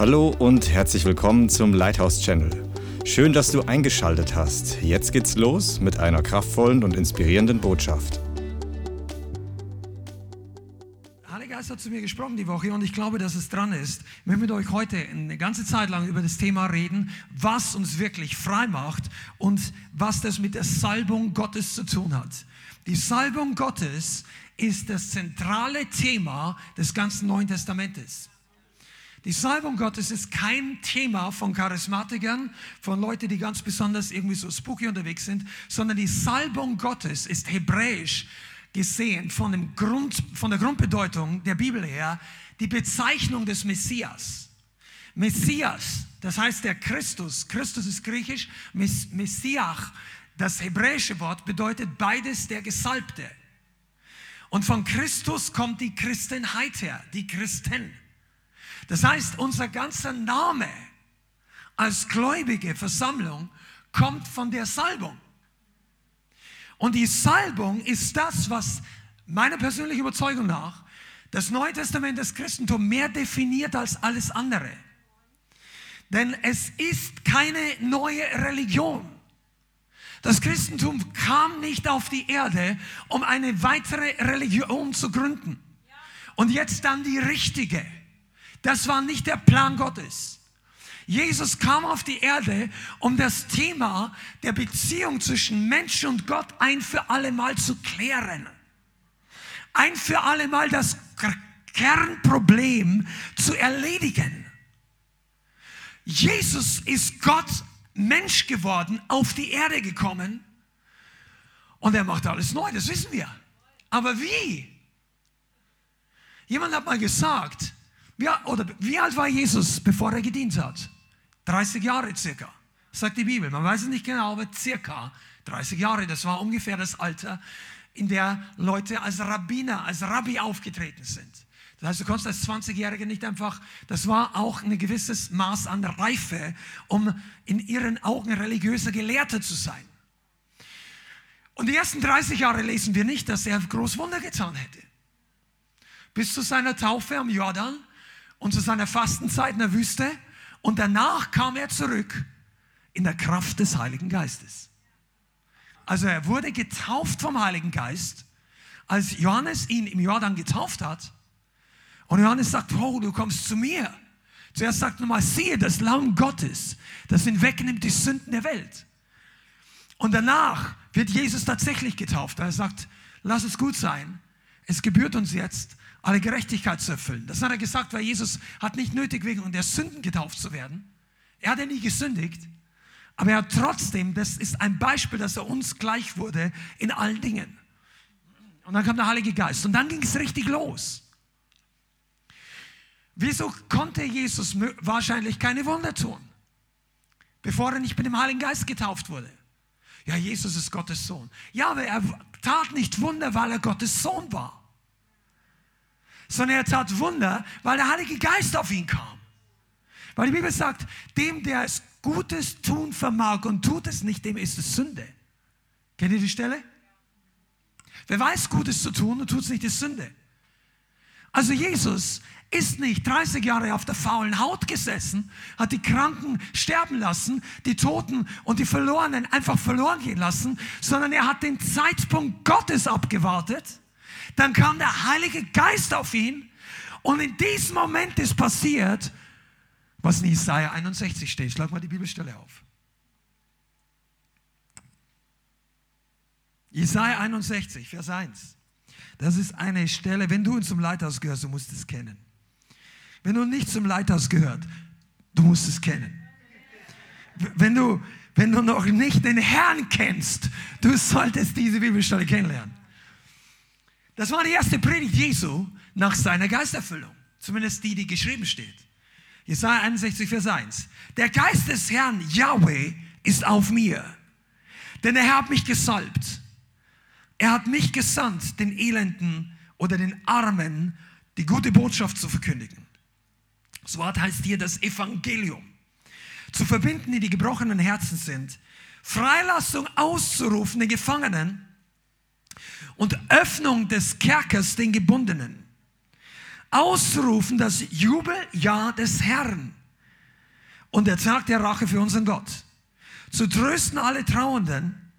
Hallo und herzlich willkommen zum Lighthouse Channel. Schön, dass du eingeschaltet hast. Jetzt geht's los mit einer kraftvollen und inspirierenden Botschaft. Heiliger Geist hat zu mir gesprochen die Woche und ich glaube, dass es dran ist. Ich möchte mit euch heute eine ganze Zeit lang über das Thema reden, was uns wirklich frei macht und was das mit der Salbung Gottes zu tun hat. Die Salbung Gottes ist das zentrale Thema des ganzen Neuen Testamentes. Die Salbung Gottes ist kein Thema von Charismatikern, von Leuten, die ganz besonders irgendwie so spooky unterwegs sind, sondern die Salbung Gottes ist hebräisch gesehen von, dem Grund, von der Grundbedeutung der Bibel her die Bezeichnung des Messias. Messias, das heißt der Christus. Christus ist griechisch, Messiach, das hebräische Wort bedeutet beides der Gesalbte. Und von Christus kommt die Christenheit her, die Christen. Das heißt, unser ganzer Name als gläubige Versammlung kommt von der Salbung. Und die Salbung ist das, was meiner persönlichen Überzeugung nach das Neue Testament des Christentums mehr definiert als alles andere. Denn es ist keine neue Religion. Das Christentum kam nicht auf die Erde, um eine weitere Religion zu gründen. Und jetzt dann die richtige. Das war nicht der Plan Gottes. Jesus kam auf die Erde, um das Thema der Beziehung zwischen Mensch und Gott ein für alle Mal zu klären. Ein für alle Mal das Kernproblem zu erledigen. Jesus ist Gott Mensch geworden, auf die Erde gekommen und er macht alles neu, das wissen wir. Aber wie? Jemand hat mal gesagt, wie, oder wie alt war Jesus, bevor er gedient hat? 30 Jahre circa, sagt die Bibel. Man weiß es nicht genau, aber circa 30 Jahre. Das war ungefähr das Alter, in der Leute als Rabbiner, als Rabbi aufgetreten sind. Das heißt, du konntest als 20-Jähriger nicht einfach, das war auch ein gewisses Maß an Reife, um in ihren Augen religiöser Gelehrter zu sein. Und die ersten 30 Jahre lesen wir nicht, dass er groß Wunder getan hätte. Bis zu seiner Taufe am Jordan und zu seiner Fastenzeit in der Wüste. Und danach kam er zurück in der Kraft des Heiligen Geistes. Also er wurde getauft vom Heiligen Geist, als Johannes ihn im Jordan getauft hat. Und Johannes sagt, oh, du kommst zu mir. Zuerst sagt er mal, siehe das Lamm Gottes, das hinwegnimmt die Sünden der Welt. Und danach wird Jesus tatsächlich getauft. Er sagt, lass es gut sein. Es gebührt uns jetzt, alle Gerechtigkeit zu erfüllen. Das hat er gesagt, weil Jesus hat nicht nötig, wegen der Sünden getauft zu werden. Er hat ja nie gesündigt, aber er hat trotzdem, das ist ein Beispiel, dass er uns gleich wurde in allen Dingen. Und dann kam der Heilige Geist und dann ging es richtig los. Wieso konnte Jesus wahrscheinlich keine Wunder tun, bevor er nicht mit dem Heiligen Geist getauft wurde? Ja, Jesus ist Gottes Sohn. Ja, aber er tat nicht Wunder, weil er Gottes Sohn war sondern er tat Wunder, weil der Heilige Geist auf ihn kam. Weil die Bibel sagt, dem, der es Gutes tun vermag und tut es nicht, dem ist es Sünde. Kennt ihr die Stelle? Wer weiß, Gutes zu tun und tut es nicht, ist Sünde. Also Jesus ist nicht 30 Jahre auf der faulen Haut gesessen, hat die Kranken sterben lassen, die Toten und die Verlorenen einfach verloren gehen lassen, sondern er hat den Zeitpunkt Gottes abgewartet dann kam der Heilige Geist auf ihn und in diesem Moment ist passiert, was in Jesaja 61 steht. Schlag mal die Bibelstelle auf. Jesaja 61, Vers 1. Das ist eine Stelle, wenn du zum Leithaus gehörst, du musst es kennen. Wenn du nicht zum Leithaus gehört, du musst es kennen. Wenn du, wenn du noch nicht den Herrn kennst, du solltest diese Bibelstelle kennenlernen. Das war die erste Predigt Jesu nach seiner Geisterfüllung. Zumindest die, die geschrieben steht. Jesaja 61, Vers 1. Der Geist des Herrn, Yahweh, ist auf mir. Denn Herr hat mich gesalbt. Er hat mich gesandt, den Elenden oder den Armen die gute Botschaft zu verkündigen. Das Wort heißt hier das Evangelium. Zu verbinden, die die gebrochenen Herzen sind. Freilassung auszurufen den Gefangenen und Öffnung des Kerkers den Gebundenen. Ausrufen das Jubeljahr des Herrn. und der Tag der Rache für unseren Gott. Zu trösten alle Trauernden,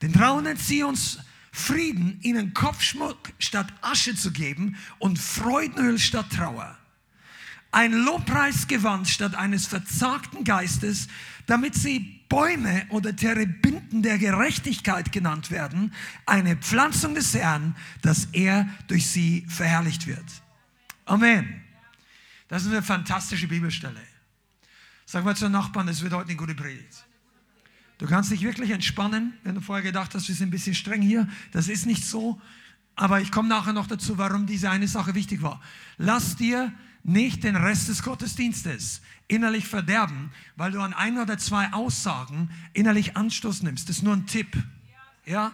den Trauernden zieh uns Frieden, ihnen Kopfschmuck statt Asche zu geben und Freudenöl statt Trauer. Ein Lobpreisgewand statt eines verzagten Geistes, damit sie Bäume oder Terebinden der Gerechtigkeit genannt werden, eine Pflanzung des Herrn, dass er durch sie verherrlicht wird. Amen. Das ist eine fantastische Bibelstelle. Sag mal zu Nachbarn, es wird heute eine gute Predigt. Du kannst dich wirklich entspannen, wenn du vorher gedacht hast, wir sind ein bisschen streng hier. Das ist nicht so. Aber ich komme nachher noch dazu, warum diese eine Sache wichtig war. Lass dir nicht den Rest des Gottesdienstes innerlich verderben, weil du an ein oder zwei Aussagen innerlich Anstoß nimmst. Das ist nur ein Tipp. Ja?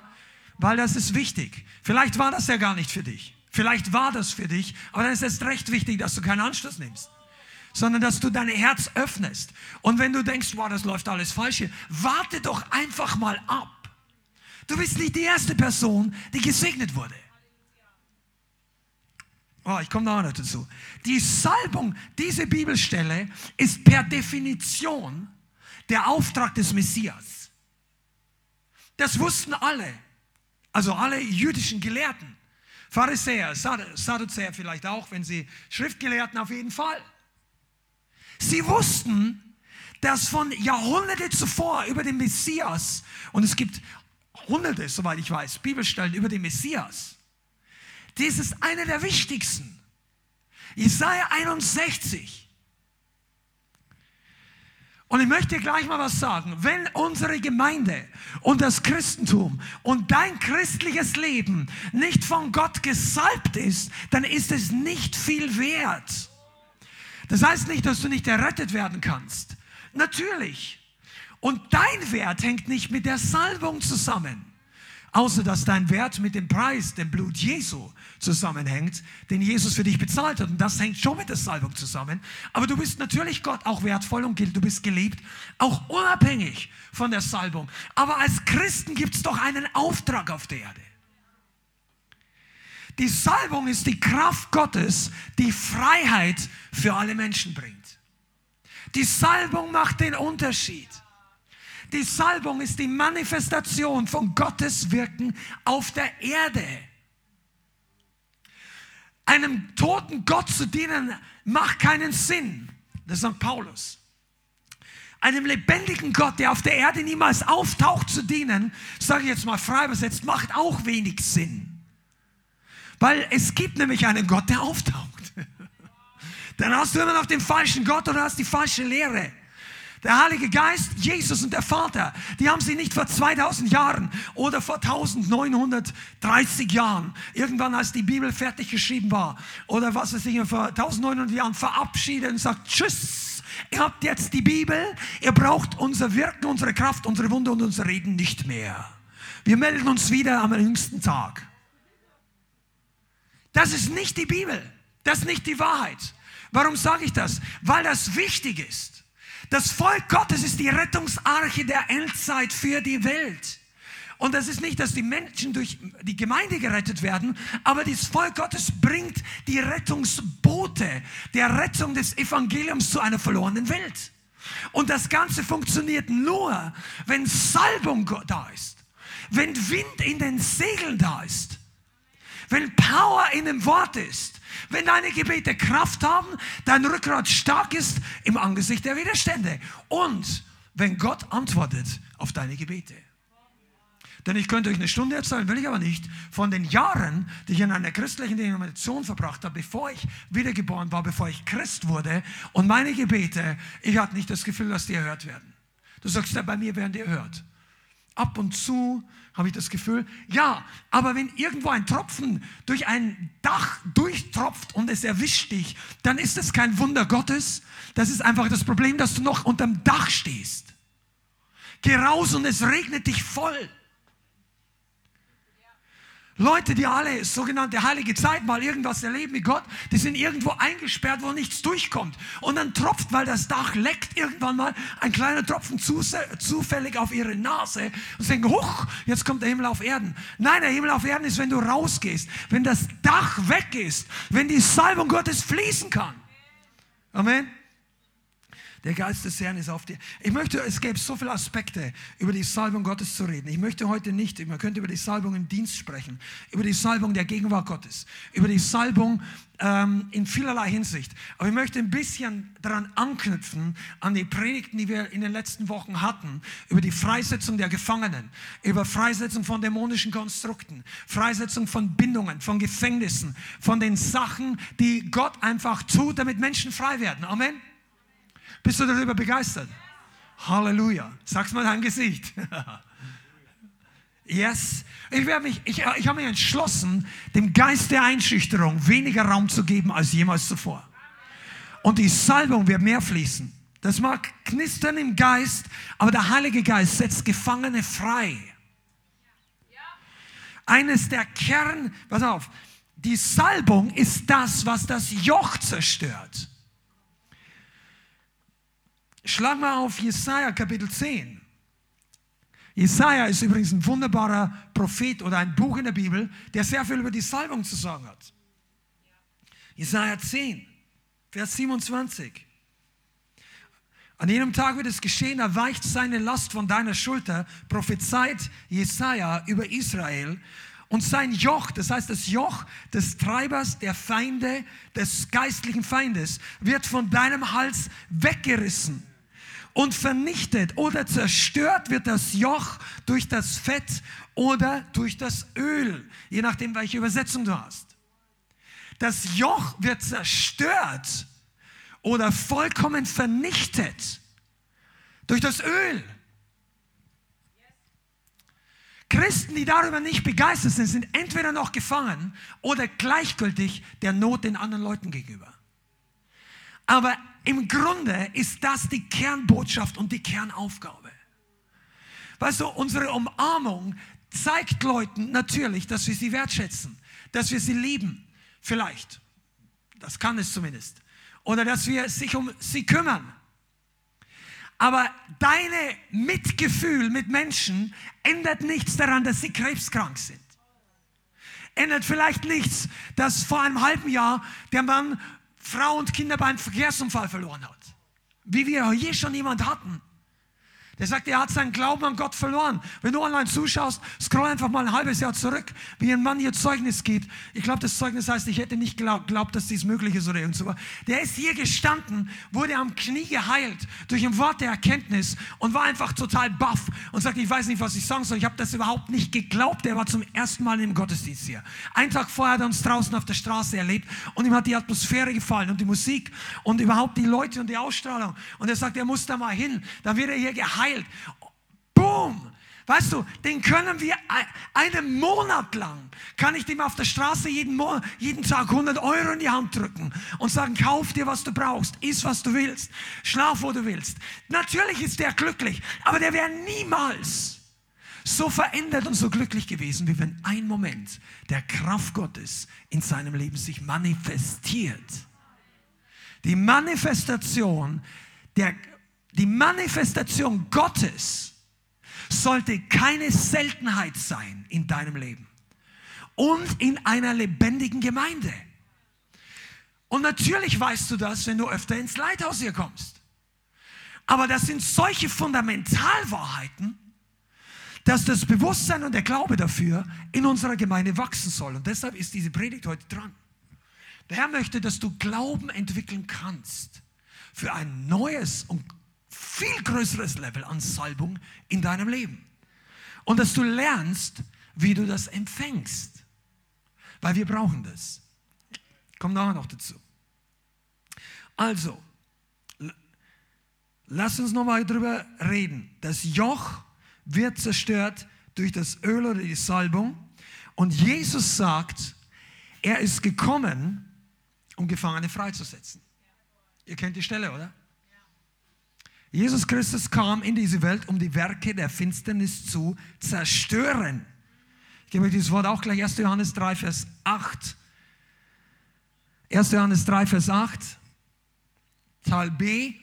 Weil das ist wichtig. Vielleicht war das ja gar nicht für dich. Vielleicht war das für dich, aber dann ist es recht wichtig, dass du keinen Anstoß nimmst sondern dass du dein Herz öffnest. Und wenn du denkst, wow, das läuft alles falsch hier, warte doch einfach mal ab. Du bist nicht die erste Person, die gesegnet wurde. Oh, ich komme noch dazu. Die Salbung, diese Bibelstelle ist per Definition der Auftrag des Messias. Das wussten alle, also alle jüdischen Gelehrten. Pharisäer, Sadduzäer vielleicht auch, wenn sie Schriftgelehrten auf jeden Fall. Sie wussten, dass von Jahrhunderte zuvor über den Messias, und es gibt hunderte, soweit ich weiß, Bibelstellen über den Messias, dies ist eine der wichtigsten. Jesaja 61. Und ich möchte gleich mal was sagen. Wenn unsere Gemeinde und das Christentum und dein christliches Leben nicht von Gott gesalbt ist, dann ist es nicht viel wert. Das heißt nicht, dass du nicht errettet werden kannst. Natürlich. Und dein Wert hängt nicht mit der Salbung zusammen. Außer dass dein Wert mit dem Preis, dem Blut Jesu zusammenhängt, den Jesus für dich bezahlt hat. Und das hängt schon mit der Salbung zusammen. Aber du bist natürlich Gott auch wertvoll und du bist geliebt, auch unabhängig von der Salbung. Aber als Christen gibt es doch einen Auftrag auf der Erde. Die Salbung ist die Kraft Gottes, die Freiheit für alle Menschen bringt. Die Salbung macht den Unterschied. Die Salbung ist die Manifestation von Gottes Wirken auf der Erde. Einem toten Gott zu dienen macht keinen Sinn. Das sagt Paulus. Einem lebendigen Gott, der auf der Erde niemals auftaucht, zu dienen, sage ich jetzt mal frei übersetzt, macht auch wenig Sinn. Weil es gibt nämlich einen Gott, der auftaucht. Dann hast du immer noch den falschen Gott oder hast die falsche Lehre. Der Heilige Geist, Jesus und der Vater, die haben sie nicht vor 2000 Jahren oder vor 1930 Jahren, irgendwann als die Bibel fertig geschrieben war, oder was weiß ich, vor 1900 Jahren verabschiedet und sagt, tschüss, ihr habt jetzt die Bibel, ihr braucht unser Wirken, unsere Kraft, unsere Wunde und unser Reden nicht mehr. Wir melden uns wieder am jüngsten Tag. Das ist nicht die Bibel, das ist nicht die Wahrheit. Warum sage ich das? Weil das wichtig ist. Das Volk Gottes ist die Rettungsarche der Endzeit für die Welt. Und das ist nicht, dass die Menschen durch die Gemeinde gerettet werden, aber das Volk Gottes bringt die Rettungsboote der Rettung des Evangeliums zu einer verlorenen Welt. Und das Ganze funktioniert nur, wenn Salbung da ist, wenn Wind in den Segeln da ist, wenn Power in dem Wort ist, wenn deine Gebete Kraft haben, dein Rückgrat stark ist im Angesicht der Widerstände und wenn Gott antwortet auf deine Gebete. Denn ich könnte euch eine Stunde erzählen, will ich aber nicht, von den Jahren, die ich in einer christlichen Denomination verbracht habe, bevor ich wiedergeboren war, bevor ich Christ wurde. Und meine Gebete, ich hatte nicht das Gefühl, dass die erhört werden. Du sagst ja, bei mir werden die erhört. Ab und zu habe ich das Gefühl. Ja, aber wenn irgendwo ein Tropfen durch ein Dach durchtropft und es erwischt dich, dann ist das kein Wunder Gottes. Das ist einfach das Problem, dass du noch unterm Dach stehst. Geh raus und es regnet dich voll. Leute, die alle sogenannte heilige Zeit mal irgendwas erleben mit Gott, die sind irgendwo eingesperrt, wo nichts durchkommt. Und dann tropft, weil das Dach leckt, irgendwann mal ein kleiner Tropfen zufällig auf ihre Nase und sagen, huch, jetzt kommt der Himmel auf Erden. Nein, der Himmel auf Erden ist, wenn du rausgehst, wenn das Dach weg ist, wenn die Salbung Gottes fließen kann. Amen. Der Geist des Herrn ist auf dir. Ich möchte, es gäbe so viele Aspekte, über die Salbung Gottes zu reden. Ich möchte heute nicht, man könnte über die Salbung im Dienst sprechen, über die Salbung der Gegenwart Gottes, über die Salbung ähm, in vielerlei Hinsicht. Aber ich möchte ein bisschen daran anknüpfen, an die Predigten, die wir in den letzten Wochen hatten, über die Freisetzung der Gefangenen, über Freisetzung von dämonischen Konstrukten, Freisetzung von Bindungen, von Gefängnissen, von den Sachen, die Gott einfach tut, damit Menschen frei werden. Amen. Bist du darüber begeistert? Halleluja. Sag's mal dein Gesicht. yes. Ich, mich, ich, ich habe mich entschlossen, dem Geist der Einschüchterung weniger Raum zu geben als jemals zuvor. Und die Salbung wird mehr fließen. Das mag knistern im Geist, aber der Heilige Geist setzt Gefangene frei. Eines der Kern, pass auf, die Salbung ist das, was das Joch zerstört. Schlag mal auf Jesaja Kapitel 10. Jesaja ist übrigens ein wunderbarer Prophet oder ein Buch in der Bibel, der sehr viel über die Salbung zu sagen hat. Jesaja 10, Vers 27. An jenem Tag wird es geschehen, er weicht seine Last von deiner Schulter, prophezeit Jesaja über Israel. Und sein Joch, das heißt das Joch des Treibers, der Feinde, des geistlichen Feindes, wird von deinem Hals weggerissen und vernichtet oder zerstört wird das Joch durch das Fett oder durch das Öl, je nachdem, welche Übersetzung du hast. Das Joch wird zerstört oder vollkommen vernichtet durch das Öl. Christen, die darüber nicht begeistert sind, sind entweder noch gefangen oder gleichgültig der Not den anderen Leuten gegenüber. Aber im Grunde ist das die Kernbotschaft und die Kernaufgabe. Weißt du, unsere Umarmung zeigt Leuten natürlich, dass wir sie wertschätzen, dass wir sie lieben. Vielleicht. Das kann es zumindest. Oder dass wir sich um sie kümmern. Aber deine Mitgefühl mit Menschen ändert nichts daran, dass sie krebskrank sind. Ändert vielleicht nichts, dass vor einem halben Jahr der Mann Frau und Kinder beim Verkehrsunfall verloren hat. Wie wir hier schon jemand hatten. Der sagt, er hat seinen Glauben an Gott verloren. Wenn du online zuschaust, scroll einfach mal ein halbes Jahr zurück, wie ein Mann hier Zeugnis gibt. Ich glaube, das Zeugnis heißt, ich hätte nicht geglaubt, dass dies möglich ist oder irgend so. Der ist hier gestanden, wurde am Knie geheilt durch ein Wort der Erkenntnis und war einfach total baff und sagt, ich weiß nicht, was ich sagen soll. Ich habe das überhaupt nicht geglaubt. Er war zum ersten Mal im Gottesdienst hier. Ein Tag vorher hat er uns draußen auf der Straße erlebt und ihm hat die Atmosphäre gefallen und die Musik und überhaupt die Leute und die Ausstrahlung. Und er sagt, er muss da mal hin. Dann wird er hier geheilt geheilt. Boom! Weißt du, den können wir einen Monat lang, kann ich dem auf der Straße jeden, Monat, jeden Tag 100 Euro in die Hand drücken und sagen, kauf dir, was du brauchst, iss, was du willst, schlaf, wo du willst. Natürlich ist der glücklich, aber der wäre niemals so verändert und so glücklich gewesen, wie wenn ein Moment der Kraft Gottes in seinem Leben sich manifestiert. Die Manifestation der die Manifestation Gottes sollte keine Seltenheit sein in deinem Leben und in einer lebendigen Gemeinde. Und natürlich weißt du das, wenn du öfter ins Leithaus hier kommst. Aber das sind solche Fundamentalwahrheiten, dass das Bewusstsein und der Glaube dafür in unserer Gemeinde wachsen soll. Und deshalb ist diese Predigt heute dran. Der Herr möchte, dass du Glauben entwickeln kannst für ein neues und viel größeres Level an Salbung in deinem Leben. Und dass du lernst, wie du das empfängst. Weil wir brauchen das. Komm nachher noch dazu. Also, lass uns nochmal drüber reden. Das Joch wird zerstört durch das Öl oder die Salbung. Und Jesus sagt, er ist gekommen, um Gefangene freizusetzen. Ihr kennt die Stelle, oder? Jesus Christus kam in diese Welt, um die Werke der Finsternis zu zerstören. Ich gebe euch dieses Wort auch gleich 1. Johannes 3, Vers 8. 1. Johannes 3, Vers 8. Teil B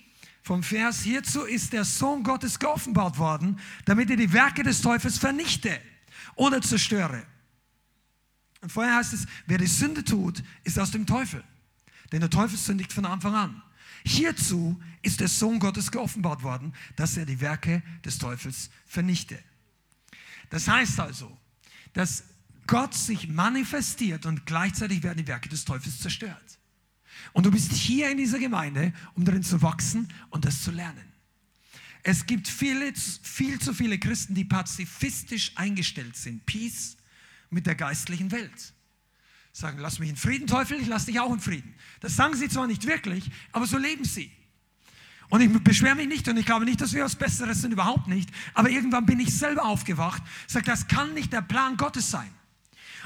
vom Vers. Hierzu ist der Sohn Gottes geoffenbart worden, damit er die Werke des Teufels vernichte oder zerstöre. Und vorher heißt es, wer die Sünde tut, ist aus dem Teufel. Denn der Teufel sündigt von Anfang an. Hierzu ist der Sohn Gottes geoffenbart worden, dass er die Werke des Teufels vernichte. Das heißt also, dass Gott sich manifestiert und gleichzeitig werden die Werke des Teufels zerstört. Und du bist hier in dieser Gemeinde, um darin zu wachsen und das zu lernen. Es gibt viele, viel zu viele Christen, die pazifistisch eingestellt sind. Peace mit der geistlichen Welt. Sagen, lass mich in Frieden, Teufel, ich lass dich auch in Frieden. Das sagen sie zwar nicht wirklich, aber so leben sie. Und ich beschwere mich nicht und ich glaube nicht, dass wir was Besseres sind, überhaupt nicht. Aber irgendwann bin ich selber aufgewacht, sage, das kann nicht der Plan Gottes sein.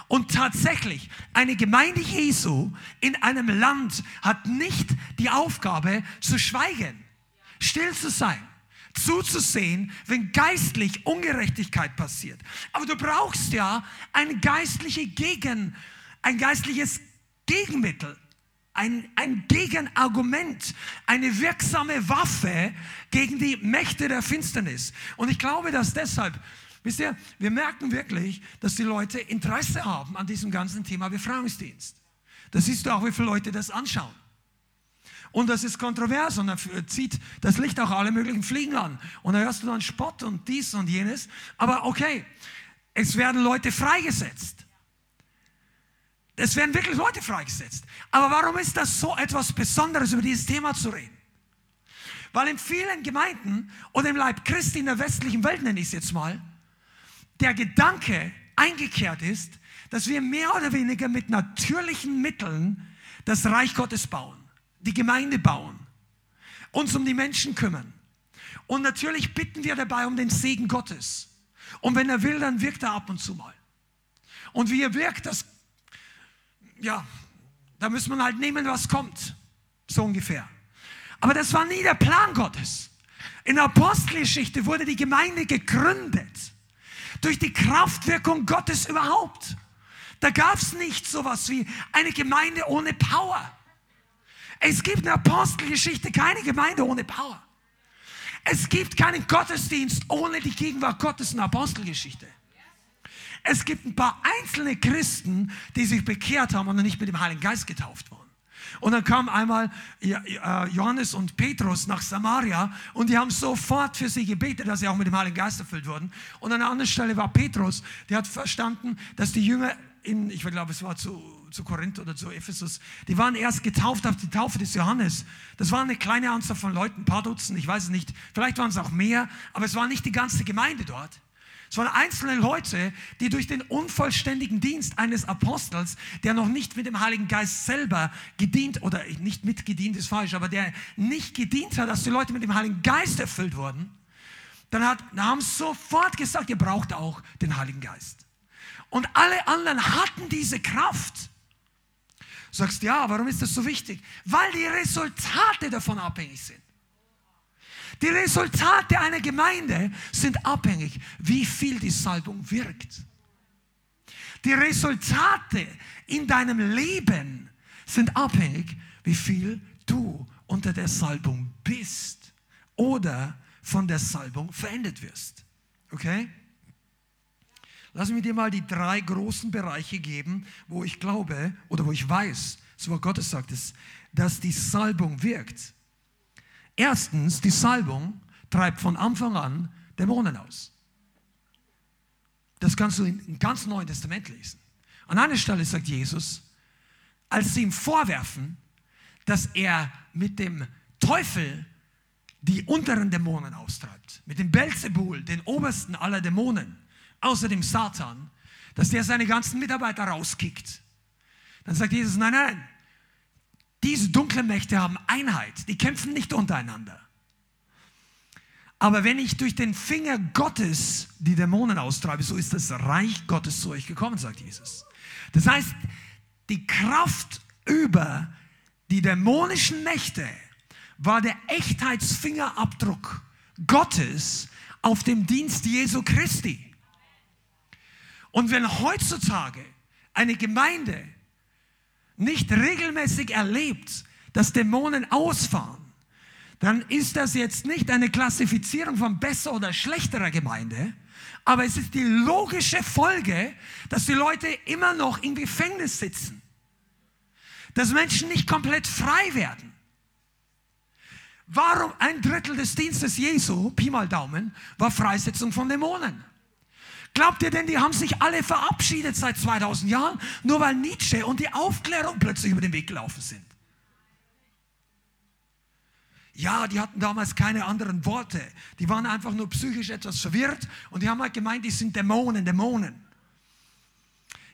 Und tatsächlich, eine Gemeinde Jesu in einem Land hat nicht die Aufgabe zu schweigen, still zu sein zuzusehen, wenn geistlich Ungerechtigkeit passiert. Aber du brauchst ja ein, geistliche Gegen, ein geistliches Gegenmittel, ein, ein Gegenargument, eine wirksame Waffe gegen die Mächte der Finsternis. Und ich glaube, dass deshalb, wisst ihr, wir merken wirklich, dass die Leute Interesse haben an diesem ganzen Thema Befreiungsdienst. Das siehst du auch, wie viele Leute das anschauen. Und das ist kontrovers und er zieht das Licht auch alle möglichen Fliegen an. Und da hörst du dann Spott und dies und jenes. Aber okay, es werden Leute freigesetzt. Es werden wirklich Leute freigesetzt. Aber warum ist das so etwas Besonderes, über dieses Thema zu reden? Weil in vielen Gemeinden oder im Leib Christi in der westlichen Welt, nenne ich es jetzt mal, der Gedanke eingekehrt ist, dass wir mehr oder weniger mit natürlichen Mitteln das Reich Gottes bauen die Gemeinde bauen, uns um die Menschen kümmern. Und natürlich bitten wir dabei um den Segen Gottes. Und wenn er will, dann wirkt er ab und zu mal. Und wie er wirkt, das, ja, da muss man halt nehmen, was kommt. So ungefähr. Aber das war nie der Plan Gottes. In der Apostelgeschichte wurde die Gemeinde gegründet. Durch die Kraftwirkung Gottes überhaupt. Da gab es nicht sowas wie eine Gemeinde ohne Power. Es gibt in der Apostelgeschichte keine Gemeinde ohne Power. Es gibt keinen Gottesdienst ohne die Gegenwart Gottes in der Apostelgeschichte. Es gibt ein paar einzelne Christen, die sich bekehrt haben und nicht mit dem Heiligen Geist getauft wurden. Und dann kam einmal äh, Johannes und Petrus nach Samaria und die haben sofort für sie gebetet, dass sie auch mit dem Heiligen Geist erfüllt wurden. Und an einer anderen Stelle war Petrus, der hat verstanden, dass die Jünger in, ich glaube, es war zu, zu Korinth oder zu Ephesus, die waren erst getauft auf die Taufe des Johannes. Das war eine kleine Anzahl von Leuten, ein paar Dutzend, ich weiß es nicht. Vielleicht waren es auch mehr, aber es war nicht die ganze Gemeinde dort. Es waren einzelne Leute, die durch den unvollständigen Dienst eines Apostels, der noch nicht mit dem Heiligen Geist selber gedient, oder nicht mitgedient ist falsch, aber der nicht gedient hat, dass die Leute mit dem Heiligen Geist erfüllt wurden, dann, hat, haben sofort gesagt, ihr braucht auch den Heiligen Geist. Und alle anderen hatten diese Kraft. Du sagst, ja, warum ist das so wichtig? Weil die Resultate davon abhängig sind. Die Resultate einer Gemeinde sind abhängig, wie viel die Salbung wirkt. Die Resultate in deinem Leben sind abhängig, wie viel du unter der Salbung bist oder von der Salbung verändert wirst. Okay? Lass mich dir mal die drei großen Bereiche geben, wo ich glaube oder wo ich weiß, so Gottes sagt es, dass die Salbung wirkt. Erstens, die Salbung treibt von Anfang an Dämonen aus. Das kannst du im ganz Neuen Testament lesen. An einer Stelle sagt Jesus, als sie ihm vorwerfen, dass er mit dem Teufel die unteren Dämonen austreibt, mit dem Belzebul, den obersten aller Dämonen, außer dem Satan, dass der seine ganzen Mitarbeiter rauskickt. Dann sagt Jesus, nein, nein, diese dunklen Mächte haben Einheit, die kämpfen nicht untereinander. Aber wenn ich durch den Finger Gottes die Dämonen austreibe, so ist das Reich Gottes zu euch gekommen, sagt Jesus. Das heißt, die Kraft über die dämonischen Mächte war der Echtheitsfingerabdruck Gottes auf dem Dienst Jesu Christi. Und wenn heutzutage eine Gemeinde nicht regelmäßig erlebt, dass Dämonen ausfahren, dann ist das jetzt nicht eine Klassifizierung von besser oder schlechterer Gemeinde, aber es ist die logische Folge, dass die Leute immer noch im Gefängnis sitzen, dass Menschen nicht komplett frei werden. Warum ein Drittel des Dienstes Jesu, Pi mal Daumen, war Freisetzung von Dämonen? Glaubt ihr denn, die haben sich alle verabschiedet seit 2000 Jahren, nur weil Nietzsche und die Aufklärung plötzlich über den Weg gelaufen sind? Ja, die hatten damals keine anderen Worte. Die waren einfach nur psychisch etwas verwirrt und die haben halt gemeint, die sind Dämonen, Dämonen.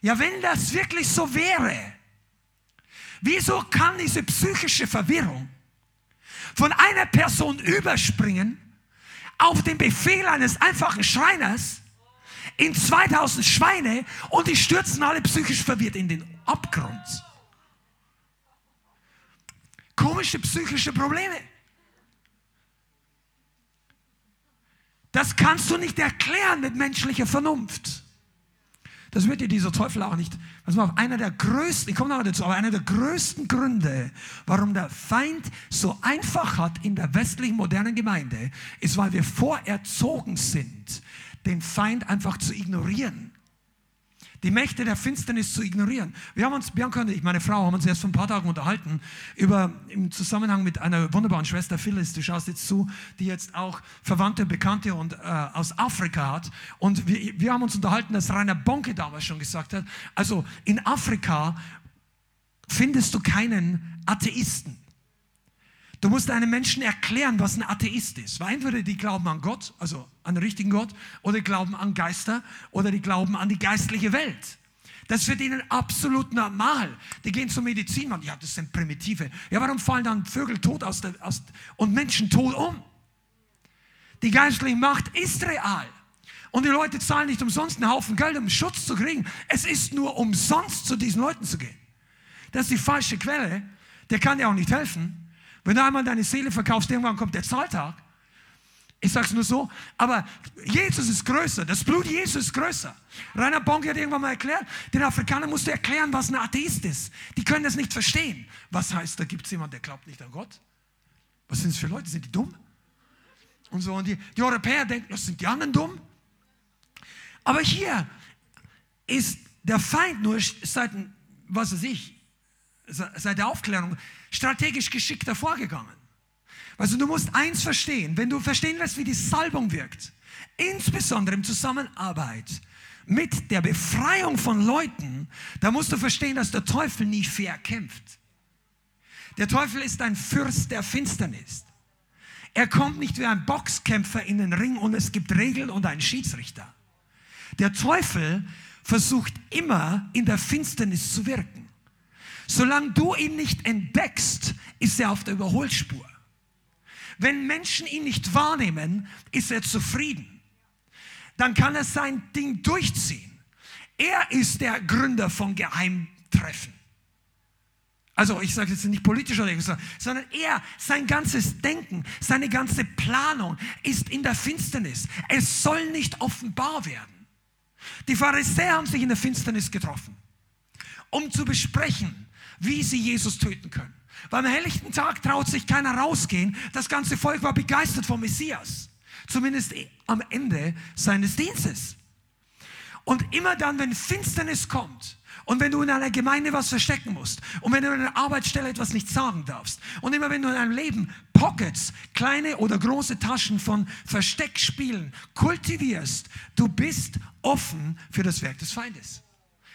Ja, wenn das wirklich so wäre, wieso kann diese psychische Verwirrung von einer Person überspringen auf den Befehl eines einfachen Schreiners in 2000 Schweine und die stürzen alle psychisch verwirrt in den Abgrund? Komische psychische Probleme. Das kannst du nicht erklären mit menschlicher Vernunft. Das wird dir dieser Teufel auch nicht. Pass mal einer der größten, ich komme noch dazu, aber einer der größten Gründe, warum der Feind so einfach hat in der westlichen modernen Gemeinde, ist, weil wir vorerzogen sind, den Feind einfach zu ignorieren die Mächte der Finsternis zu ignorieren. Wir haben uns, Bianca und ich, meine Frau, haben uns erst vor ein paar Tagen unterhalten über, im Zusammenhang mit einer wunderbaren Schwester Phyllis, du schaust jetzt zu, die jetzt auch Verwandte, Bekannte und, äh, aus Afrika hat. Und wir, wir haben uns unterhalten, dass Rainer Bonke damals schon gesagt hat, also in Afrika findest du keinen Atheisten. Du musst einem Menschen erklären, was ein Atheist ist. Weil entweder die glauben an Gott, also an den richtigen Gott, oder die glauben an Geister, oder die glauben an die geistliche Welt. Das wird ihnen absolut normal. Die gehen zur Medizin, man, ja, das sind Primitive. Ja, warum fallen dann Vögel tot aus der, aus, und Menschen tot um? Die geistliche Macht ist real. Und die Leute zahlen nicht umsonst einen Haufen Geld, um Schutz zu kriegen. Es ist nur umsonst, zu diesen Leuten zu gehen. Das ist die falsche Quelle. Der kann dir auch nicht helfen. Wenn du einmal deine Seele verkaufst, irgendwann kommt der Zahltag. Ich sage es nur so, aber Jesus ist größer, das Blut Jesus ist größer. Rainer Bonke hat irgendwann mal erklärt, den Afrikanern musst du erklären, was ein Atheist ist. Die können das nicht verstehen. Was heißt, da gibt es jemanden, der glaubt nicht an Gott? Was sind es für Leute? Sind die dumm? Und so, und die, die Europäer denken, das sind die anderen dumm. Aber hier ist der Feind nur seit, was weiß ich, seit der Aufklärung strategisch geschickter vorgegangen. Also du musst eins verstehen, wenn du verstehen willst, wie die Salbung wirkt, insbesondere in Zusammenarbeit mit der Befreiung von Leuten, da musst du verstehen, dass der Teufel nie fair kämpft. Der Teufel ist ein Fürst der Finsternis. Er kommt nicht wie ein Boxkämpfer in den Ring und es gibt Regeln und einen Schiedsrichter. Der Teufel versucht immer in der Finsternis zu wirken. Solange du ihn nicht entdeckst, ist er auf der Überholspur. Wenn Menschen ihn nicht wahrnehmen, ist er zufrieden. Dann kann er sein Ding durchziehen. Er ist der Gründer von Geheimtreffen. Also ich sage jetzt nicht politisch oder so, sondern er, sein ganzes Denken, seine ganze Planung ist in der Finsternis. Es soll nicht offenbar werden. Die Pharisäer haben sich in der Finsternis getroffen, um zu besprechen, wie sie Jesus töten können. Weil am helllichten Tag traut sich keiner rausgehen. Das ganze Volk war begeistert vom Messias. Zumindest am Ende seines Dienstes. Und immer dann, wenn Finsternis kommt und wenn du in einer Gemeinde was verstecken musst und wenn du in einer Arbeitsstelle etwas nicht sagen darfst und immer wenn du in deinem Leben Pockets, kleine oder große Taschen von Versteckspielen kultivierst, du bist offen für das Werk des Feindes.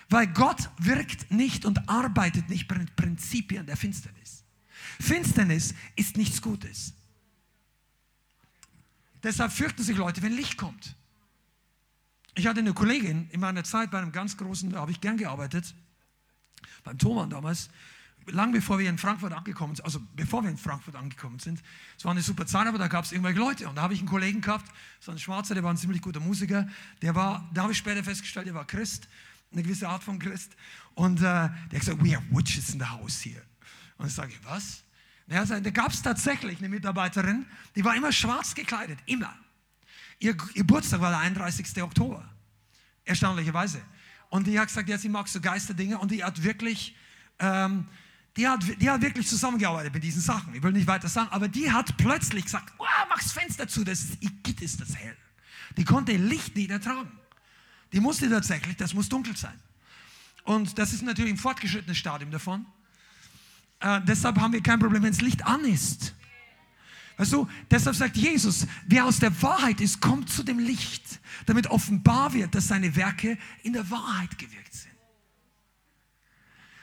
Weil Gott wirkt nicht und arbeitet nicht mit Prinzipien der Finsternis. Finsternis ist nichts Gutes. Deshalb fürchten sich Leute, wenn Licht kommt. Ich hatte eine Kollegin in meiner Zeit bei einem ganz großen, da habe ich gern gearbeitet, beim Thomann damals, lang bevor wir in Frankfurt angekommen sind, also bevor wir in Frankfurt angekommen sind. Es war eine super Zeit, aber da gab es irgendwelche Leute. Und da habe ich einen Kollegen gehabt, so ein Schwarzer, der war ein ziemlich guter Musiker. Der war, da habe ich später festgestellt, der war Christ eine gewisse Art von Christ. Und äh, der hat gesagt, we have witches in the house here. Und ich sage, was? Ja, da gab es tatsächlich eine Mitarbeiterin, die war immer schwarz gekleidet, immer. Ihr Geburtstag war der 31. Oktober, erstaunlicherweise. Und die hat gesagt, ja, sie mag so Geisterdinge und die hat wirklich, ähm, die, hat, die hat wirklich zusammengearbeitet mit diesen Sachen. Ich will nicht weiter sagen, aber die hat plötzlich gesagt, oh, das Fenster zu, das ist, ist das hell. Die konnte Licht nicht ertragen. Die musste tatsächlich, das muss dunkel sein. Und das ist natürlich ein fortgeschrittenes Stadium davon. Äh, deshalb haben wir kein Problem, wenn das Licht an ist. Weißt du, deshalb sagt Jesus, wer aus der Wahrheit ist, kommt zu dem Licht, damit offenbar wird, dass seine Werke in der Wahrheit gewirkt sind.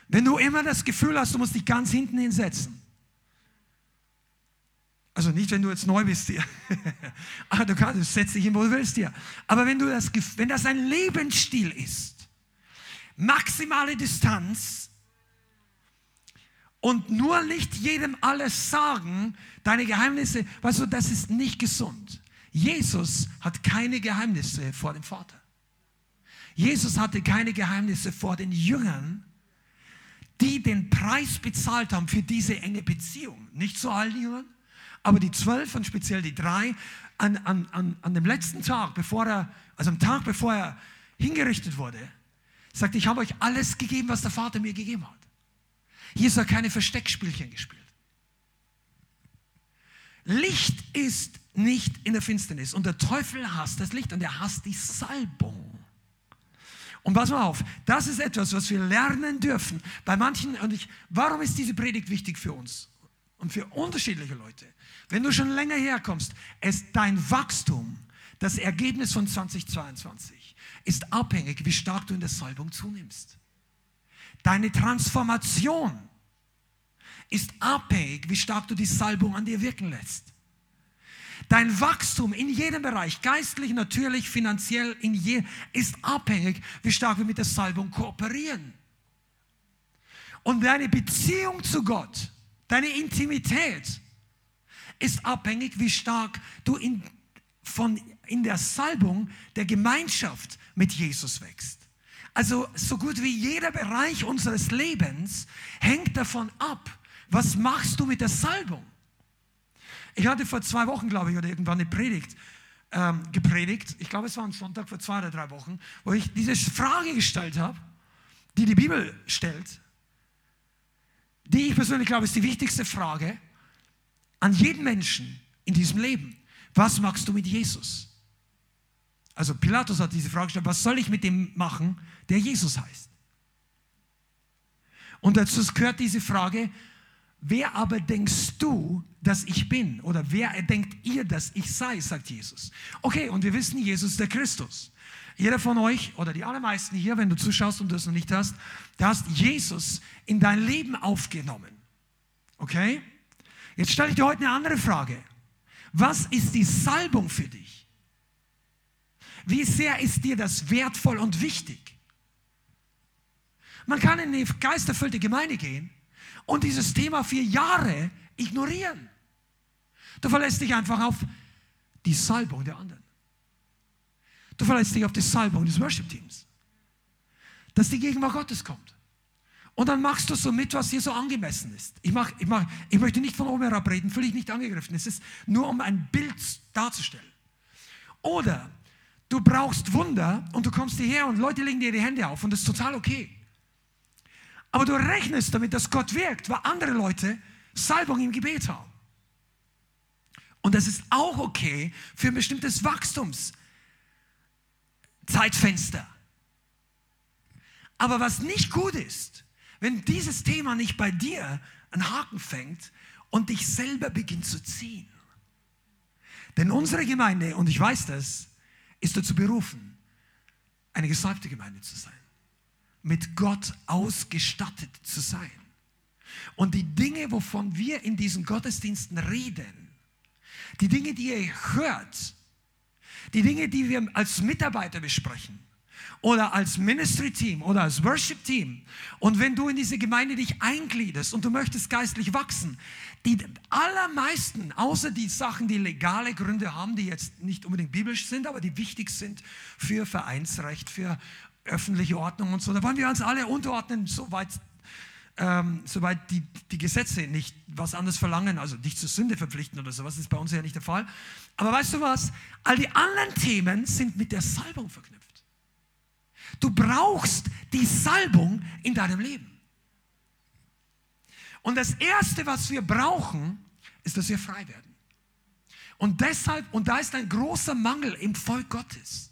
Wenn du immer das Gefühl hast, du musst dich ganz hinten hinsetzen. Also nicht, wenn du jetzt neu bist hier. Aber du kannst, setz dich hin, wo du willst hier. Aber wenn, du das, wenn das ein Lebensstil ist, maximale Distanz und nur nicht jedem alles sagen, deine Geheimnisse, weißt du, das ist nicht gesund. Jesus hat keine Geheimnisse vor dem Vater. Jesus hatte keine Geheimnisse vor den Jüngern, die den Preis bezahlt haben für diese enge Beziehung. Nicht zu allen Jüngern, aber die zwölf und speziell die drei, an, an, an, an dem letzten Tag, bevor er, also am Tag, bevor er hingerichtet wurde, sagt, ich habe euch alles gegeben, was der Vater mir gegeben hat. Jesus hat keine Versteckspielchen gespielt. Licht ist nicht in der Finsternis und der Teufel hasst das Licht und er hasst die Salbung. Und pass mal auf, das ist etwas, was wir lernen dürfen. Bei manchen, und ich, warum ist diese Predigt wichtig für uns und für unterschiedliche Leute? Wenn du schon länger herkommst, ist dein Wachstum, das Ergebnis von 2022, ist abhängig, wie stark du in der Salbung zunimmst. Deine Transformation ist abhängig, wie stark du die Salbung an dir wirken lässt. Dein Wachstum in jedem Bereich, geistlich, natürlich, finanziell, in je, ist abhängig, wie stark wir mit der Salbung kooperieren. Und deine Beziehung zu Gott, deine Intimität ist abhängig, wie stark du in, von, in der Salbung der Gemeinschaft mit Jesus wächst. Also so gut wie jeder Bereich unseres Lebens hängt davon ab, was machst du mit der Salbung. Ich hatte vor zwei Wochen, glaube ich, oder irgendwann eine Predigt ähm, gepredigt. Ich glaube, es war ein Sonntag vor zwei oder drei Wochen, wo ich diese Frage gestellt habe, die die Bibel stellt, die ich persönlich glaube, ist die wichtigste Frage an jeden Menschen in diesem Leben. Was machst du mit Jesus? Also Pilatus hat diese Frage gestellt, was soll ich mit dem machen, der Jesus heißt? Und dazu gehört diese Frage, wer aber denkst du, dass ich bin? Oder wer denkt ihr, dass ich sei, sagt Jesus. Okay, und wir wissen, Jesus ist der Christus. Jeder von euch oder die allermeisten hier, wenn du zuschaust und du es noch nicht hast, du hast Jesus in dein Leben aufgenommen. Okay? Jetzt stelle ich dir heute eine andere Frage. Was ist die Salbung für dich? Wie sehr ist dir das wertvoll und wichtig? Man kann in eine geisterfüllte Gemeinde gehen und dieses Thema vier Jahre ignorieren. Du verlässt dich einfach auf die Salbung der anderen. Du verlässt dich auf die Salbung des Worship-Teams. Dass die Gegenwart Gottes kommt. Und dann machst du so mit, was dir so angemessen ist. Ich, mach, ich, mach, ich möchte nicht von oben herab reden, ich nicht angegriffen. Es ist nur, um ein Bild darzustellen. Oder du brauchst Wunder und du kommst hierher und Leute legen dir die Hände auf und das ist total okay. Aber du rechnest damit, dass Gott wirkt, weil andere Leute Salbung im Gebet haben. Und das ist auch okay für ein bestimmtes Wachstumszeitfenster. Aber was nicht gut ist, wenn dieses Thema nicht bei dir einen Haken fängt und dich selber beginnt zu ziehen. Denn unsere Gemeinde, und ich weiß das, ist dazu berufen, eine gesalbte Gemeinde zu sein. Mit Gott ausgestattet zu sein. Und die Dinge, wovon wir in diesen Gottesdiensten reden, die Dinge, die ihr hört, die Dinge, die wir als Mitarbeiter besprechen, oder als Ministry-Team oder als Worship-Team. Und wenn du in diese Gemeinde dich eingliederst und du möchtest geistlich wachsen, die allermeisten, außer die Sachen, die legale Gründe haben, die jetzt nicht unbedingt biblisch sind, aber die wichtig sind für Vereinsrecht, für öffentliche Ordnung und so, da wollen wir uns alle unterordnen, soweit ähm, soweit die, die Gesetze nicht was anderes verlangen, also nicht zur Sünde verpflichten oder sowas, ist bei uns ja nicht der Fall. Aber weißt du was? All die anderen Themen sind mit der Salbung verknüpft. Du brauchst die Salbung in deinem Leben. Und das Erste, was wir brauchen, ist, dass wir frei werden. Und deshalb, und da ist ein großer Mangel im Volk Gottes.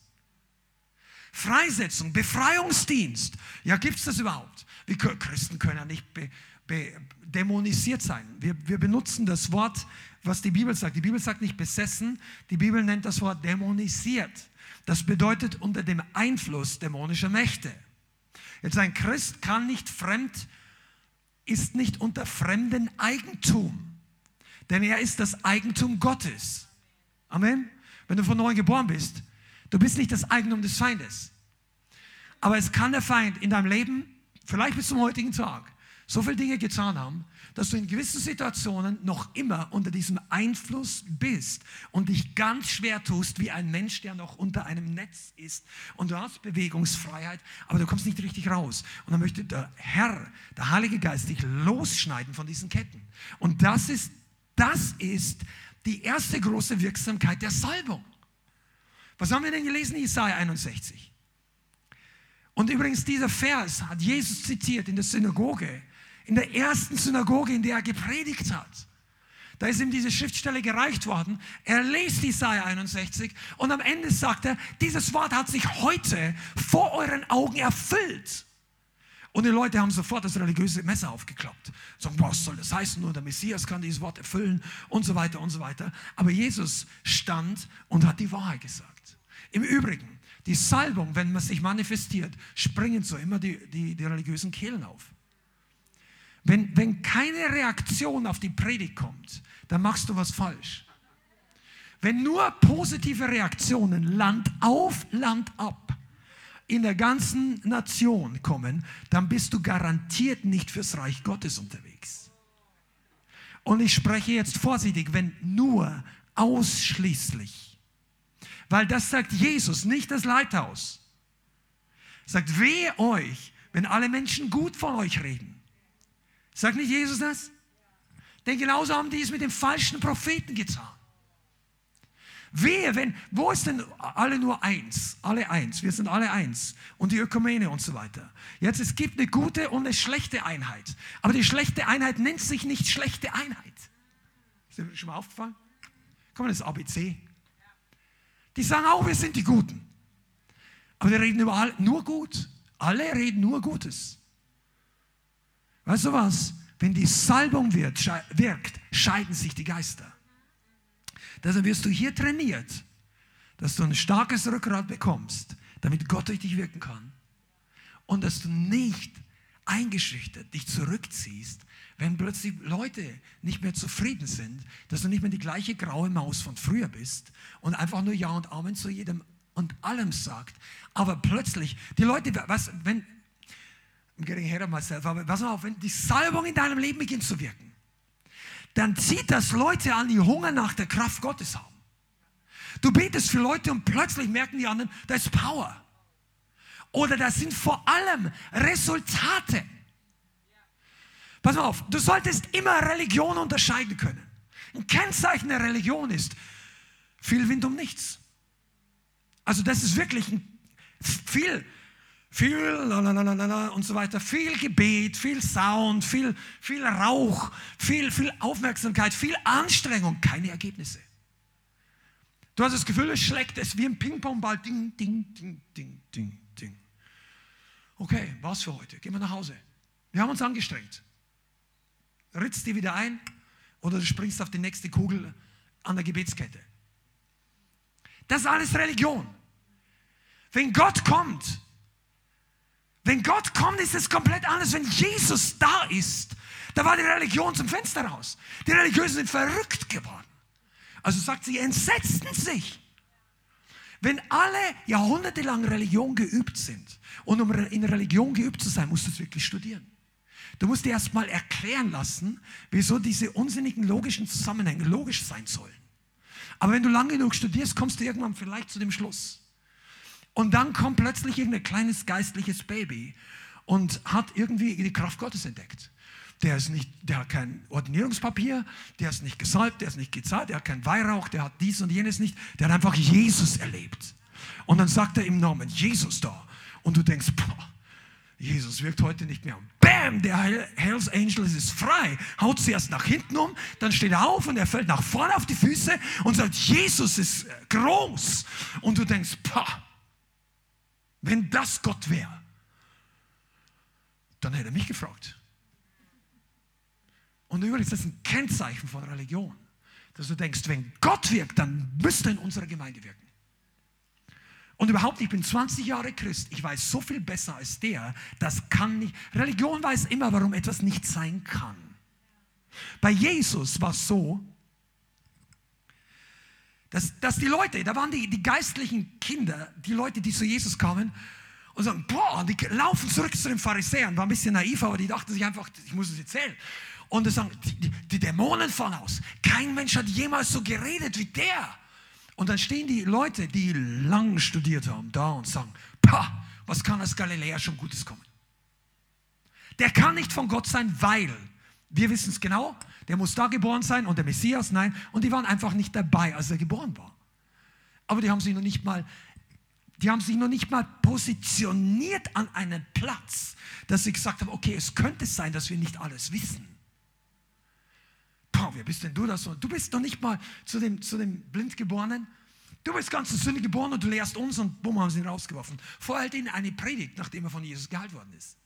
Freisetzung, Befreiungsdienst. Ja, gibt es das überhaupt? Wir Christen können ja nicht be, dämonisiert sein. Wir, wir benutzen das Wort, was die Bibel sagt. Die Bibel sagt nicht besessen, die Bibel nennt das Wort dämonisiert. Das bedeutet unter dem Einfluss dämonischer Mächte. Jetzt ein Christ kann nicht fremd, ist nicht unter fremden Eigentum, denn er ist das Eigentum Gottes. Amen. Wenn du von neuem geboren bist, du bist nicht das Eigentum des Feindes. Aber es kann der Feind in deinem Leben, vielleicht bis zum heutigen Tag, so viele Dinge getan haben, dass du in gewissen Situationen noch immer unter diesem Einfluss bist und dich ganz schwer tust wie ein Mensch, der noch unter einem Netz ist und du hast Bewegungsfreiheit, aber du kommst nicht richtig raus. Und dann möchte der Herr, der Heilige Geist, dich losschneiden von diesen Ketten. Und das ist, das ist die erste große Wirksamkeit der Salbung. Was haben wir denn gelesen Jesaja 61? Und übrigens, dieser Vers hat Jesus zitiert in der Synagoge in der ersten Synagoge, in der er gepredigt hat. Da ist ihm diese Schriftstelle gereicht worden. Er liest Isaiah 61 und am Ende sagt er, dieses Wort hat sich heute vor euren Augen erfüllt. Und die Leute haben sofort das religiöse Messer aufgeklappt. Sagen, was soll das heißen? Nur der Messias kann dieses Wort erfüllen und so weiter und so weiter. Aber Jesus stand und hat die Wahrheit gesagt. Im Übrigen, die Salbung, wenn man sich manifestiert, springen so immer die, die, die religiösen Kehlen auf. Wenn, wenn keine Reaktion auf die Predigt kommt, dann machst du was falsch. Wenn nur positive Reaktionen Land auf, Land ab in der ganzen Nation kommen, dann bist du garantiert nicht fürs Reich Gottes unterwegs. Und ich spreche jetzt vorsichtig, wenn nur ausschließlich. Weil das sagt Jesus, nicht das Leithaus. Sagt, wehe euch, wenn alle Menschen gut von euch reden. Sagt nicht Jesus das? Denn genauso haben die es mit den falschen Propheten getan. Wehe, wenn, wo ist denn alle nur eins? Alle eins, wir sind alle eins. Und die Ökumene und so weiter. Jetzt, es gibt eine gute und eine schlechte Einheit. Aber die schlechte Einheit nennt sich nicht schlechte Einheit. Ist dir schon mal aufgefallen? Komm das ABC. Die sagen auch, wir sind die Guten. Aber die reden überall nur gut. Alle reden nur Gutes. Weißt du was? Wenn die Salbung wird, wirkt, scheiden sich die Geister. Deshalb wirst du hier trainiert, dass du ein starkes Rückgrat bekommst, damit Gott durch dich wirken kann. Und dass du nicht eingeschüchtert dich zurückziehst, wenn plötzlich Leute nicht mehr zufrieden sind, dass du nicht mehr die gleiche graue Maus von früher bist und einfach nur Ja und Amen zu jedem und allem sagt. Aber plötzlich, die Leute, was, wenn, I'm getting ahead of myself. Aber pass auf, wenn die Salbung in deinem Leben beginnt zu wirken, dann zieht das Leute an, die Hunger nach der Kraft Gottes haben. Du betest für Leute und plötzlich merken die anderen, da ist Power. Oder das sind vor allem Resultate. Pass auf, du solltest immer Religion unterscheiden können. Ein Kennzeichen der Religion ist viel Wind um nichts. Also das ist wirklich ein, viel viel lalalala und so weiter, viel Gebet, viel Sound, viel, viel Rauch, viel, viel Aufmerksamkeit, viel Anstrengung, keine Ergebnisse. Du hast das Gefühl, es schlägt es wie ein Ping-Pong-Ball, ding, ding, ding, ding, ding, ding. Okay, was für heute? Gehen wir nach Hause. Wir haben uns angestrengt. Ritzt die wieder ein oder du springst auf die nächste Kugel an der Gebetskette. Das ist alles Religion. Wenn Gott kommt, wenn Gott kommt, ist es komplett anders. Wenn Jesus da ist, da war die Religion zum Fenster raus. Die Religiösen sind verrückt geworden. Also sagt sie, entsetzten sich. Wenn alle jahrhundertelang Religion geübt sind, und um in Religion geübt zu sein, musst du es wirklich studieren. Du musst dir erst mal erklären lassen, wieso diese unsinnigen logischen Zusammenhänge logisch sein sollen. Aber wenn du lange genug studierst, kommst du irgendwann vielleicht zu dem Schluss. Und dann kommt plötzlich irgendein kleines geistliches Baby und hat irgendwie die Kraft Gottes entdeckt. Der, ist nicht, der hat kein Ordinierungspapier, der ist nicht gesalbt, der ist nicht gezahlt, der hat keinen Weihrauch, der hat dies und jenes nicht. Der hat einfach Jesus erlebt. Und dann sagt er im Namen Jesus da. Und du denkst, boah, Jesus wirkt heute nicht mehr. Bam, der Hells Angel ist frei. Haut zuerst nach hinten um, dann steht er auf und er fällt nach vorne auf die Füße und sagt, Jesus ist groß. Und du denkst, boah, wenn das Gott wäre, dann hätte er mich gefragt. Und übrigens, das ist ein Kennzeichen von Religion, dass du denkst, wenn Gott wirkt, dann müsste in unserer Gemeinde wirken. Und überhaupt, ich bin 20 Jahre Christ, ich weiß so viel besser als der, das kann nicht. Religion weiß immer, warum etwas nicht sein kann. Bei Jesus war es so, dass, dass die Leute, da waren die, die geistlichen Kinder, die Leute, die zu Jesus kamen, und sagen, boah, die laufen zurück zu den Pharisäern, war ein bisschen naiv, aber die dachten sich einfach, ich muss es erzählen. Und die sagen, die, die Dämonen fahren aus. Kein Mensch hat jemals so geredet wie der. Und dann stehen die Leute, die lang studiert haben, da und sagen, pah, was kann aus Galiläa schon Gutes kommen? Der kann nicht von Gott sein, weil, wir wissen es genau, der muss da geboren sein und der Messias, nein. Und die waren einfach nicht dabei, als er geboren war. Aber die haben sich noch nicht mal, die haben sich noch nicht mal positioniert an einen Platz, dass sie gesagt haben, okay, es könnte sein, dass wir nicht alles wissen. Boah, wer bist denn du das? Du bist noch nicht mal zu dem, zu dem Blindgeborenen. Du bist ganz in Sünde geboren und du lehrst uns und bumm, haben sie ihn rausgeworfen. Vorher halt ihnen eine Predigt, nachdem er von Jesus geheilt worden ist.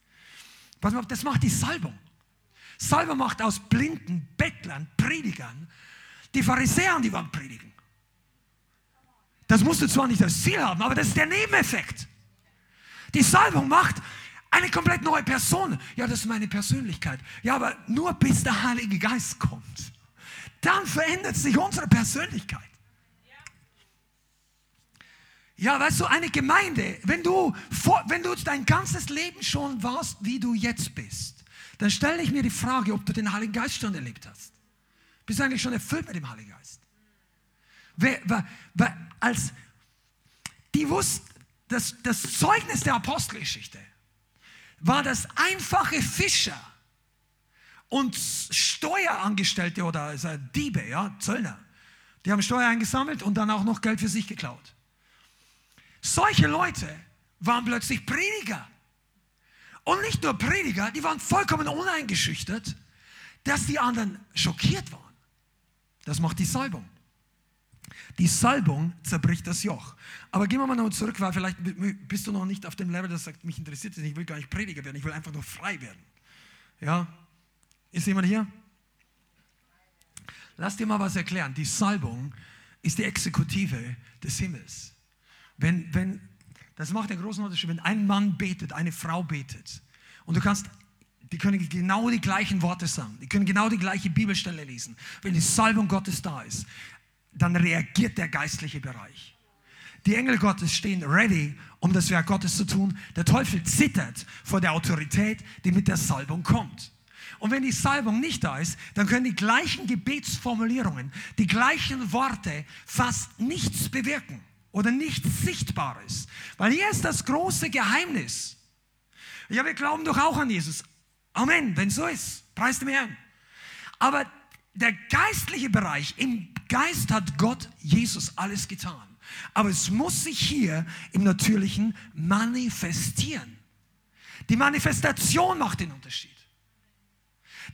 Pass mal, das macht die Salbung. Salbung macht aus blinden Bettlern, Predigern, die Pharisäer, die waren predigen. Das musst du zwar nicht als Ziel haben, aber das ist der Nebeneffekt. Die Salbung macht eine komplett neue Person. Ja, das ist meine Persönlichkeit. Ja, aber nur bis der Heilige Geist kommt. Dann verändert sich unsere Persönlichkeit. Ja, weißt du, eine Gemeinde, wenn du, wenn du dein ganzes Leben schon warst, wie du jetzt bist, dann stelle ich mir die Frage, ob du den Heiligen Geist schon erlebt hast. Bist du eigentlich schon erfüllt mit dem Heiligen Geist? Wer, wer, wer, als die wussten, das, das Zeugnis der Apostelgeschichte war das einfache Fischer und Steuerangestellte oder also Diebe, ja, Zöllner. Die haben Steuer eingesammelt und dann auch noch Geld für sich geklaut. Solche Leute waren plötzlich Prediger. Und nicht nur Prediger, die waren vollkommen uneingeschüchtert, dass die anderen schockiert waren. Das macht die Salbung. Die Salbung zerbricht das Joch. Aber gehen wir mal noch zurück, weil vielleicht bist du noch nicht auf dem Level, das sagt, mich interessiert es nicht, ich will gar nicht Prediger werden, ich will einfach nur frei werden. Ja? Ist jemand hier? Lass dir mal was erklären. Die Salbung ist die Exekutive des Himmels. Wenn, wenn, das macht einen großen Unterschied, wenn ein Mann betet, eine Frau betet und du kannst die können genau die gleichen Worte sagen. Die können genau die gleiche Bibelstelle lesen. Wenn die Salbung Gottes da ist, dann reagiert der geistliche Bereich. Die Engel Gottes stehen ready, um das Werk Gottes zu tun. Der Teufel zittert vor der Autorität, die mit der Salbung kommt. Und wenn die Salbung nicht da ist, dann können die gleichen Gebetsformulierungen, die gleichen Worte fast nichts bewirken oder nichts Sichtbares. Weil hier ist das große Geheimnis. Ja, wir glauben doch auch an Jesus. Amen, wenn so ist. Preist dem Herrn. Aber der geistliche Bereich, im Geist hat Gott Jesus alles getan. Aber es muss sich hier im Natürlichen manifestieren. Die Manifestation macht den Unterschied.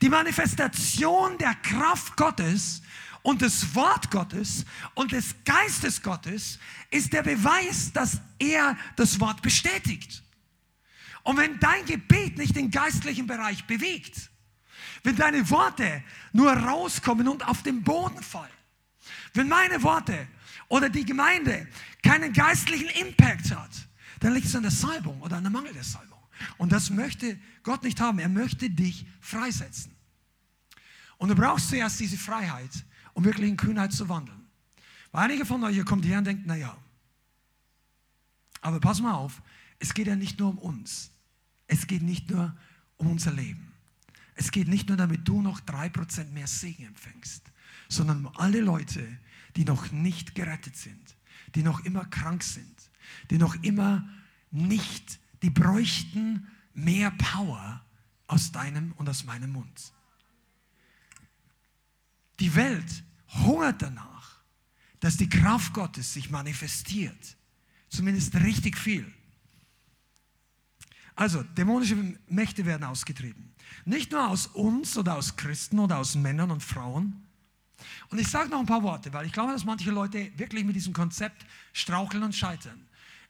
Die Manifestation der Kraft Gottes und des Wort Gottes und des Geistes Gottes ist der Beweis, dass er das Wort bestätigt. Und wenn dein Gebet nicht den geistlichen Bereich bewegt, wenn deine Worte nur rauskommen und auf den Boden fallen, wenn meine Worte oder die Gemeinde keinen geistlichen Impact hat, dann liegt es an der Salbung oder an der Mangel der Salbung. Und das möchte Gott nicht haben. Er möchte dich freisetzen. Und du brauchst zuerst diese Freiheit, um wirklich in Kühnheit zu wandeln. Weil einige von euch, ihr kommt her und denkt, naja, aber pass mal auf, es geht ja nicht nur um uns. Es geht nicht nur um unser Leben. Es geht nicht nur damit du noch drei Prozent mehr Segen empfängst sondern um alle Leute, die noch nicht gerettet sind, die noch immer krank sind, die noch immer nicht, die bräuchten mehr Power aus deinem und aus meinem Mund. Die Welt hungert danach, dass die Kraft Gottes sich manifestiert. Zumindest richtig viel. Also, dämonische Mächte werden ausgetrieben. Nicht nur aus uns oder aus Christen oder aus Männern und Frauen, und ich sage noch ein paar Worte, weil ich glaube, dass manche Leute wirklich mit diesem Konzept straucheln und scheitern.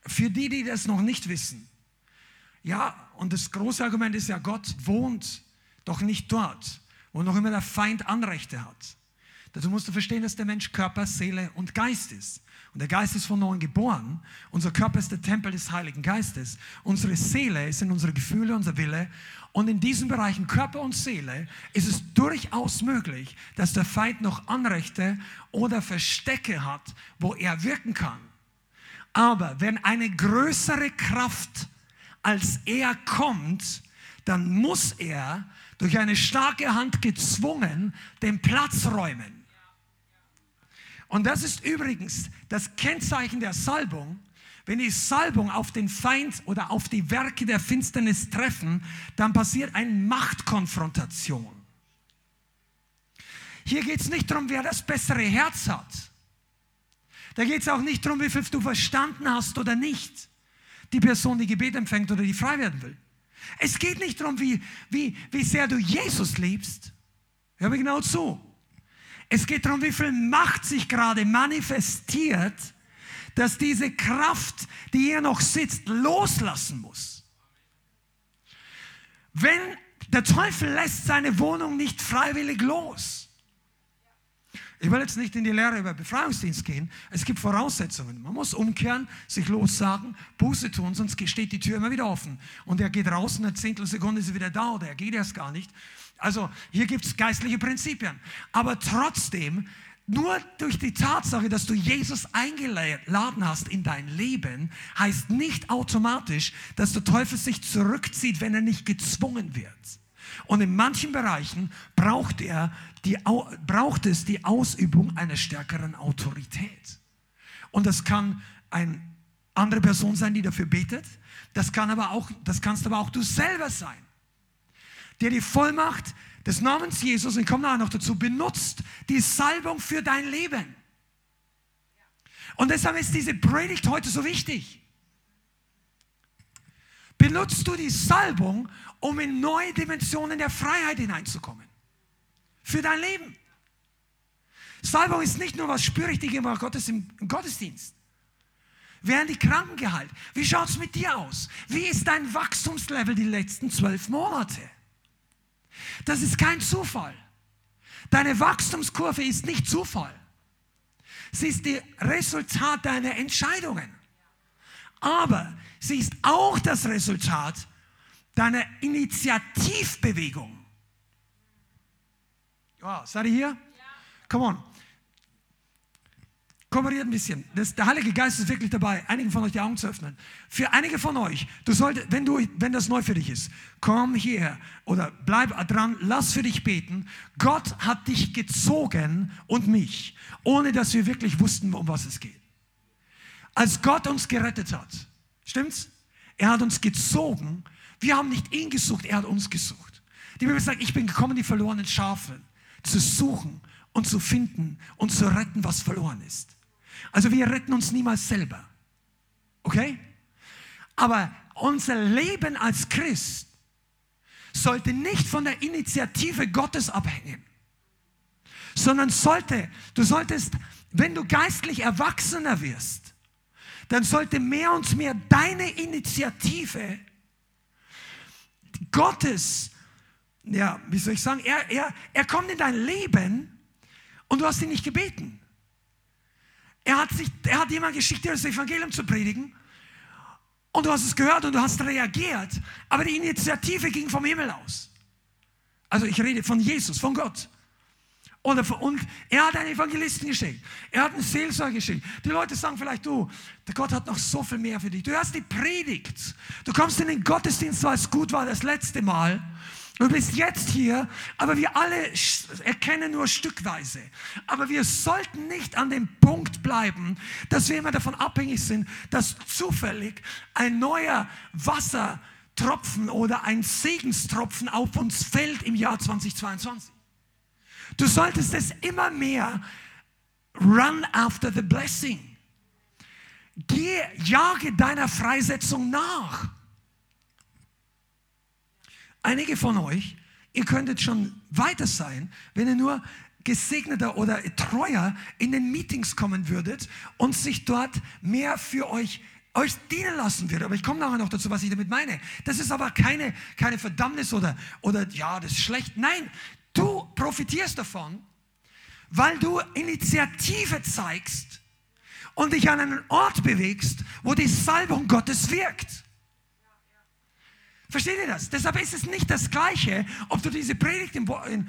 Für die, die das noch nicht wissen. Ja, und das große Argument ist ja, Gott wohnt doch nicht dort, wo noch immer der Feind Anrechte hat. Dazu musst du verstehen, dass der Mensch Körper, Seele und Geist ist. Und der Geist ist von neuem geboren. Unser Körper ist der Tempel des Heiligen Geistes. Unsere Seele sind unsere Gefühle, unser Wille. Und in diesen Bereichen Körper und Seele ist es durchaus möglich, dass der Feind noch Anrechte oder Verstecke hat, wo er wirken kann. Aber wenn eine größere Kraft als er kommt, dann muss er durch eine starke Hand gezwungen den Platz räumen. Und das ist übrigens das Kennzeichen der Salbung. Wenn die Salbung auf den Feind oder auf die Werke der Finsternis treffen, dann passiert eine Machtkonfrontation. Hier geht es nicht darum, wer das bessere Herz hat. Da geht es auch nicht darum, wie viel du verstanden hast oder nicht. Die Person, die Gebet empfängt oder die frei werden will. Es geht nicht darum, wie, wie, wie sehr du Jesus liebst. Hör mir genau zu. Es geht darum, wie viel Macht sich gerade manifestiert, dass diese Kraft, die hier noch sitzt, loslassen muss. Wenn der Teufel lässt seine Wohnung nicht freiwillig los. Ich will jetzt nicht in die Lehre über Befreiungsdienst gehen. Es gibt Voraussetzungen. Man muss umkehren, sich lossagen, Buße tun, sonst steht die Tür immer wieder offen. Und er geht raus und eine Zehntelsekunde ist er wieder da oder er geht erst gar nicht. Also hier gibt es geistliche Prinzipien. Aber trotzdem, nur durch die Tatsache, dass du Jesus eingeladen hast in dein Leben, heißt nicht automatisch, dass der Teufel sich zurückzieht, wenn er nicht gezwungen wird. Und in manchen Bereichen braucht, er die, braucht es die Ausübung einer stärkeren Autorität. Und das kann eine andere Person sein, die dafür betet. Das kann aber auch, das kannst aber auch du selber sein der die Vollmacht des Namens Jesus, und ich komme nachher noch dazu, benutzt, die Salbung für dein Leben. Und deshalb ist diese Predigt heute so wichtig. Benutzt du die Salbung, um in neue Dimensionen der Freiheit hineinzukommen? Für dein Leben. Salbung ist nicht nur was spüre ich die Gottes im Gottesdienst. Werden die Kranken geheilt? Wie schaut es mit dir aus? Wie ist dein Wachstumslevel die letzten zwölf Monate? Das ist kein Zufall. Deine Wachstumskurve ist nicht Zufall. Sie ist das Resultat deiner Entscheidungen. Aber sie ist auch das Resultat deiner Initiativbewegung. Ja, seid ihr hier? Come on. Kooperiert ein bisschen. Das, der Heilige Geist ist wirklich dabei, einigen von euch die Augen zu öffnen. Für einige von euch, du solltest, wenn, du, wenn das neu für dich ist, komm hier oder bleib dran, lass für dich beten. Gott hat dich gezogen und mich, ohne dass wir wirklich wussten, um was es geht. Als Gott uns gerettet hat, stimmt's? Er hat uns gezogen. Wir haben nicht ihn gesucht, er hat uns gesucht. Die Bibel sagt, ich bin gekommen, die verlorenen Schafe zu suchen und zu finden und zu retten, was verloren ist. Also wir retten uns niemals selber. Okay? Aber unser Leben als Christ sollte nicht von der Initiative Gottes abhängen, sondern sollte, du solltest, wenn du geistlich erwachsener wirst, dann sollte mehr und mehr deine Initiative Gottes, ja, wie soll ich sagen, er, er, er kommt in dein Leben und du hast ihn nicht gebeten. Er hat, sich, er hat jemand geschickt, dir das Evangelium zu predigen. Und du hast es gehört und du hast reagiert. Aber die Initiative ging vom Himmel aus. Also ich rede von Jesus, von Gott. Und, und er hat einen Evangelisten geschickt. Er hat einen Seelsorger geschickt. Die Leute sagen vielleicht, du, der Gott hat noch so viel mehr für dich. Du hörst die Predigt. Du kommst in den Gottesdienst, weil es gut war das letzte Mal. Du bist jetzt hier, aber wir alle erkennen nur stückweise. Aber wir sollten nicht an dem Punkt bleiben, dass wir immer davon abhängig sind, dass zufällig ein neuer Wassertropfen oder ein Segenstropfen auf uns fällt im Jahr 2022. Du solltest es immer mehr run after the blessing. Geh, jage deiner Freisetzung nach. Einige von euch, ihr könntet schon weiter sein, wenn ihr nur gesegneter oder treuer in den Meetings kommen würdet und sich dort mehr für euch euch dienen lassen würde. Aber ich komme nachher noch dazu, was ich damit meine. Das ist aber keine, keine Verdammnis oder, oder ja, das ist schlecht. Nein, du profitierst davon, weil du Initiative zeigst und dich an einen Ort bewegst, wo die Salbung Gottes wirkt. Versteht ihr das? Deshalb ist es nicht das Gleiche, ob du diese Predigt in, in,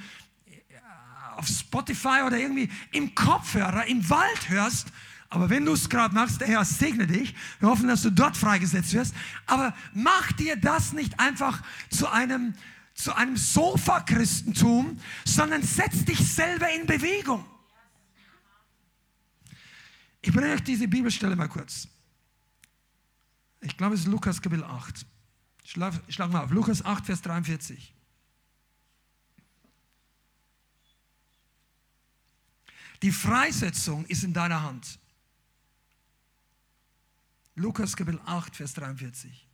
auf Spotify oder irgendwie im Kopfhörer, im Wald hörst. Aber wenn du es gerade machst, der Herr segne dich. Wir hoffen, dass du dort freigesetzt wirst. Aber mach dir das nicht einfach zu einem, zu einem Sofa-Christentum, sondern setz dich selber in Bewegung. Ich bringe euch diese Bibelstelle mal kurz. Ich glaube, es ist Lukas Kapitel 8. Schlag, schlag mal auf, Lukas 8, Vers 43. Die Freisetzung ist in deiner Hand. Lukas Kapitel 8, Vers 43.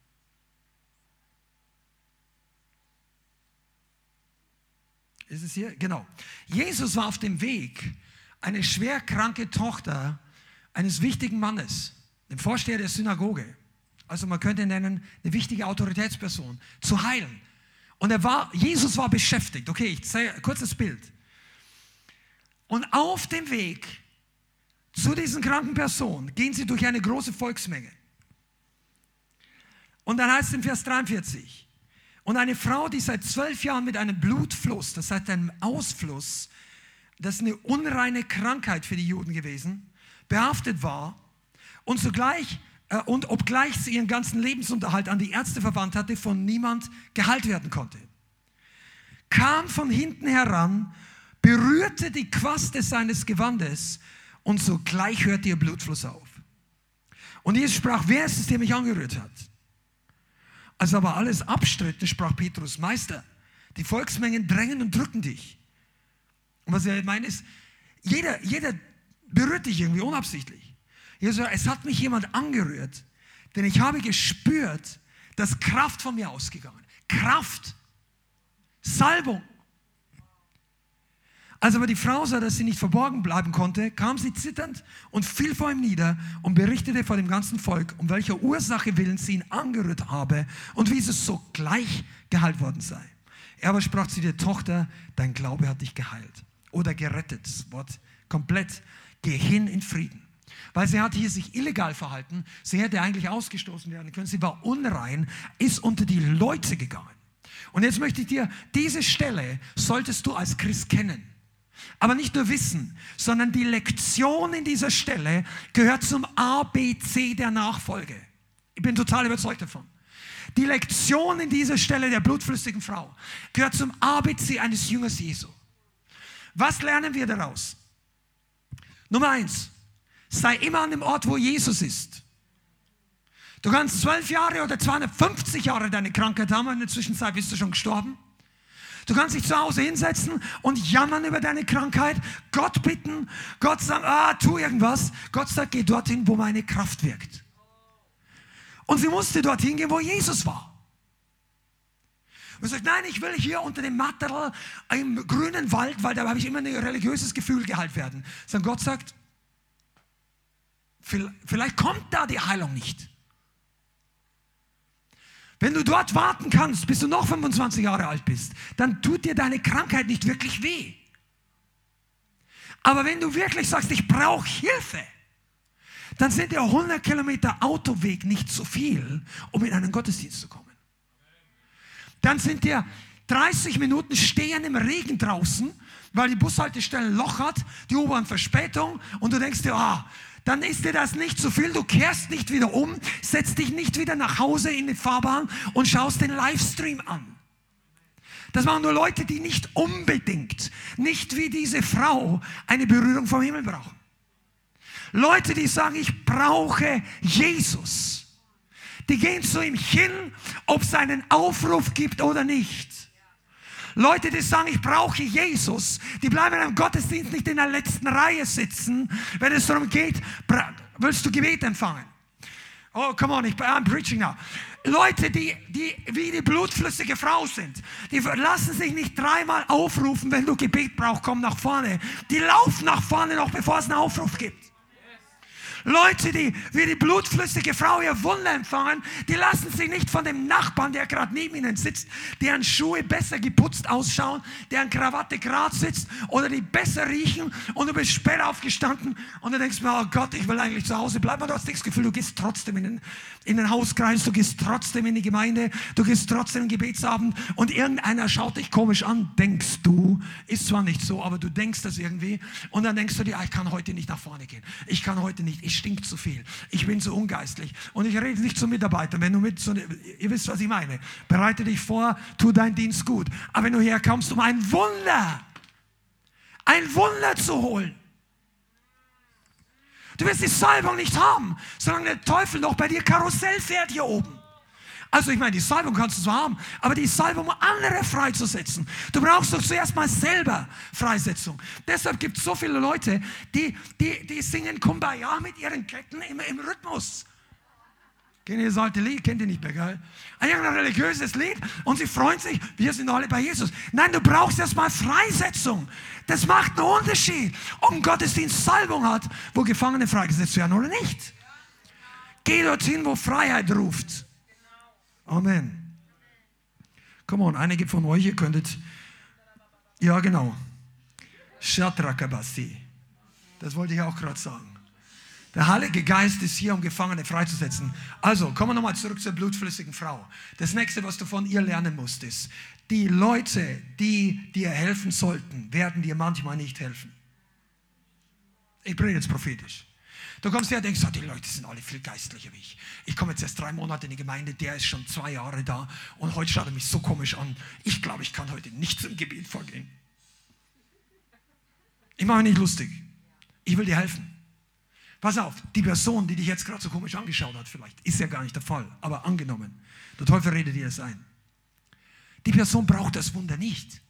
Ist es hier? Genau. Jesus war auf dem Weg, eine schwerkranke Tochter eines wichtigen Mannes, dem Vorsteher der Synagoge, also man könnte nennen, eine wichtige Autoritätsperson, zu heilen. Und er war, Jesus war beschäftigt. Okay, ich zeige kurzes Bild. Und auf dem Weg zu diesen kranken Personen gehen sie durch eine große Volksmenge. Und dann heißt es im Vers 43, und eine Frau, die seit zwölf Jahren mit einem Blutfluss, das heißt einem Ausfluss, das ist eine unreine Krankheit für die Juden gewesen, behaftet war und zugleich und obgleich sie ihren ganzen Lebensunterhalt an die Ärzte verwandt hatte, von niemand geheilt werden konnte. Kam von hinten heran, berührte die Quaste seines Gewandes und sogleich hörte ihr Blutfluss auf. Und Jesus sprach, wer ist es, der mich angerührt hat? Als aber alles abstritten, sprach Petrus, Meister, die Volksmengen drängen und drücken dich. Und was er meint ist, jeder, jeder berührt dich irgendwie unabsichtlich. Jesus es hat mich jemand angerührt, denn ich habe gespürt, dass Kraft von mir ausgegangen. Kraft. Salbung. Als aber die Frau sah, dass sie nicht verborgen bleiben konnte, kam sie zitternd und fiel vor ihm nieder und berichtete vor dem ganzen Volk, um welcher Ursache willen sie ihn angerührt habe und wie es sogleich geheilt worden sei. Er aber sprach zu der Tochter, dein Glaube hat dich geheilt oder gerettet. Das Wort komplett geh hin in Frieden. Weil sie hat hier sich illegal verhalten. Sie hätte eigentlich ausgestoßen werden können. Sie war unrein, ist unter die Leute gegangen. Und jetzt möchte ich dir, diese Stelle solltest du als Christ kennen. Aber nicht nur wissen, sondern die Lektion in dieser Stelle gehört zum ABC der Nachfolge. Ich bin total überzeugt davon. Die Lektion in dieser Stelle der blutflüssigen Frau gehört zum ABC eines Jüngers Jesu. Was lernen wir daraus? Nummer eins, sei immer an dem Ort, wo Jesus ist. Du kannst zwölf Jahre oder 250 Jahre deine Krankheit haben in der Zwischenzeit bist du schon gestorben. Du kannst dich zu Hause hinsetzen und jammern über deine Krankheit, Gott bitten, Gott sagt, ah, tu irgendwas. Gott sagt, geh dorthin, wo meine Kraft wirkt. Und sie musste dorthin gehen, wo Jesus war. Und sagt, nein, ich will hier unter dem Matterl im grünen Wald, weil da habe ich immer ein religiöses Gefühl geheilt werden. Sondern Gott sagt, vielleicht kommt da die Heilung nicht. Wenn du dort warten kannst, bis du noch 25 Jahre alt bist, dann tut dir deine Krankheit nicht wirklich weh. Aber wenn du wirklich sagst, ich brauche Hilfe, dann sind dir 100 Kilometer Autoweg nicht zu viel, um in einen Gottesdienst zu kommen. Dann sind dir 30 Minuten Stehen im Regen draußen, weil die Bushaltestelle ein Loch hat, die U-Bahn Verspätung und du denkst dir, ah, dann ist dir das nicht zu viel. Du kehrst nicht wieder um, setzt dich nicht wieder nach Hause in die Fahrbahn und schaust den Livestream an. Das machen nur Leute, die nicht unbedingt, nicht wie diese Frau, eine Berührung vom Himmel brauchen. Leute, die sagen, ich brauche Jesus. Die gehen zu ihm hin, ob es einen Aufruf gibt oder nicht. Leute, die sagen, ich brauche Jesus, die bleiben im Gottesdienst nicht in der letzten Reihe sitzen, wenn es darum geht, willst du Gebet empfangen? Oh, come on, I'm preaching now. Leute, die, die wie die blutflüssige Frau sind, die lassen sich nicht dreimal aufrufen, wenn du Gebet brauchst, komm nach vorne. Die laufen nach vorne noch, bevor es einen Aufruf gibt. Leute, die wie die blutflüssige Frau ihr Wunder empfangen, die lassen sich nicht von dem Nachbarn, der gerade neben ihnen sitzt, deren Schuhe besser geputzt ausschauen, deren Krawatte gerade sitzt oder die besser riechen und du bist spät aufgestanden und du denkst mir, oh Gott, ich will eigentlich zu Hause bleiben. Und du hast das Gefühl, du gehst trotzdem in den, in den Hauskreis, du gehst trotzdem in die Gemeinde, du gehst trotzdem in den Gebetsabend und irgendeiner schaut dich komisch an, denkst du, ist zwar nicht so, aber du denkst das irgendwie und dann denkst du dir, ah, ich kann heute nicht nach vorne gehen. Ich kann heute nicht, ich stink zu viel. Ich bin zu ungeistlich. Und ich rede nicht zu Mitarbeitern. Wenn du mit so, ihr wisst, was ich meine. Bereite dich vor, tu deinen Dienst gut. Aber wenn du herkommst, um ein Wunder, ein Wunder zu holen, Du wirst die Salbung nicht haben, solange der Teufel noch bei dir Karussell fährt hier oben. Also ich meine, die Salbung kannst du zwar haben, aber die Salbung, um andere freizusetzen. Du brauchst doch zuerst mal selber Freisetzung. Deshalb gibt es so viele Leute, die, die, die singen Kumbaya mit ihren Ketten immer im Rhythmus. Kennt ihr das alte Lied? Kennt ihr nicht mehr, gell? Ein religiöses Lied und sie freuen sich, wir sind alle bei Jesus. Nein, du brauchst erstmal Freisetzung. Das macht einen Unterschied, ob ein Gottesdienst Salbung hat, wo Gefangene freigesetzt werden oder nicht. Geh dorthin, wo Freiheit ruft. Amen. Come on, einige von euch, ihr könntet, ja genau, Shatrakabasi. Das wollte ich auch gerade sagen. Der Heilige Geist ist hier, um Gefangene freizusetzen. Also, kommen wir nochmal zurück zur blutflüssigen Frau. Das nächste, was du von ihr lernen musst, ist, die Leute, die dir helfen sollten, werden dir manchmal nicht helfen. Ich bringe jetzt prophetisch. Du kommst her und denkst, oh, die Leute sind alle viel geistlicher wie ich. Ich komme jetzt erst drei Monate in die Gemeinde, der ist schon zwei Jahre da und heute schaut er mich so komisch an. Ich glaube, ich kann heute nicht zum Gebet vorgehen. Ich mache mich nicht lustig. Ich will dir helfen. Pass auf, die Person, die dich jetzt gerade so komisch angeschaut hat, vielleicht, ist ja gar nicht der Fall, aber angenommen, der Teufel redet dir das ein. Die Person braucht das Wunder nicht.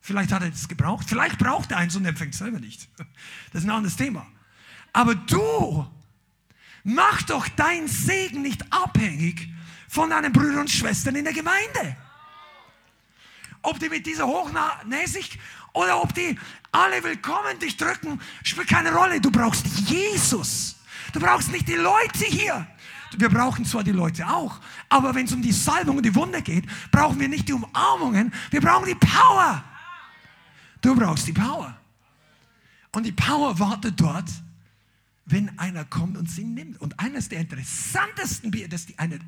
Vielleicht hat er es gebraucht, vielleicht braucht er eins und empfängt es selber nicht. Das ist ein anderes Thema. Aber du, mach doch deinen Segen nicht abhängig von deinen Brüdern und Schwestern in der Gemeinde. Ob die mit dieser hochnäsig oder ob die alle willkommen dich drücken, spielt keine Rolle. Du brauchst Jesus. Du brauchst nicht die Leute hier. Wir brauchen zwar die Leute auch, aber wenn es um die Salbung und die Wunder geht, brauchen wir nicht die Umarmungen, wir brauchen die Power. Du brauchst die Power. Und die Power wartet dort, wenn einer kommt und sie nimmt. Und eines der interessantesten Bier, das die eine,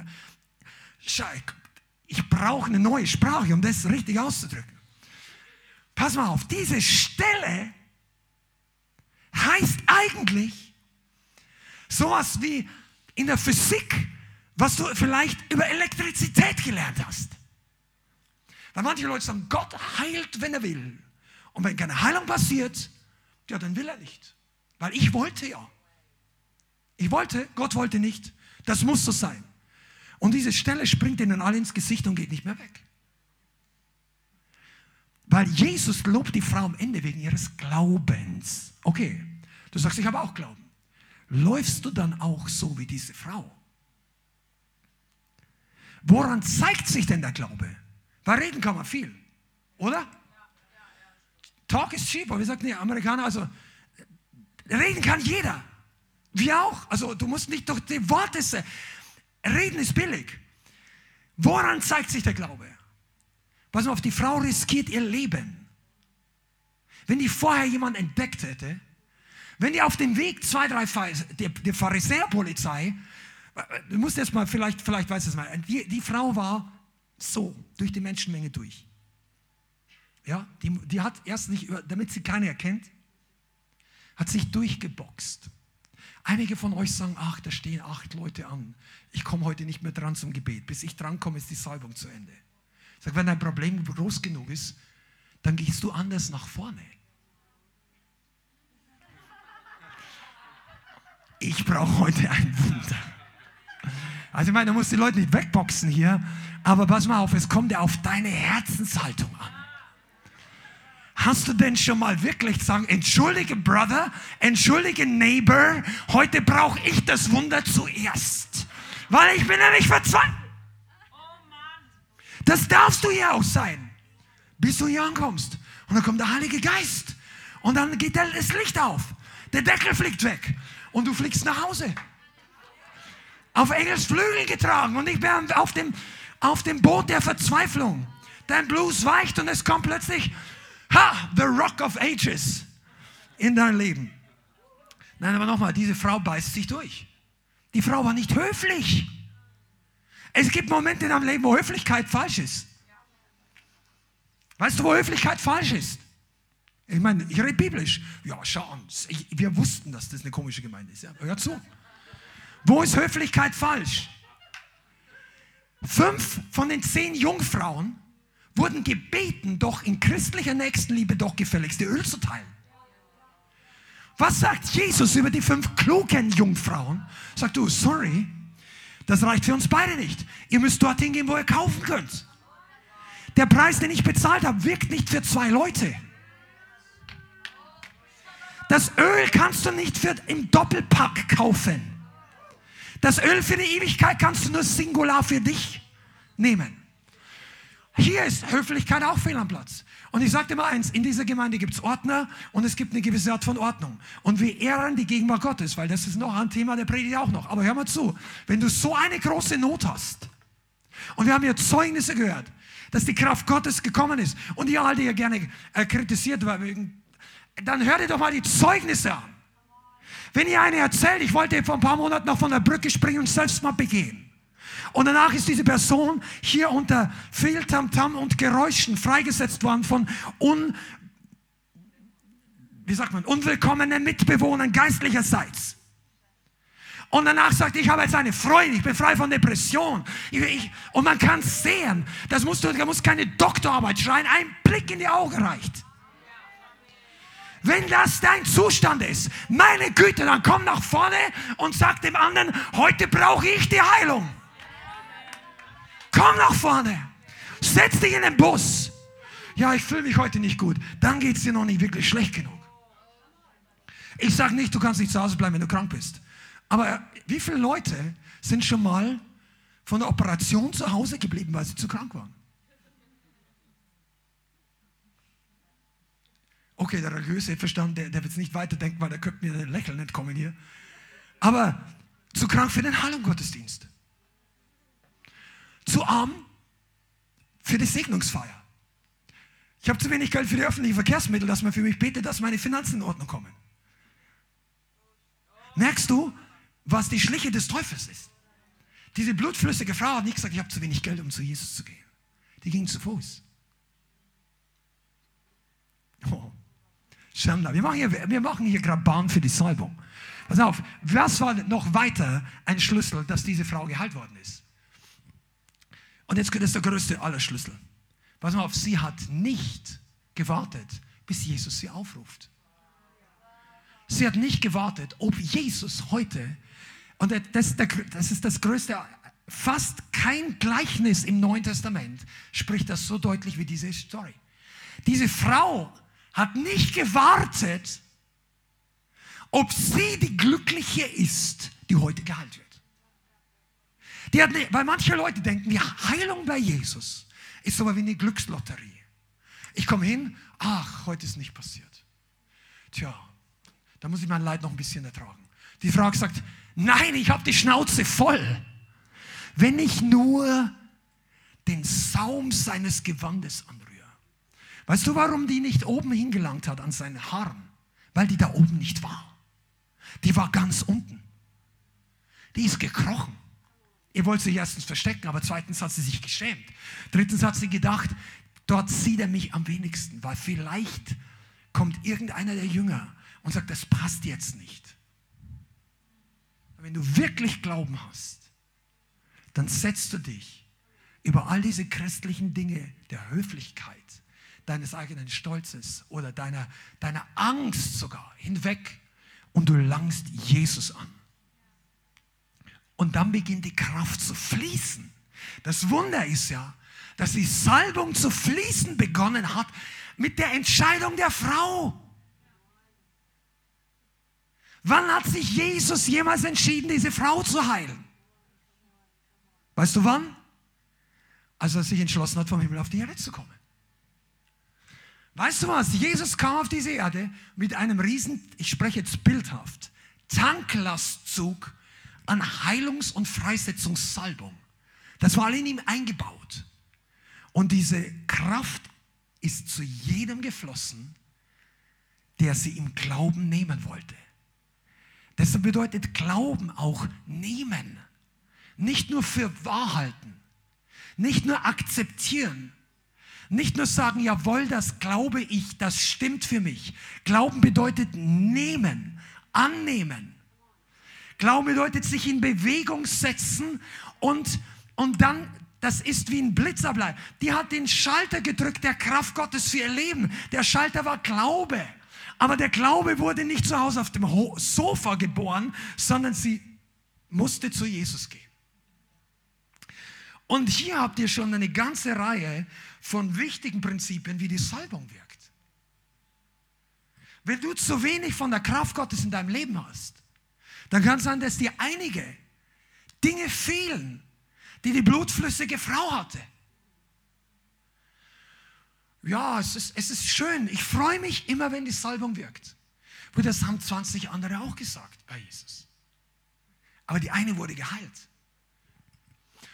ich brauche eine neue Sprache, um das richtig auszudrücken. Pass mal auf, diese Stelle heißt eigentlich sowas wie in der Physik, was du vielleicht über Elektrizität gelernt hast. Weil manche Leute sagen, Gott heilt, wenn er will. Und wenn keine Heilung passiert, ja, dann will er nicht. Weil ich wollte ja. Ich wollte, Gott wollte nicht. Das muss so sein. Und diese Stelle springt ihnen alle ins Gesicht und geht nicht mehr weg. Weil Jesus lobt die Frau am Ende wegen ihres Glaubens. Okay, du sagst, ich habe auch Glauben. Läufst du dann auch so wie diese Frau? Woran zeigt sich denn der Glaube? Weil reden kann man viel, oder? Talk is cheap, aber wie sagt die Amerikaner, also reden kann jeder. Wir auch. Also du musst nicht durch die Worte sehen. Reden ist billig. Woran zeigt sich der Glaube? Pass mal auf, die Frau riskiert ihr Leben. Wenn die vorher jemand entdeckt hätte, wenn die auf dem Weg zwei, drei der, der Pharisäerpolizei, du musst jetzt mal, vielleicht, vielleicht weißt du es mal, die, die Frau war so durch die Menschenmenge durch. Ja, die, die hat erst nicht, damit sie keiner erkennt, hat sich durchgeboxt. Einige von euch sagen, ach, da stehen acht Leute an. Ich komme heute nicht mehr dran zum Gebet. Bis ich drankomme, ist die Salbung zu Ende. Ich sage, wenn dein Problem groß genug ist, dann gehst du anders nach vorne. Ich brauche heute ein Wunder. Also ich meine, du musst die Leute nicht wegboxen hier, aber pass mal auf, es kommt ja auf deine Herzenshaltung an. Hast du denn schon mal wirklich sagen, entschuldige Brother, entschuldige Neighbor, heute brauche ich das Wunder zuerst, weil ich bin nicht verzweifelt. Das darfst du ja auch sein, bis du hier ankommst. Und dann kommt der Heilige Geist und dann geht das Licht auf, der Deckel fliegt weg und du fliegst nach Hause. Auf Engels Flügel getragen und ich bin auf dem, auf dem Boot der Verzweiflung. Dein Blues weicht und es kommt plötzlich, ha, the Rock of Ages in dein Leben. Nein, aber nochmal, diese Frau beißt sich durch. Die Frau war nicht höflich. Es gibt Momente in deinem Leben, wo Höflichkeit falsch ist. Weißt du, wo Höflichkeit falsch ist? Ich meine, ich rede biblisch. Ja, schau Ich, wir wussten, dass das eine komische Gemeinde ist. Ja, hör zu. Wo ist Höflichkeit falsch? Fünf von den zehn Jungfrauen wurden gebeten, doch in christlicher Nächstenliebe doch gefälligst Öl zu teilen. Was sagt Jesus über die fünf klugen Jungfrauen? Sagt du, sorry, das reicht für uns beide nicht. Ihr müsst dorthin gehen, wo ihr kaufen könnt. Der Preis, den ich bezahlt habe, wirkt nicht für zwei Leute. Das Öl kannst du nicht für, im Doppelpack kaufen. Das Öl für die Ewigkeit kannst du nur singular für dich nehmen. Hier ist Höflichkeit auch fehl am Platz. Und ich sage dir mal eins, in dieser Gemeinde gibt es Ordner und es gibt eine gewisse Art von Ordnung. Und wir ehren die Gegenwart Gottes, weil das ist noch ein Thema der Predigt auch noch. Aber hör mal zu, wenn du so eine große Not hast, und wir haben hier Zeugnisse gehört, dass die Kraft Gottes gekommen ist, und ihr alle, ja gerne äh, kritisiert, dann hört ihr doch mal die Zeugnisse an. Wenn ihr eine erzählt, ich wollte vor ein paar Monaten noch von der Brücke springen und selbst mal begehen. Und danach ist diese Person hier unter viel Tamtam und Geräuschen freigesetzt worden von un, wie sagt man, unwillkommenen Mitbewohnern geistlicherseits. Und danach sagt, ich habe jetzt eine Freude, ich bin frei von Depression. Ich, ich, und man kann sehen, das musst du, da muss keine Doktorarbeit schreien, ein Blick in die Augen reicht. Wenn das dein Zustand ist, meine Güte, dann komm nach vorne und sag dem anderen, heute brauche ich die Heilung. Komm nach vorne. Setz dich in den Bus. Ja, ich fühle mich heute nicht gut. Dann geht es dir noch nicht wirklich schlecht genug. Ich sage nicht, du kannst nicht zu Hause bleiben, wenn du krank bist. Aber wie viele Leute sind schon mal von der Operation zu Hause geblieben, weil sie zu krank waren? Okay, der religiöse Verstand, der, der wird es nicht weiterdenken, weil der könnte mir ein Lächeln entkommen hier. Aber zu krank für den Heilung-Gottesdienst zu arm für die Segnungsfeier. Ich habe zu wenig Geld für die öffentlichen Verkehrsmittel, dass man für mich betet, dass meine Finanzen in Ordnung kommen. Merkst du, was die Schliche des Teufels ist? Diese blutflüssige Frau hat nicht gesagt, ich habe zu wenig Geld, um zu Jesus zu gehen. Die ging zu Fuß. Oh. Wir machen hier, wir hier gerade Bahn für die Salbung. Pass auf, was war noch weiter ein Schlüssel, dass diese Frau geheilt worden ist? Und jetzt ist der größte aller Schlüssel. Pass mal auf, sie hat nicht gewartet, bis Jesus sie aufruft. Sie hat nicht gewartet, ob Jesus heute, und das, das ist das größte, fast kein Gleichnis im Neuen Testament spricht das so deutlich wie diese Story. Diese Frau hat nicht gewartet, ob sie die Glückliche ist, die heute geheilt wird. Die eine, weil manche Leute denken, die Heilung bei Jesus ist aber wie eine Glückslotterie. Ich komme hin, ach, heute ist nicht passiert. Tja, da muss ich mein Leid noch ein bisschen ertragen. Die Frau sagt, nein, ich habe die Schnauze voll. Wenn ich nur den Saum seines Gewandes anrühre. Weißt du, warum die nicht oben hingelangt hat an seinen Haaren? Weil die da oben nicht war. Die war ganz unten. Die ist gekrochen. Ihr wollt sich erstens verstecken, aber zweitens hat sie sich geschämt. Drittens hat sie gedacht, dort sieht er mich am wenigsten, weil vielleicht kommt irgendeiner der Jünger und sagt, das passt jetzt nicht. Wenn du wirklich Glauben hast, dann setzt du dich über all diese christlichen Dinge der Höflichkeit, deines eigenen Stolzes oder deiner, deiner Angst sogar hinweg und du langst Jesus an. Und dann beginnt die Kraft zu fließen. Das Wunder ist ja, dass die Salbung zu fließen begonnen hat mit der Entscheidung der Frau. Wann hat sich Jesus jemals entschieden, diese Frau zu heilen? Weißt du wann? Als er sich entschlossen hat, vom Himmel auf die Erde zu kommen. Weißt du was? Jesus kam auf diese Erde mit einem riesen, ich spreche jetzt bildhaft, Tanklastzug an Heilungs- und Freisetzungssalbung. Das war in ihm eingebaut. Und diese Kraft ist zu jedem geflossen, der sie im Glauben nehmen wollte. Das bedeutet Glauben auch nehmen. Nicht nur für wahr halten, nicht nur akzeptieren, nicht nur sagen, jawohl, das glaube ich, das stimmt für mich. Glauben bedeutet nehmen, annehmen. Glauben bedeutet sich in Bewegung setzen und, und dann, das ist wie ein Blitzableib. Die hat den Schalter gedrückt der Kraft Gottes für ihr Leben. Der Schalter war Glaube. Aber der Glaube wurde nicht zu Hause auf dem Sofa geboren, sondern sie musste zu Jesus gehen. Und hier habt ihr schon eine ganze Reihe von wichtigen Prinzipien, wie die Salbung wirkt. Wenn du zu wenig von der Kraft Gottes in deinem Leben hast, dann kann es sein, dass dir einige Dinge fehlen, die die blutflüssige Frau hatte. Ja, es ist, es ist schön. Ich freue mich immer, wenn die Salbung wirkt. Und das haben 20 andere auch gesagt bei Jesus. Aber die eine wurde geheilt.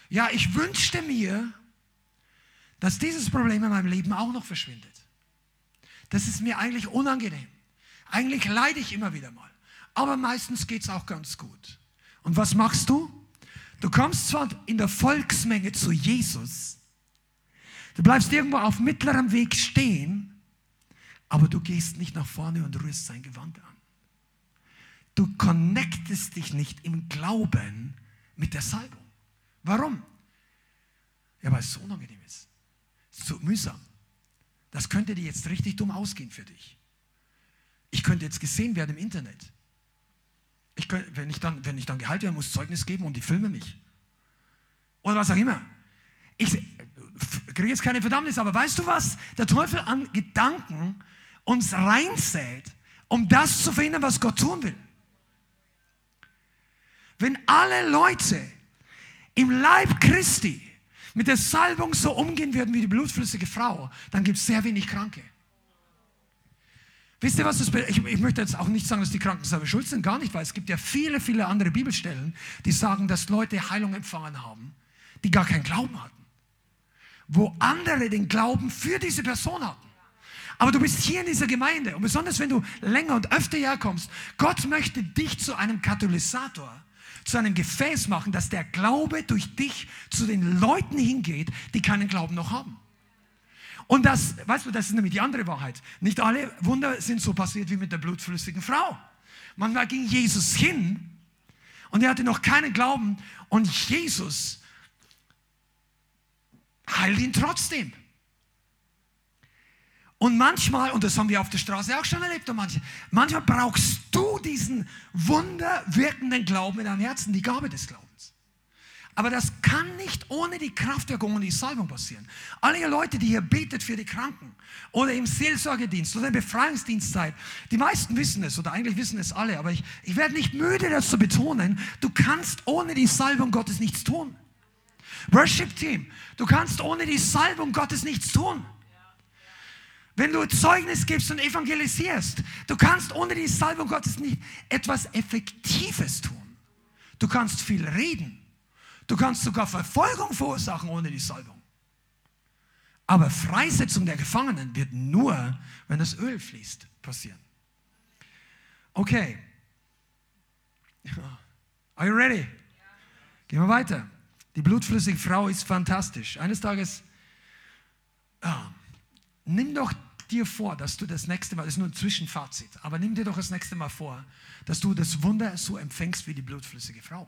Ja, ich wünschte mir, dass dieses Problem in meinem Leben auch noch verschwindet. Das ist mir eigentlich unangenehm. Eigentlich leide ich immer wieder mal. Aber meistens geht es auch ganz gut. Und was machst du? Du kommst zwar in der Volksmenge zu Jesus, du bleibst irgendwo auf mittlerem Weg stehen, aber du gehst nicht nach vorne und rührst sein Gewand an. Du connectest dich nicht im Glauben mit der Salbung. Warum? Ja, weil es so unangenehm ist. So mühsam. Das könnte dir jetzt richtig dumm ausgehen für dich. Ich könnte jetzt gesehen werden im Internet. Ich wenn, ich dann, wenn ich dann geheilt werde, muss Zeugnis geben und die filmen mich. Oder was auch immer. Ich kriege jetzt keine Verdammnis, aber weißt du was? Der Teufel an Gedanken uns reinsät, um das zu verhindern, was Gott tun will. Wenn alle Leute im Leib Christi mit der Salbung so umgehen würden wie die blutflüssige Frau, dann gibt es sehr wenig Kranke. Wisst ihr, was das? Ich, ich, möchte jetzt auch nicht sagen, dass die Kranken selber schuld sind, gar nicht, weil es gibt ja viele, viele andere Bibelstellen, die sagen, dass Leute Heilung empfangen haben, die gar keinen Glauben hatten. Wo andere den Glauben für diese Person hatten. Aber du bist hier in dieser Gemeinde und besonders wenn du länger und öfter herkommst, Gott möchte dich zu einem Katalysator, zu einem Gefäß machen, dass der Glaube durch dich zu den Leuten hingeht, die keinen Glauben noch haben. Und das, weißt du, das ist nämlich die andere Wahrheit. Nicht alle Wunder sind so passiert wie mit der blutflüssigen Frau. Manchmal ging Jesus hin und er hatte noch keinen Glauben und Jesus heilt ihn trotzdem. Und manchmal, und das haben wir auf der Straße auch schon erlebt, und manchmal, manchmal brauchst du diesen wunderwirkenden Glauben in deinem Herzen, die Gabe des Glaubens. Aber das kann nicht ohne die Kraftwirkung und die Salbung passieren. Alle ihr Leute, die hier betet für die Kranken oder im Seelsorgedienst oder im Befreiungsdienst seid, die meisten wissen es oder eigentlich wissen es alle, aber ich, ich werde nicht müde, das zu betonen. Du kannst ohne die Salbung Gottes nichts tun. Worship Team, du kannst ohne die Salbung Gottes nichts tun. Wenn du Zeugnis gibst und evangelisierst, du kannst ohne die Salbung Gottes nicht etwas Effektives tun. Du kannst viel reden, Du kannst sogar Verfolgung verursachen ohne die Salbung. Aber Freisetzung der Gefangenen wird nur, wenn das Öl fließt, passieren. Okay. Are you ready? Gehen wir weiter. Die blutflüssige Frau ist fantastisch. Eines Tages, ah, nimm doch dir vor, dass du das nächste Mal, das ist nur ein Zwischenfazit, aber nimm dir doch das nächste Mal vor, dass du das Wunder so empfängst wie die blutflüssige Frau.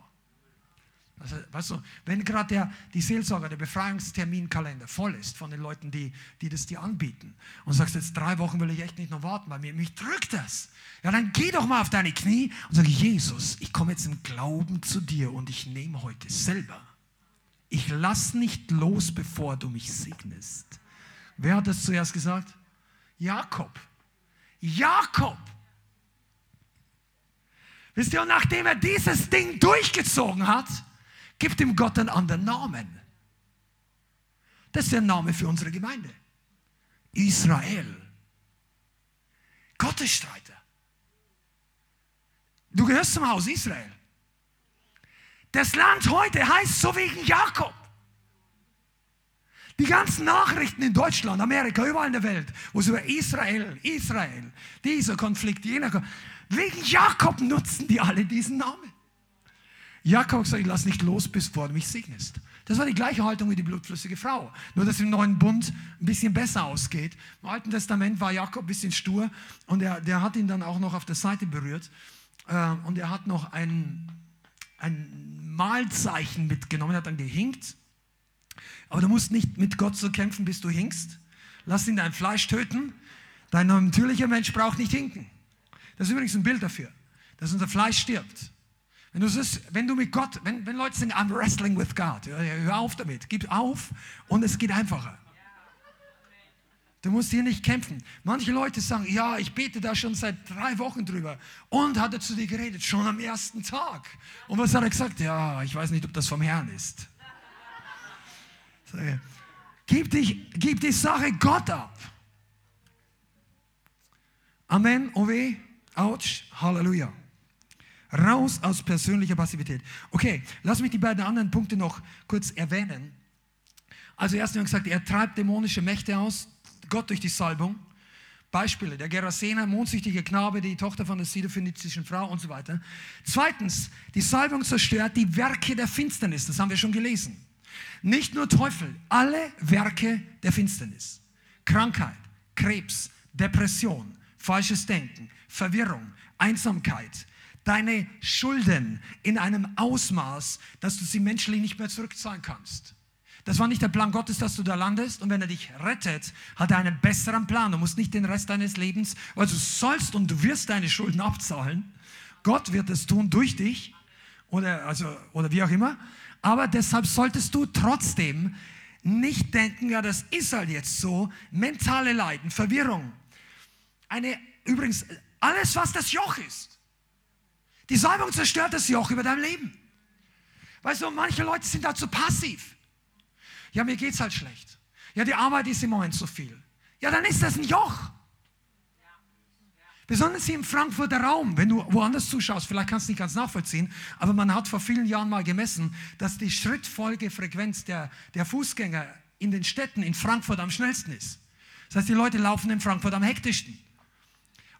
Also, weißt du, wenn gerade die Seelsorger, der Befreiungsterminkalender voll ist von den Leuten, die, die das dir anbieten und sagst, jetzt drei Wochen will ich echt nicht noch warten, weil mir, mich drückt das. Ja, dann geh doch mal auf deine Knie und sag, Jesus, ich komme jetzt im Glauben zu dir und ich nehme heute selber. Ich lass nicht los, bevor du mich segnest. Wer hat das zuerst gesagt? Jakob. Jakob. Wisst ihr, und nachdem er dieses Ding durchgezogen hat, Gib dem Gott einen anderen Namen. Das ist der Name für unsere Gemeinde. Israel. Gottesstreiter. Du gehörst zum Haus Israel. Das Land heute heißt so wegen Jakob. Die ganzen Nachrichten in Deutschland, Amerika, überall in der Welt, wo es über Israel, Israel, dieser Konflikt, jener Konflikt, wegen Jakob nutzen die alle diesen Namen. Jakob sagt, lass nicht los, bis du mich segnest. Das war die gleiche Haltung wie die blutflüssige Frau. Nur, dass im neuen Bund ein bisschen besser ausgeht. Im Alten Testament war Jakob ein bisschen stur und er, der hat ihn dann auch noch auf der Seite berührt. Äh, und er hat noch ein, ein Mahlzeichen mitgenommen, er hat dann gehinkt. Aber du musst nicht mit Gott so kämpfen, bis du hinkst. Lass ihn dein Fleisch töten. Dein natürlicher Mensch braucht nicht hinken. Das ist übrigens ein Bild dafür, dass unser Fleisch stirbt. Wenn du, das, wenn du mit Gott, wenn, wenn Leute sagen, I'm wrestling with God, hör auf damit, gib auf und es geht einfacher. Du musst hier nicht kämpfen. Manche Leute sagen, ja, ich bete da schon seit drei Wochen drüber. Und hat er zu dir geredet? Schon am ersten Tag. Und was hat er gesagt? Ja, ich weiß nicht, ob das vom Herrn ist. Gib, dich, gib die Sache Gott ab. Amen, weh, ouch, Halleluja. Raus aus persönlicher Passivität. Okay, lass mich die beiden anderen Punkte noch kurz erwähnen. Also erstens haben gesagt, er treibt dämonische Mächte aus, Gott durch die Salbung. Beispiele, der Gerasener, mondsüchtige Knabe, die Tochter von der sidophönizischen Frau und so weiter. Zweitens, die Salbung zerstört die Werke der Finsternis, das haben wir schon gelesen. Nicht nur Teufel, alle Werke der Finsternis. Krankheit, Krebs, Depression, falsches Denken, Verwirrung, Einsamkeit, deine Schulden in einem Ausmaß, dass du sie menschlich nicht mehr zurückzahlen kannst. Das war nicht der Plan Gottes, dass du da landest. Und wenn er dich rettet, hat er einen besseren Plan. Du musst nicht den Rest deines Lebens, weil du sollst und du wirst deine Schulden abzahlen. Gott wird es tun durch dich oder, also, oder wie auch immer. Aber deshalb solltest du trotzdem nicht denken, ja, das ist halt jetzt so. Mentale Leiden, Verwirrung. Eine, übrigens, alles, was das Joch ist. Die Salbung zerstört das Joch über dein Leben. Weißt du, manche Leute sind da zu passiv. Ja, mir geht's halt schlecht. Ja, die Arbeit ist im Moment zu viel. Ja, dann ist das ein Joch. Besonders hier im Frankfurter Raum, wenn du woanders zuschaust, vielleicht kannst du nicht ganz nachvollziehen, aber man hat vor vielen Jahren mal gemessen, dass die Schrittfolgefrequenz der, der Fußgänger in den Städten in Frankfurt am schnellsten ist. Das heißt, die Leute laufen in Frankfurt am hektischsten.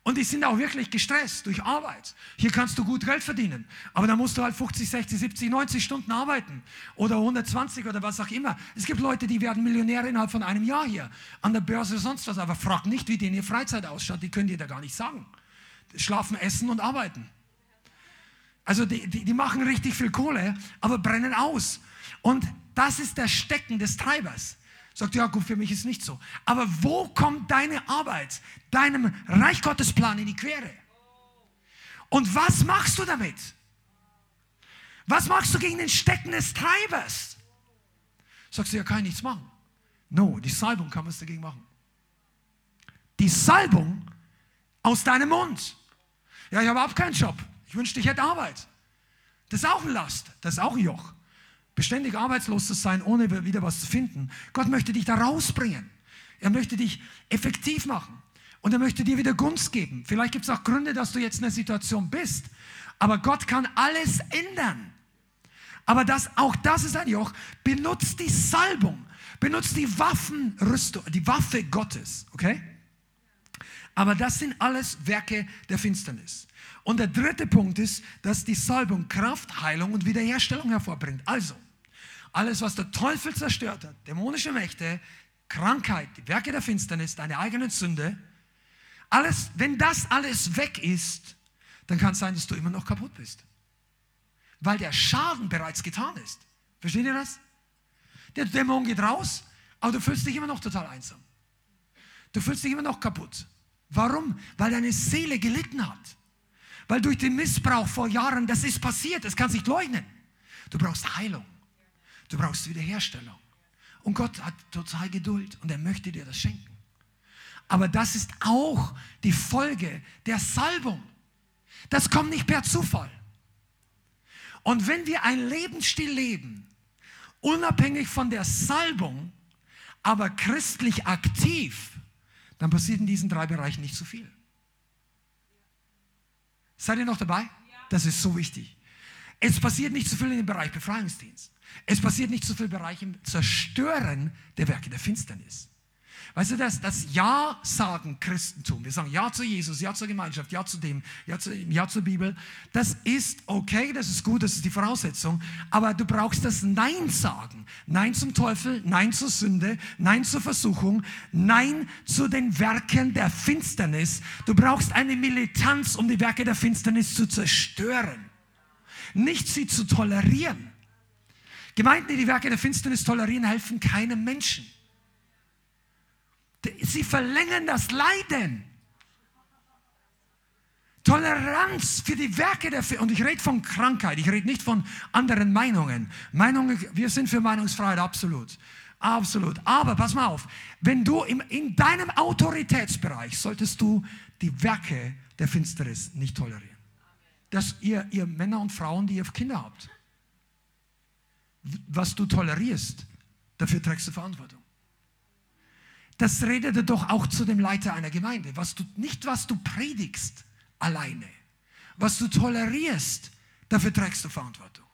Und die sind auch wirklich gestresst durch Arbeit. Hier kannst du gut Geld verdienen, aber da musst du halt 50, 60, 70, 90 Stunden arbeiten oder 120 oder was auch immer. Es gibt Leute, die werden Millionäre innerhalb von einem Jahr hier an der Börse sonst was, aber frag nicht, wie denen ihr Freizeit ausschaut, die können dir da gar nicht sagen. Schlafen, essen und arbeiten. Also die, die, die machen richtig viel Kohle, aber brennen aus. Und das ist der Stecken des Treibers. Sagt Jakob, für mich ist nicht so. Aber wo kommt deine Arbeit, deinem Reich Gottes Plan in die Quere? Und was machst du damit? Was machst du gegen den Stecken des Treibers? Sagst du, ja, kann ich nichts machen. No, die Salbung kann was dagegen machen. Die Salbung aus deinem Mund. Ja, ich habe überhaupt keinen Job. Ich wünschte, ich hätte Arbeit. Das ist auch eine Last. Das ist auch ein Joch beständig arbeitslos zu sein, ohne wieder was zu finden. Gott möchte dich da rausbringen. Er möchte dich effektiv machen. Und er möchte dir wieder Gunst geben. Vielleicht gibt es auch Gründe, dass du jetzt in einer Situation bist. Aber Gott kann alles ändern. Aber das, auch das ist ein Joch. Benutzt die Salbung. Benutzt die Waffenrüstung, die Waffe Gottes. Okay? Aber das sind alles Werke der Finsternis. Und der dritte Punkt ist, dass die Salbung Kraft, Heilung und Wiederherstellung hervorbringt. Also, alles, was der Teufel zerstört hat, dämonische Mächte, Krankheit, die Werke der Finsternis, deine eigene Sünde, alles, wenn das alles weg ist, dann kann es sein, dass du immer noch kaputt bist. Weil der Schaden bereits getan ist. Versteht ihr das? Der Dämon geht raus, aber du fühlst dich immer noch total einsam. Du fühlst dich immer noch kaputt. Warum? Weil deine Seele gelitten hat. Weil durch den Missbrauch vor Jahren, das ist passiert, das kannst du nicht leugnen. Du brauchst Heilung. Du brauchst Wiederherstellung. Und Gott hat total Geduld und er möchte dir das schenken. Aber das ist auch die Folge der Salbung. Das kommt nicht per Zufall. Und wenn wir ein Lebensstil leben, unabhängig von der Salbung, aber christlich aktiv, dann passiert in diesen drei Bereichen nicht so viel. Seid ihr noch dabei? das ist so wichtig. Es passiert nicht so viel in dem Bereich Befreiungsdienst. Es passiert nicht so viel Bereich im Zerstören der Werke der Finsternis. Weißt du, das, das Ja sagen Christentum, wir sagen Ja zu Jesus, Ja zur Gemeinschaft, Ja zu dem, Ja, zu, ja zur Bibel, das ist okay, das ist gut, das ist die Voraussetzung, aber du brauchst das Nein sagen. Nein zum Teufel, Nein zur Sünde, Nein zur Versuchung, Nein zu den Werken der Finsternis. Du brauchst eine Militanz, um die Werke der Finsternis zu zerstören, nicht sie zu tolerieren. Gemeinden, die die Werke der Finsternis tolerieren, helfen keinem Menschen. Sie verlängern das Leiden. Toleranz für die Werke der und ich rede von Krankheit, ich rede nicht von anderen Meinungen. Meinungen, wir sind für Meinungsfreiheit absolut. Absolut. Aber pass mal auf, wenn du im, in deinem Autoritätsbereich solltest du die Werke der Finsternis nicht tolerieren. Dass ihr, ihr Männer und Frauen, die ihr Kinder habt, was du tolerierst, dafür trägst du Verantwortung. Das redete doch auch zu dem Leiter einer Gemeinde. Was du, nicht was du predigst alleine, was du tolerierst, dafür trägst du Verantwortung.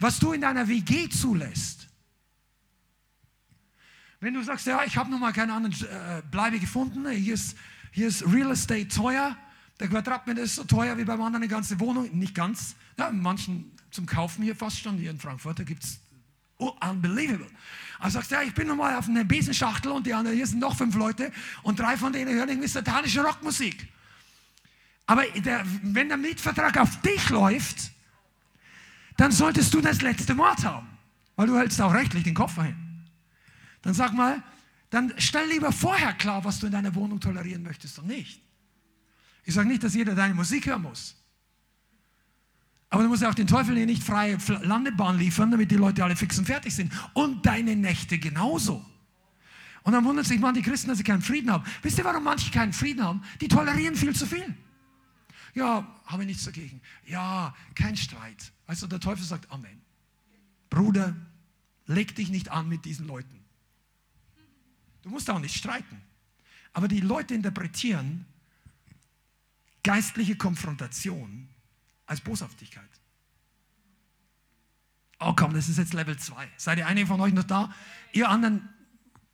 Was du in deiner WG zulässt. Wenn du sagst, ja, ich habe noch mal keine anderen äh, Bleibe gefunden, hier ist, hier ist Real Estate teuer, der Quadratmeter ist so teuer wie beim anderen eine ganze Wohnung, nicht ganz, ja, manchen zum Kaufen hier fast schon, hier in Frankfurt, da gibt es oh, unbelievable. Also sagst du, ja, ich bin nochmal auf einer Besenschachtel und die anderen, hier sind noch fünf Leute und drei von denen hören irgendwie satanische Rockmusik. Aber der, wenn der Mietvertrag auf dich läuft, dann solltest du das letzte Wort haben, weil du hältst auch rechtlich den Koffer hin. Dann sag mal, dann stell lieber vorher klar, was du in deiner Wohnung tolerieren möchtest und nicht. Ich sage nicht, dass jeder deine Musik hören muss. Aber du musst auch den Teufel hier nicht freie Landebahn liefern, damit die Leute alle fix und fertig sind. Und deine Nächte genauso. Und dann wundert sich manche Christen, dass sie keinen Frieden haben. Wisst ihr, warum manche keinen Frieden haben? Die tolerieren viel zu viel. Ja, habe ich nichts dagegen. Ja, kein Streit. Du, der Teufel sagt Amen. Bruder, leg dich nicht an mit diesen Leuten. Du musst auch nicht streiten. Aber die Leute interpretieren geistliche Konfrontation als Boshaftigkeit. Oh komm, das ist jetzt Level 2. Seid ihr einige von euch noch da? Ihr anderen,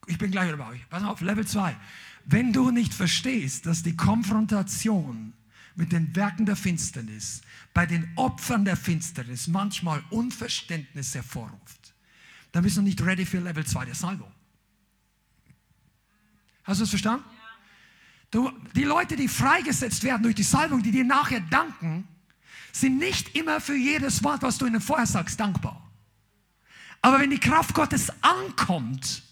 ich bin gleich wieder bei euch. Pass auf, Level 2. Wenn du nicht verstehst, dass die Konfrontation mit den Werken der Finsternis bei den Opfern der Finsternis manchmal Unverständnis hervorruft, dann bist du nicht ready für Level 2 der Salbung. Hast du es verstanden? Du, die Leute, die freigesetzt werden durch die Salbung, die dir nachher danken, sind nicht immer für jedes Wort, was du ihnen vorher sagst, dankbar. Aber wenn die Kraft Gottes ankommt,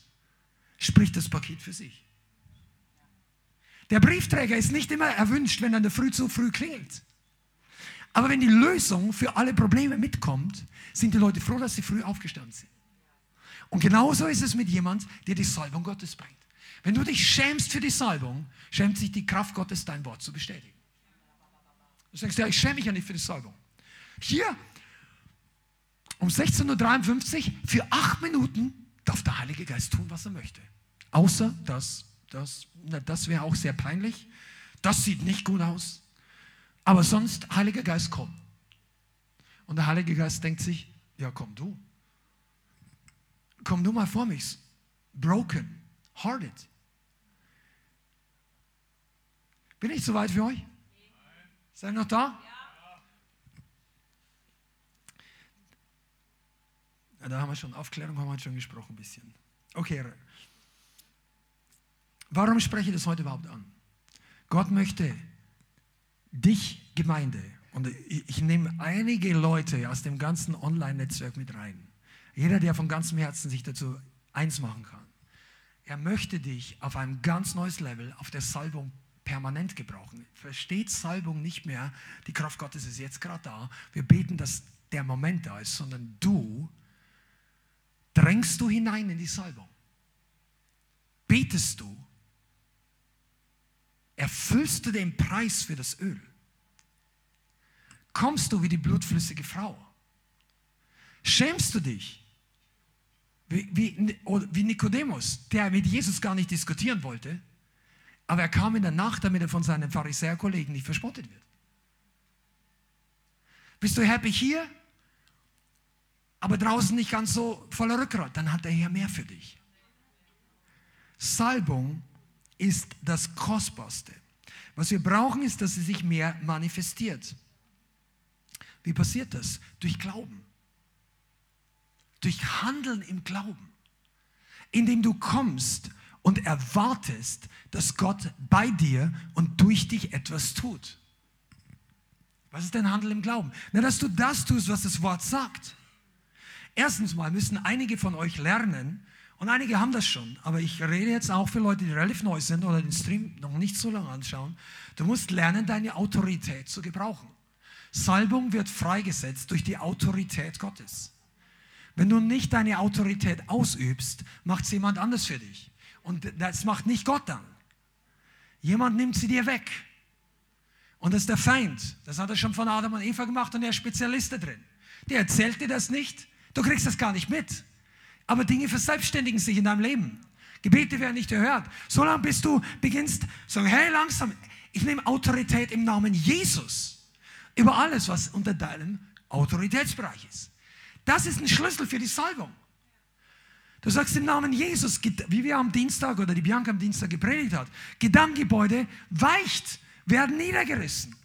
spricht das Paket für sich. Der Briefträger ist nicht immer erwünscht, wenn er in der Früh zu früh klingelt. Aber wenn die Lösung für alle Probleme mitkommt, sind die Leute froh, dass sie früh aufgestanden sind. Und genauso ist es mit jemand, der die Salbung Gottes bringt. Wenn du dich schämst für die Salbung, schämt sich die Kraft Gottes, dein Wort zu bestätigen. Du sagst, ja, ich schäme mich ja nicht für die Salbung. Hier, um 16.53 Uhr, für acht Minuten darf der Heilige Geist tun, was er möchte. Außer, dass, das, das wäre auch sehr peinlich. Das sieht nicht gut aus. Aber sonst, Heiliger Geist, komm. Und der Heilige Geist denkt sich, ja, komm du. Komm du mal vor mich. Broken, hearted. Bin ich zu weit für euch? Seid noch da? Ja, da haben wir schon, Aufklärung haben wir schon gesprochen ein bisschen. Okay. Warum spreche ich das heute überhaupt an? Gott möchte dich, Gemeinde, und ich, ich nehme einige Leute aus dem ganzen Online-Netzwerk mit rein. Jeder, der von ganzem Herzen sich dazu eins machen kann. Er möchte dich auf ein ganz neues Level, auf der Salbung permanent gebrauchen. Versteht Salbung nicht mehr, die Kraft Gottes ist jetzt gerade da. Wir beten, dass der Moment da ist, sondern du drängst du hinein in die Salbung. Betest du, erfüllst du den Preis für das Öl. Kommst du wie die blutflüssige Frau? Schämst du dich? Wie, wie, wie Nikodemus, der mit Jesus gar nicht diskutieren wollte, aber er kam in der Nacht, damit er von seinen Pharisäerkollegen nicht verspottet wird. Bist du happy hier, aber draußen nicht ganz so voller Rückgrat? Dann hat der Herr mehr für dich. Salbung ist das Kostbarste. Was wir brauchen, ist, dass sie sich mehr manifestiert. Wie passiert das? Durch Glauben. Durch Handeln im Glauben. Indem du kommst und erwartest, dass Gott bei dir und durch dich etwas tut. Was ist denn Handel im Glauben? Na, dass du das tust, was das Wort sagt. Erstens mal müssen einige von euch lernen, und einige haben das schon, aber ich rede jetzt auch für Leute, die relativ neu sind oder den Stream noch nicht so lange anschauen. Du musst lernen, deine Autorität zu gebrauchen. Salbung wird freigesetzt durch die Autorität Gottes. Wenn du nicht deine Autorität ausübst, macht es jemand anders für dich. Und das macht nicht Gott dann. Jemand nimmt sie dir weg. Und das ist der Feind. Das hat er schon von Adam und Eva gemacht und er ist Spezialist da drin. Der erzählt dir das nicht. Du kriegst das gar nicht mit. Aber Dinge verselbstständigen sich in deinem Leben. Gebete werden nicht erhört. Solange bis du beginnst, sagen, hey, langsam, ich nehme Autorität im Namen Jesus über alles, was unter deinem Autoritätsbereich ist. Das ist ein Schlüssel für die Salbung. Du sagst im Namen Jesus, wie wir am Dienstag oder die Bianca am Dienstag gepredigt hat, Gedankengebäude weicht, werden niedergerissen.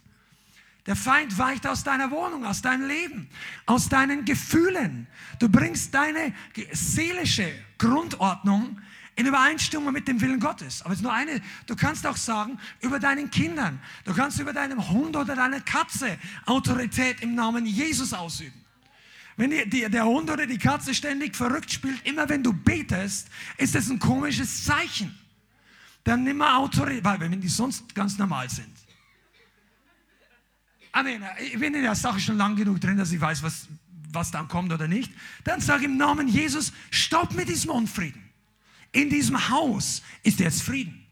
Der Feind weicht aus deiner Wohnung, aus deinem Leben, aus deinen Gefühlen. Du bringst deine seelische Grundordnung in Übereinstimmung mit dem Willen Gottes. Aber es ist nur eine, du kannst auch sagen, über deinen Kindern, du kannst über deinen Hund oder deine Katze Autorität im Namen Jesus ausüben. Wenn die, die, der Hund oder die Katze ständig verrückt spielt, immer wenn du betest, ist das ein komisches Zeichen. Dann nimm mal Autorität, weil wenn die sonst ganz normal sind. Amen. Ich bin in der Sache schon lang genug drin, dass ich weiß, was, was dann kommt oder nicht. Dann ich im Namen Jesus, stopp mit diesem Unfrieden. In diesem Haus ist jetzt Frieden.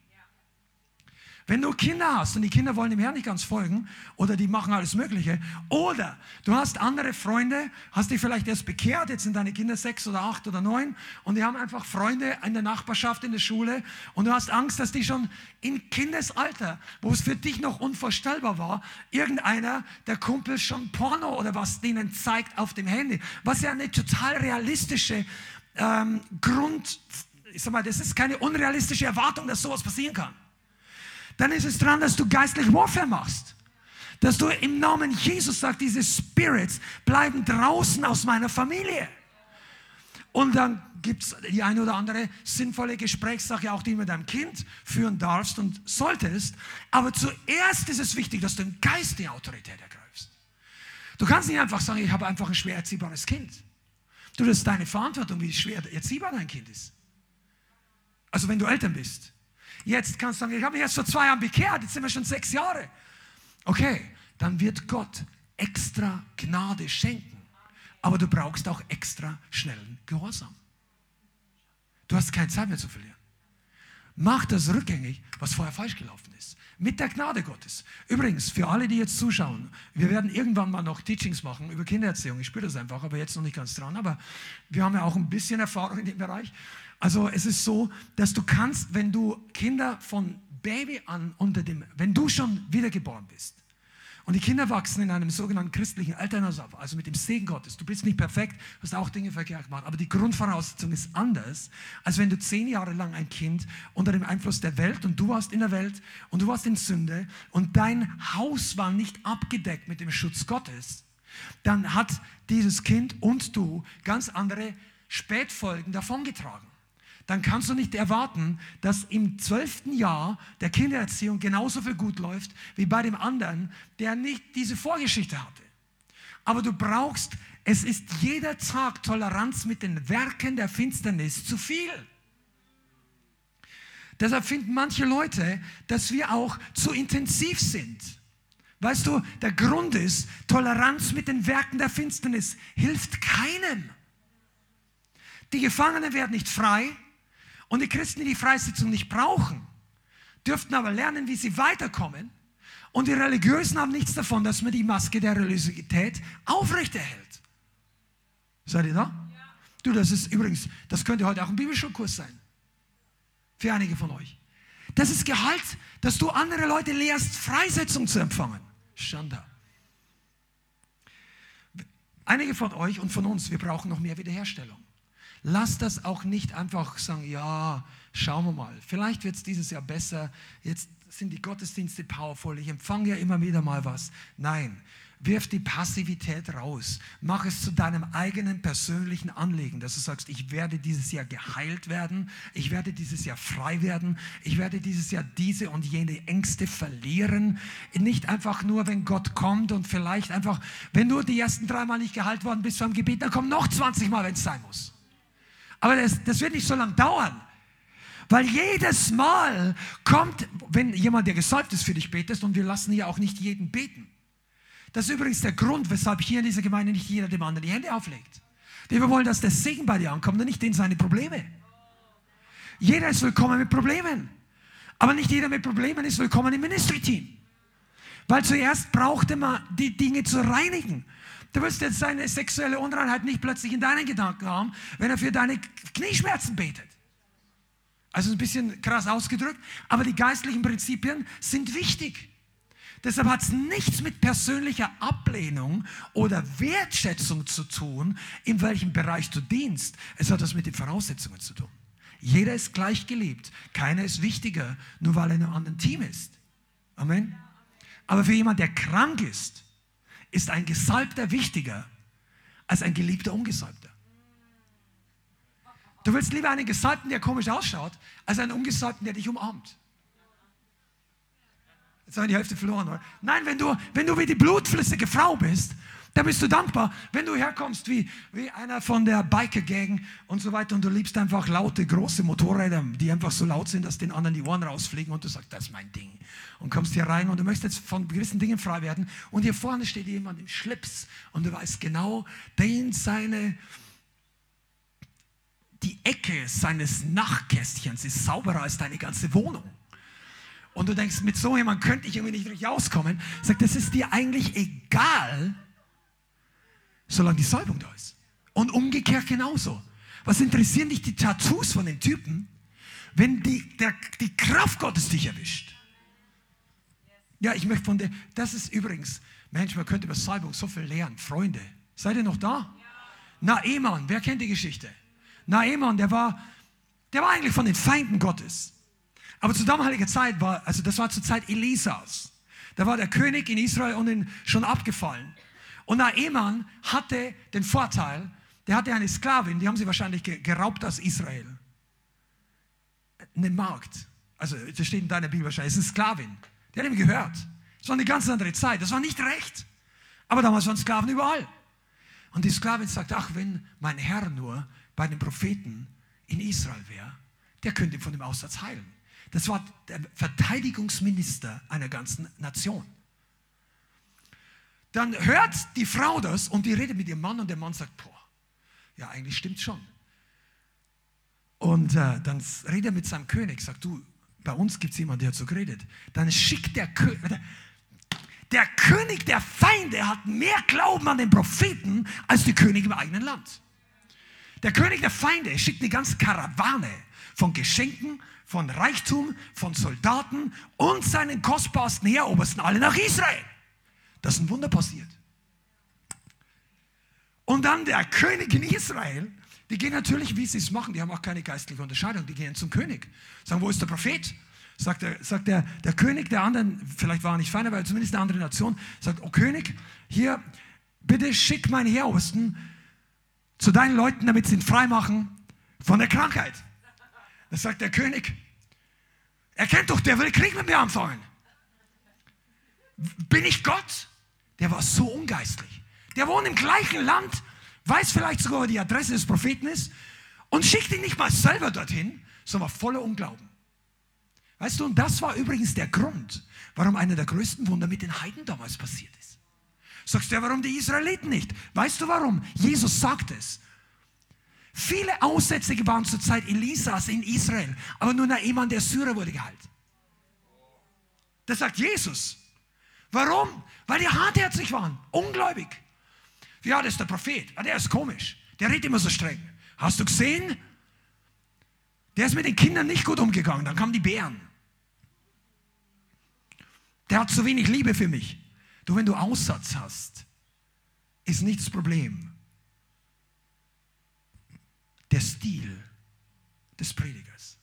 Wenn du Kinder hast und die Kinder wollen dem Herrn nicht ganz folgen oder die machen alles Mögliche oder du hast andere Freunde, hast dich vielleicht erst bekehrt, jetzt sind deine Kinder sechs oder acht oder neun und die haben einfach Freunde in der Nachbarschaft, in der Schule und du hast Angst, dass die schon in Kindesalter, wo es für dich noch unvorstellbar war, irgendeiner der Kumpel schon Porno oder was denen zeigt auf dem Handy, was ja eine total realistische ähm, Grund, ich sag mal, das ist keine unrealistische Erwartung, dass sowas passieren kann dann ist es dran, dass du geistlich Warfare machst. Dass du im Namen Jesus sagst, diese Spirits bleiben draußen aus meiner Familie. Und dann gibt es die eine oder andere sinnvolle Gesprächssache, auch die du mit deinem Kind führen darfst und solltest. Aber zuerst ist es wichtig, dass du im Geist die Autorität ergreifst. Du kannst nicht einfach sagen, ich habe einfach ein schwer erziehbares Kind. Du, das ist deine Verantwortung, wie schwer erziehbar dein Kind ist. Also wenn du Eltern bist. Jetzt kannst du sagen, ich habe mich erst vor zwei Jahren bekehrt, jetzt sind wir schon sechs Jahre. Okay, dann wird Gott extra Gnade schenken. Aber du brauchst auch extra schnellen Gehorsam. Du hast keine Zeit mehr zu verlieren. Mach das rückgängig, was vorher falsch gelaufen ist. Mit der Gnade Gottes. Übrigens, für alle, die jetzt zuschauen, wir werden irgendwann mal noch Teachings machen über Kindererziehung. Ich spüre das einfach, aber jetzt noch nicht ganz dran. Aber wir haben ja auch ein bisschen Erfahrung in dem Bereich. Also es ist so, dass du kannst, wenn du Kinder von Baby an unter dem, wenn du schon wiedergeboren bist und die Kinder wachsen in einem sogenannten christlichen Elternhaus auf, also mit dem Segen Gottes. Du bist nicht perfekt, hast auch Dinge verkehrt gemacht, aber die Grundvoraussetzung ist anders, als wenn du zehn Jahre lang ein Kind unter dem Einfluss der Welt und du warst in der Welt und du warst in Sünde und dein Haus war nicht abgedeckt mit dem Schutz Gottes. Dann hat dieses Kind und du ganz andere Spätfolgen davongetragen dann kannst du nicht erwarten, dass im zwölften Jahr der Kindererziehung genauso viel gut läuft wie bei dem anderen, der nicht diese Vorgeschichte hatte. Aber du brauchst, es ist jeder Tag Toleranz mit den Werken der Finsternis zu viel. Deshalb finden manche Leute, dass wir auch zu intensiv sind. Weißt du, der Grund ist, Toleranz mit den Werken der Finsternis hilft keinem. Die Gefangenen werden nicht frei, und die Christen, die die Freisetzung nicht brauchen, dürften aber lernen, wie sie weiterkommen. Und die Religiösen haben nichts davon, dass man die Maske der Religiosität aufrechterhält. Seid ihr da? Ja. Du, das ist übrigens, das könnte heute auch ein Bibelschulkurs sein. Für einige von euch. Das ist Gehalt, dass du andere Leute lehrst, Freisetzung zu empfangen. Schande. Einige von euch und von uns, wir brauchen noch mehr Wiederherstellung. Lasst das auch nicht einfach sagen, ja, schauen wir mal. Vielleicht wird es dieses Jahr besser. Jetzt sind die Gottesdienste powerful. Ich empfange ja immer wieder mal was. Nein, Wirf die Passivität raus. Mach es zu deinem eigenen persönlichen Anliegen, dass du sagst, ich werde dieses Jahr geheilt werden, ich werde dieses Jahr frei werden, ich werde dieses Jahr diese und jene Ängste verlieren. Nicht einfach nur, wenn Gott kommt und vielleicht einfach, wenn du die ersten dreimal nicht geheilt worden bist beim Gebet, dann komm noch 20 Mal, wenn es sein muss. Aber das, das wird nicht so lange dauern. Weil jedes Mal kommt, wenn jemand, der gesalbt ist, für dich betest, und wir lassen hier auch nicht jeden beten. Das ist übrigens der Grund, weshalb hier in dieser Gemeinde nicht jeder dem anderen die Hände auflegt. Denn wir wollen, dass der Segen bei dir ankommt und nicht in seine Probleme. Jeder ist willkommen mit Problemen. Aber nicht jeder mit Problemen ist willkommen im Ministry-Team. Weil zuerst brauchte man die Dinge zu reinigen. Du wirst jetzt seine sexuelle Unreinheit nicht plötzlich in deinen Gedanken haben, wenn er für deine Knieschmerzen betet. Also ein bisschen krass ausgedrückt, aber die geistlichen Prinzipien sind wichtig. Deshalb hat es nichts mit persönlicher Ablehnung oder Wertschätzung zu tun, in welchem Bereich du dienst. Es hat das mit den Voraussetzungen zu tun. Jeder ist gleich geliebt. Keiner ist wichtiger, nur weil er in einem anderen Team ist. Amen. Aber für jemanden, der krank ist, ist ein Gesalbter wichtiger als ein geliebter Ungesalbter. Du willst lieber einen Gesalbten, der komisch ausschaut, als einen Ungesalbten, der dich umarmt. Jetzt haben wir die Hälfte verloren. Oder? Nein, wenn du, wenn du wie die blutflüssige Frau bist, dann bist du dankbar. Wenn du herkommst wie, wie einer von der Biker-Gang und so weiter und du liebst einfach laute, große Motorräder, die einfach so laut sind, dass den anderen die Ohren rausfliegen und du sagst, das ist mein Ding. Und kommst hier rein und du möchtest jetzt von gewissen Dingen frei werden und hier vorne steht jemand im Schlips und du weißt genau, den seine, die Ecke seines Nachtkästchens ist sauberer als deine ganze Wohnung und du denkst, mit so jemandem könnte ich irgendwie nicht richtig auskommen, sagt, das ist dir eigentlich egal, solange die Salbung da ist. Und umgekehrt genauso. Was interessieren dich die Tattoos von den Typen, wenn die, der, die Kraft Gottes dich erwischt? Ja, ich möchte von der, das ist übrigens, Mensch, man könnte über Salbung so viel lernen. Freunde, seid ihr noch da? Ja. Naemann, wer kennt die Geschichte? Naemann, der war, der war eigentlich von den Feinden Gottes. Aber zu damaliger Zeit war, also das war zur Zeit Elisas. Da war der König in Israel und ihn schon abgefallen. Und Naaman hatte den Vorteil, der hatte eine Sklavin, die haben sie wahrscheinlich geraubt aus Israel. Eine Magd. Also, das steht in deiner Bibel wahrscheinlich, es ist eine Sklavin. Die hat ihm gehört. Das war eine ganz andere Zeit. Das war nicht recht. Aber damals waren Sklaven überall. Und die Sklavin sagt, ach, wenn mein Herr nur bei den Propheten in Israel wäre, der könnte von dem Aussatz heilen. Das war der Verteidigungsminister einer ganzen Nation. Dann hört die Frau das und die redet mit ihrem Mann und der Mann sagt, boah, ja eigentlich stimmt schon. Und äh, dann redet er mit seinem König, sagt, du, bei uns gibt es jemanden, der hat so geredet. Dann schickt der König, der König der Feinde hat mehr Glauben an den Propheten als die Könige im eigenen Land. Der König der Feinde schickt eine ganze Karawane von Geschenken, von Reichtum, von Soldaten und seinen kostbarsten Heerobersten alle nach Israel. Das ist ein Wunder passiert. Und dann der König in Israel, die gehen natürlich, wie sie es machen, die haben auch keine geistliche Unterscheidung, die gehen zum König. Sagen, wo ist der Prophet? Sagt, der, sagt der, der König der anderen, vielleicht war er nicht feiner, weil zumindest eine andere Nation, sagt, oh König, hier, bitte schick meine Heerobersten zu deinen Leuten, damit sie ihn frei machen von der Krankheit. Das sagt der König, er kennt doch, der will Krieg mit mir anfangen. Bin ich Gott? Der war so ungeistlich. Der wohnt im gleichen Land, weiß vielleicht sogar, wo die Adresse des Propheten ist und schickt ihn nicht mal selber dorthin, sondern voller Unglauben. Weißt du, und das war übrigens der Grund, warum einer der größten Wunder mit den Heiden damals passiert ist. Sagst du ja, warum die Israeliten nicht? Weißt du warum? Jesus sagt es. Viele Aussätzige waren zur Zeit Elisas in Israel, aber nur Naaman der Syrer wurde geheilt. Das sagt Jesus. Warum? Weil die hartherzig waren, ungläubig. Ja, das ist der Prophet. Der ist komisch. Der redet immer so streng. Hast du gesehen? Der ist mit den Kindern nicht gut umgegangen. Dann kamen die Bären. Der hat zu wenig Liebe für mich. Du, wenn du Aussatz hast, ist nicht das Problem. Der Stil des Predigers.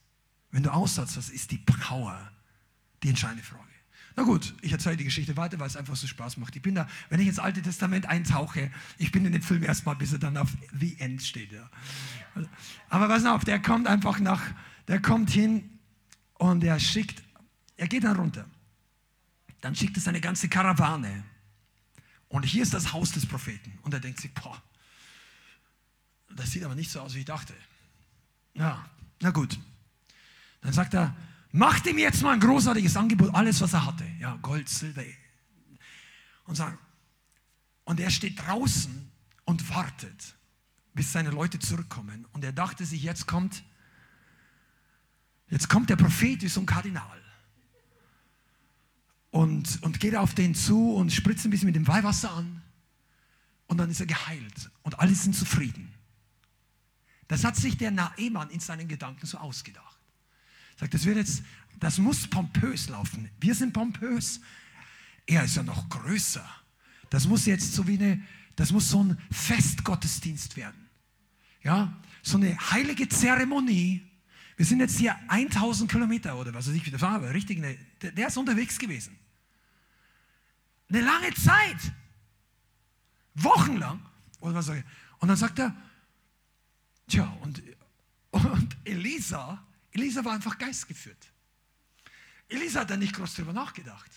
Wenn du Aussatz hast, ist die Power die entscheidende Frage. Na gut, ich erzähle die Geschichte weiter, weil es einfach so Spaß macht. Ich bin da, wenn ich ins Alte Testament eintauche, ich bin in dem Film erstmal, bis er dann auf The End steht. Ja. Aber pass auf, der kommt einfach nach, der kommt hin und er schickt, er geht dann runter. Dann schickt er seine ganze Karawane. Und hier ist das Haus des Propheten. Und er denkt sich, boah, das sieht aber nicht so aus, wie ich dachte. Ja, na gut. Dann sagt er, macht ihm jetzt mal ein großartiges Angebot, alles, was er hatte. Ja, Gold, Silber. Und sagen, und er steht draußen und wartet, bis seine Leute zurückkommen. Und er dachte sich, jetzt kommt, jetzt kommt der Prophet wie so ein Kardinal. Und, und geht auf den zu und spritzt ein bisschen mit dem Weihwasser an. Und dann ist er geheilt. Und alle sind zufrieden. Das hat sich der Naemann in seinen Gedanken so ausgedacht. Sagt, das wird jetzt, das muss pompös laufen. Wir sind pompös. Er ist ja noch größer. Das muss jetzt so wie eine, das muss so ein Festgottesdienst werden. Ja, so eine heilige Zeremonie. Wir sind jetzt hier 1000 Kilometer oder was weiß ich, wie das war, richtig, eine, der ist unterwegs gewesen. Eine lange Zeit. Wochenlang. Oder was sag ich? Und dann sagt er, tja, und, und Elisa Elisa war einfach geistgeführt. Elisa hat da nicht groß drüber nachgedacht.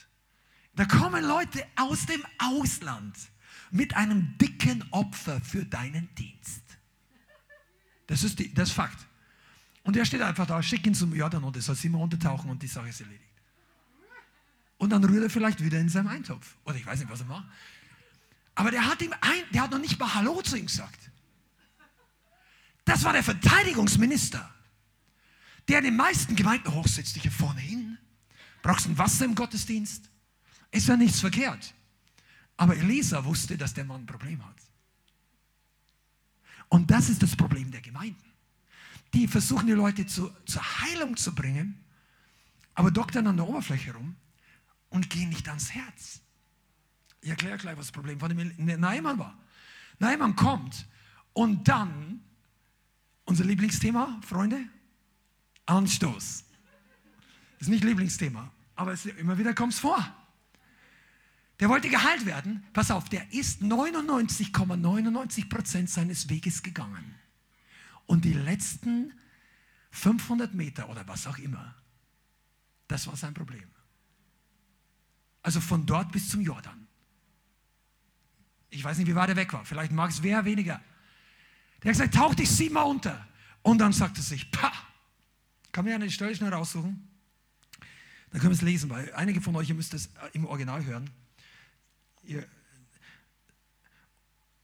Da kommen Leute aus dem Ausland mit einem dicken Opfer für deinen Dienst. Das ist, die, das ist Fakt. Und er steht einfach da, schick ihn zum Jordan und er soll immer untertauchen und die Sache ist erledigt. Und dann rührt er vielleicht wieder in seinem Eintopf. Oder ich weiß nicht, was er macht. Aber der hat, ihm ein, der hat noch nicht mal Hallo zu ihm gesagt. Das war der Verteidigungsminister der in den meisten Gemeinden hochsetzt, dich hier vorne hin. Brauchst du ein Wasser im Gottesdienst? Ist ja nichts verkehrt. Aber Elisa wusste, dass der Mann ein Problem hat. Und das ist das Problem der Gemeinden. Die versuchen die Leute zu, zur Heilung zu bringen, aber doktern an der Oberfläche rum und gehen nicht ans Herz. Ich erkläre gleich, was das Problem von dem Naiman war. Naiman kommt und dann, unser Lieblingsthema, Freunde, Anstoß. Das ist nicht Lieblingsthema, aber es, immer wieder kommt es vor. Der wollte geheilt werden. Pass auf, der ist 99,99 Prozent seines Weges gegangen. Und die letzten 500 Meter oder was auch immer, das war sein Problem. Also von dort bis zum Jordan. Ich weiß nicht, wie weit er weg war. Vielleicht mag es wer weniger. Der hat gesagt, tauch dich siebenmal unter. Und dann sagt er sich, pah, kann mir eine Stelle schnell raussuchen? Dann können wir es lesen, weil einige von euch, ihr müsst es im Original hören. Ihr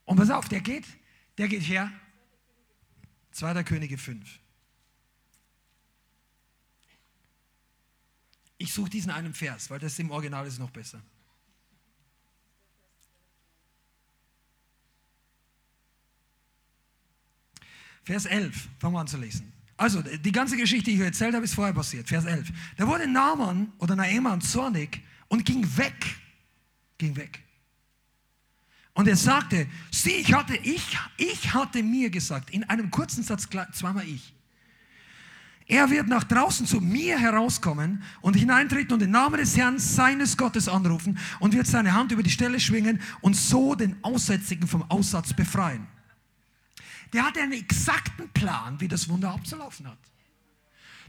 und pass auf, der geht, der geht her. 2. Könige 5. Ich suche diesen einen Vers, weil das im Original ist noch besser. Vers 11, fangen wir an zu lesen. Also, die ganze Geschichte, die ich erzählt habe, ist vorher passiert. Vers 11. Da wurde Naaman oder Naaman zornig und ging weg. Ging weg. Und er sagte, sieh, ich hatte, ich, ich hatte mir gesagt, in einem kurzen Satz zweimal ich. Er wird nach draußen zu mir herauskommen und hineintreten und den Namen des Herrn seines Gottes anrufen und wird seine Hand über die Stelle schwingen und so den Aussätzigen vom Aussatz befreien. Der hatte einen exakten Plan, wie das Wunder abzulaufen hat.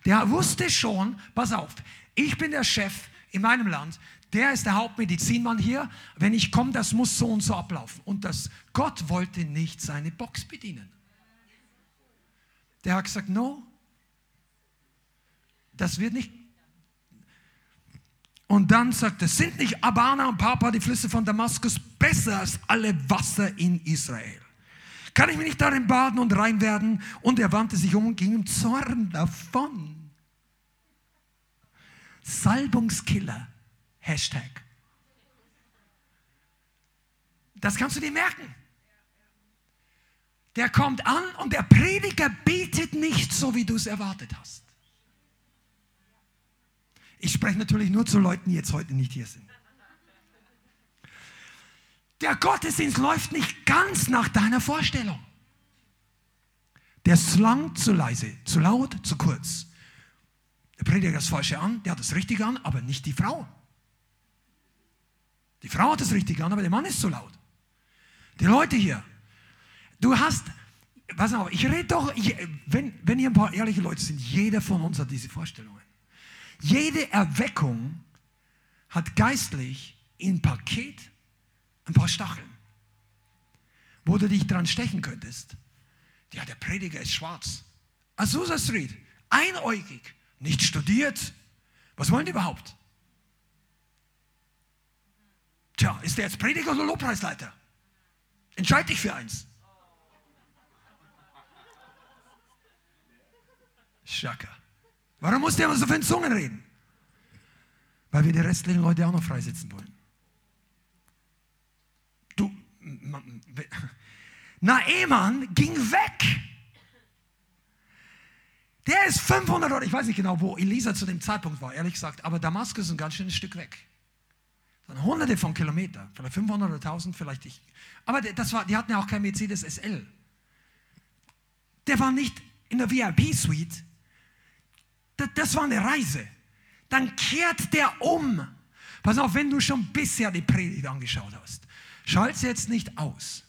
Der wusste schon, pass auf, ich bin der Chef in meinem Land, der ist der Hauptmedizinmann hier. Wenn ich komme, das muss so und so ablaufen. Und das, Gott wollte nicht seine Box bedienen. Der hat gesagt, no, das wird nicht. Und dann sagt er, sind nicht Abana und Papa, die Flüsse von Damaskus, besser als alle Wasser in Israel? Kann ich mich nicht darin baden und rein werden? Und er wandte sich um und ging im Zorn davon. Salbungskiller. Hashtag. Das kannst du dir merken. Der kommt an und der Prediger betet nicht so, wie du es erwartet hast. Ich spreche natürlich nur zu Leuten, die jetzt heute nicht hier sind. Der Gottesdienst läuft nicht ganz nach deiner Vorstellung. Der Slang zu leise, zu laut, zu kurz. Der Prediger das Falsche an, der hat das Richtige an, aber nicht die Frau. Die Frau hat das Richtige an, aber der Mann ist zu laut. Die Leute hier, du hast, pass auf, ich rede doch, wenn, wenn hier ein paar ehrliche Leute sind, jeder von uns hat diese Vorstellungen. Jede Erweckung hat geistlich im Paket ein paar Stacheln, wo du dich dran stechen könntest. Ja, der Prediger ist schwarz. Azusa Street, einäugig, nicht studiert. Was wollen die überhaupt? Tja, ist der jetzt Prediger oder Lobpreisleiter? Entscheid dich für eins. Schaka. Warum muss der immer so für Zungen reden? Weil wir die restlichen Leute auch noch freisetzen wollen. Du, Naemann ging weg. Der ist 500 oder ich weiß nicht genau, wo Elisa zu dem Zeitpunkt war, ehrlich gesagt, aber Damaskus ist ein ganz schönes Stück weg. Dann hunderte von Kilometern, vielleicht 500 oder 1000, vielleicht ich. Aber das war, die hatten ja auch kein Mercedes SL. Der war nicht in der VIP-Suite. Das, das war eine Reise. Dann kehrt der um. Pass auf, wenn du schon bisher die Predigt angeschaut hast, schalt sie jetzt nicht aus.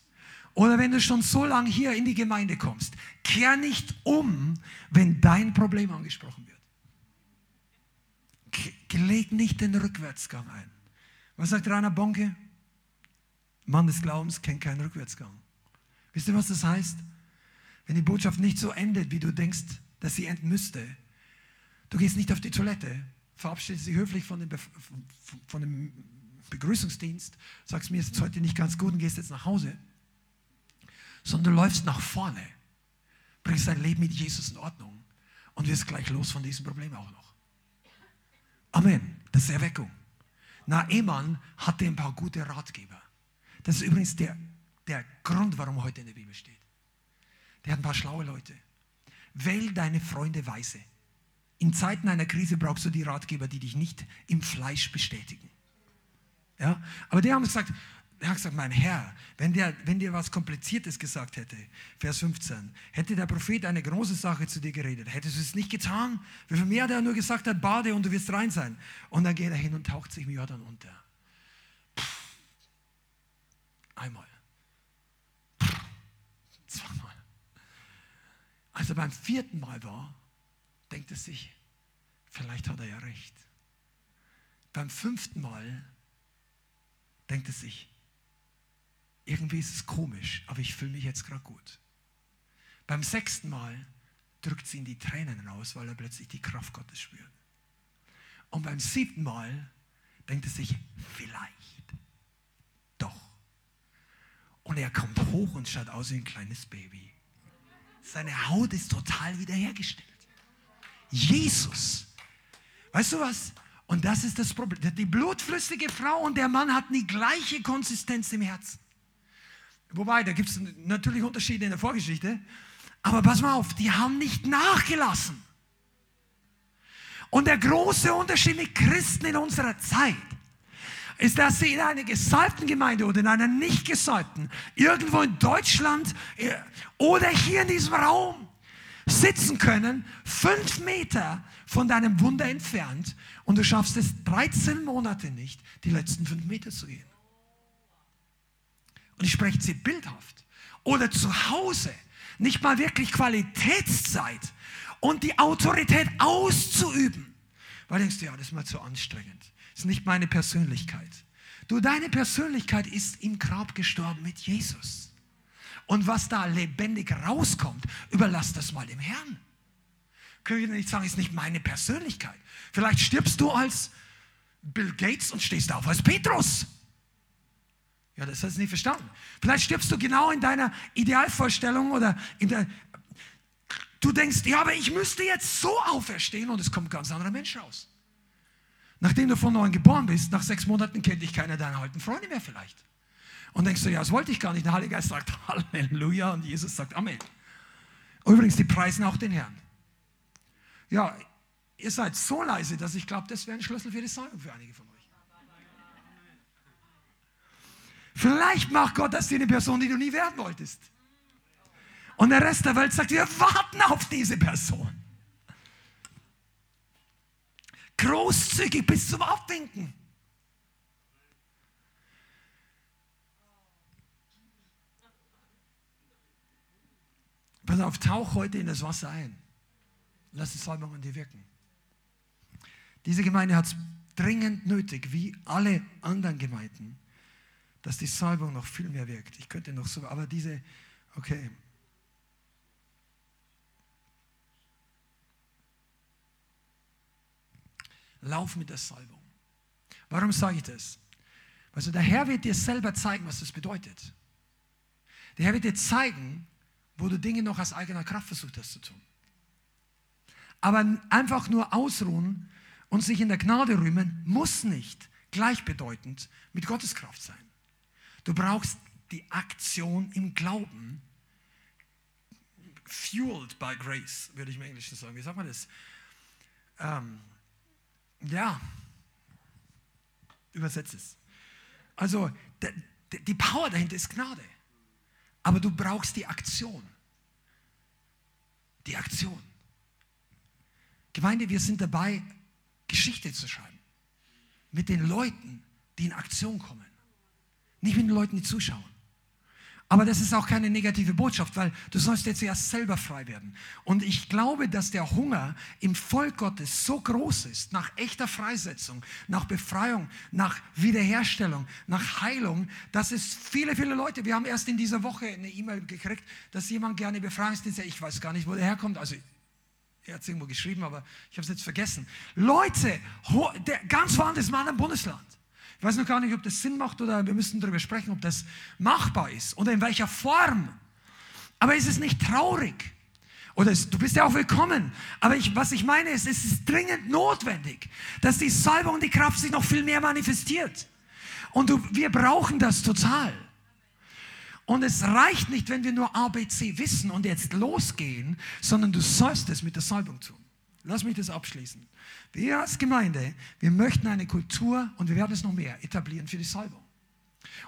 Oder wenn du schon so lange hier in die Gemeinde kommst, kehr nicht um, wenn dein Problem angesprochen wird. Leg nicht den Rückwärtsgang ein. Was sagt Rainer Bonke? Mann des Glaubens kennt keinen Rückwärtsgang. Wisst ihr, was das heißt? Wenn die Botschaft nicht so endet, wie du denkst, dass sie enden müsste, du gehst nicht auf die Toilette, verabschiedest dich höflich von dem, Be von dem Begrüßungsdienst, sagst mir ist jetzt heute nicht ganz gut und gehst jetzt nach Hause sondern du läufst nach vorne, bringst dein Leben mit Jesus in Ordnung und wirst gleich los von diesem Problem auch noch. Amen. Das ist Erweckung. Na, Eman hatte ein paar gute Ratgeber. Das ist übrigens der, der Grund, warum heute in der Bibel steht. Der hat ein paar schlaue Leute. Wähl deine Freunde weise. In Zeiten einer Krise brauchst du die Ratgeber, die dich nicht im Fleisch bestätigen. Ja? Aber die haben gesagt, er hat gesagt, mein Herr, wenn der, wenn dir was Kompliziertes gesagt hätte, Vers 15, hätte der Prophet eine große Sache zu dir geredet, hättest du es nicht getan? Wie viel mehr hat er nur gesagt hat, bade und du wirst rein sein. Und dann geht er hin und taucht sich im Jordan unter. Pff. Einmal. Pff. Zweimal. Als er beim vierten Mal war, denkt er sich, vielleicht hat er ja recht. Beim fünften Mal denkt er sich, irgendwie ist es komisch, aber ich fühle mich jetzt gerade gut. Beim sechsten Mal drückt sie ihn die Tränen raus, weil er plötzlich die Kraft Gottes spürt. Und beim siebten Mal denkt er sich, vielleicht, doch. Und er kommt hoch und schaut aus wie ein kleines Baby. Seine Haut ist total wiederhergestellt. Jesus. Weißt du was? Und das ist das Problem. Die blutflüssige Frau und der Mann hatten die gleiche Konsistenz im Herzen. Wobei, da gibt es natürlich Unterschiede in der Vorgeschichte. Aber pass mal auf, die haben nicht nachgelassen. Und der große Unterschied mit Christen in unserer Zeit ist, dass sie in einer gesalbten Gemeinde oder in einer nicht gesalbten, irgendwo in Deutschland äh, oder hier in diesem Raum sitzen können, fünf Meter von deinem Wunder entfernt und du schaffst es 13 Monate nicht, die letzten fünf Meter zu gehen. Und ich spreche sie bildhaft. Oder zu Hause nicht mal wirklich Qualitätszeit und die Autorität auszuüben. Weil denkst du, ja, das ist mal zu anstrengend. Das ist nicht meine Persönlichkeit. Du, deine Persönlichkeit ist im Grab gestorben mit Jesus. Und was da lebendig rauskommt, überlass das mal dem Herrn. Können wir nicht sagen, ist nicht meine Persönlichkeit. Vielleicht stirbst du als Bill Gates und stehst auf als Petrus. Ja, das hast du nicht verstanden. Vielleicht stirbst du genau in deiner Idealvorstellung oder in der. Du denkst, ja, aber ich müsste jetzt so auferstehen und es kommt ein ganz anderer Mensch raus. Nachdem du von neuem geboren bist, nach sechs Monaten kennt dich keiner deiner alten Freunde mehr vielleicht. Und denkst du, ja, das wollte ich gar nicht. Der Heilige Geist sagt Halleluja und Jesus sagt Amen. Übrigens, die preisen auch den Herrn. Ja, ihr seid so leise, dass ich glaube, das wäre ein Schlüssel für die Salbung für einige von euch. Vielleicht macht Gott das dir eine Person, die du nie werden wolltest. Und der Rest der Welt sagt, wir warten auf diese Person. Großzügig bis zum Abwinken. Pass auf, tauch heute in das Wasser ein. Lass die Salbung an dir wirken. Diese Gemeinde hat es dringend nötig, wie alle anderen Gemeinden, dass die Salbung noch viel mehr wirkt. Ich könnte noch so, aber diese, okay. Lauf mit der Salbung. Warum sage ich das? Also der Herr wird dir selber zeigen, was das bedeutet. Der Herr wird dir zeigen, wo du Dinge noch aus eigener Kraft versucht hast zu tun. Aber einfach nur ausruhen und sich in der Gnade rühmen, muss nicht gleichbedeutend mit Gottes Kraft sein. Du brauchst die Aktion im Glauben, fueled by grace, würde ich im Englischen sagen. Wie sagt man das? Ähm, ja, übersetzt es. Also die Power dahinter ist Gnade. Aber du brauchst die Aktion. Die Aktion. Gemeinde, wir sind dabei, Geschichte zu schreiben. Mit den Leuten, die in Aktion kommen. Nicht mit den Leuten, die zuschauen. Aber das ist auch keine negative Botschaft, weil du sollst jetzt erst selber frei werden. Und ich glaube, dass der Hunger im Volk Gottes so groß ist, nach echter Freisetzung, nach Befreiung, nach Wiederherstellung, nach Heilung, dass es viele, viele Leute, wir haben erst in dieser Woche eine E-Mail gekriegt, dass jemand gerne Befreiungsdienst, ich weiß gar nicht, wo der herkommt, also er hat es irgendwo geschrieben, aber ich habe es jetzt vergessen. Leute, ganz woanders in einem Bundesland. Ich weiß noch gar nicht, ob das Sinn macht oder wir müssen darüber sprechen, ob das machbar ist oder in welcher Form. Aber ist es nicht traurig? Oder es, du bist ja auch willkommen. Aber ich, was ich meine ist, es ist dringend notwendig, dass die Salbung und die Kraft sich noch viel mehr manifestiert. Und du, wir brauchen das total. Und es reicht nicht, wenn wir nur ABC wissen und jetzt losgehen, sondern du sollst es mit der Salbung tun. Lass mich das abschließen. Wir als Gemeinde, wir möchten eine Kultur und wir werden es noch mehr etablieren für die Salbung.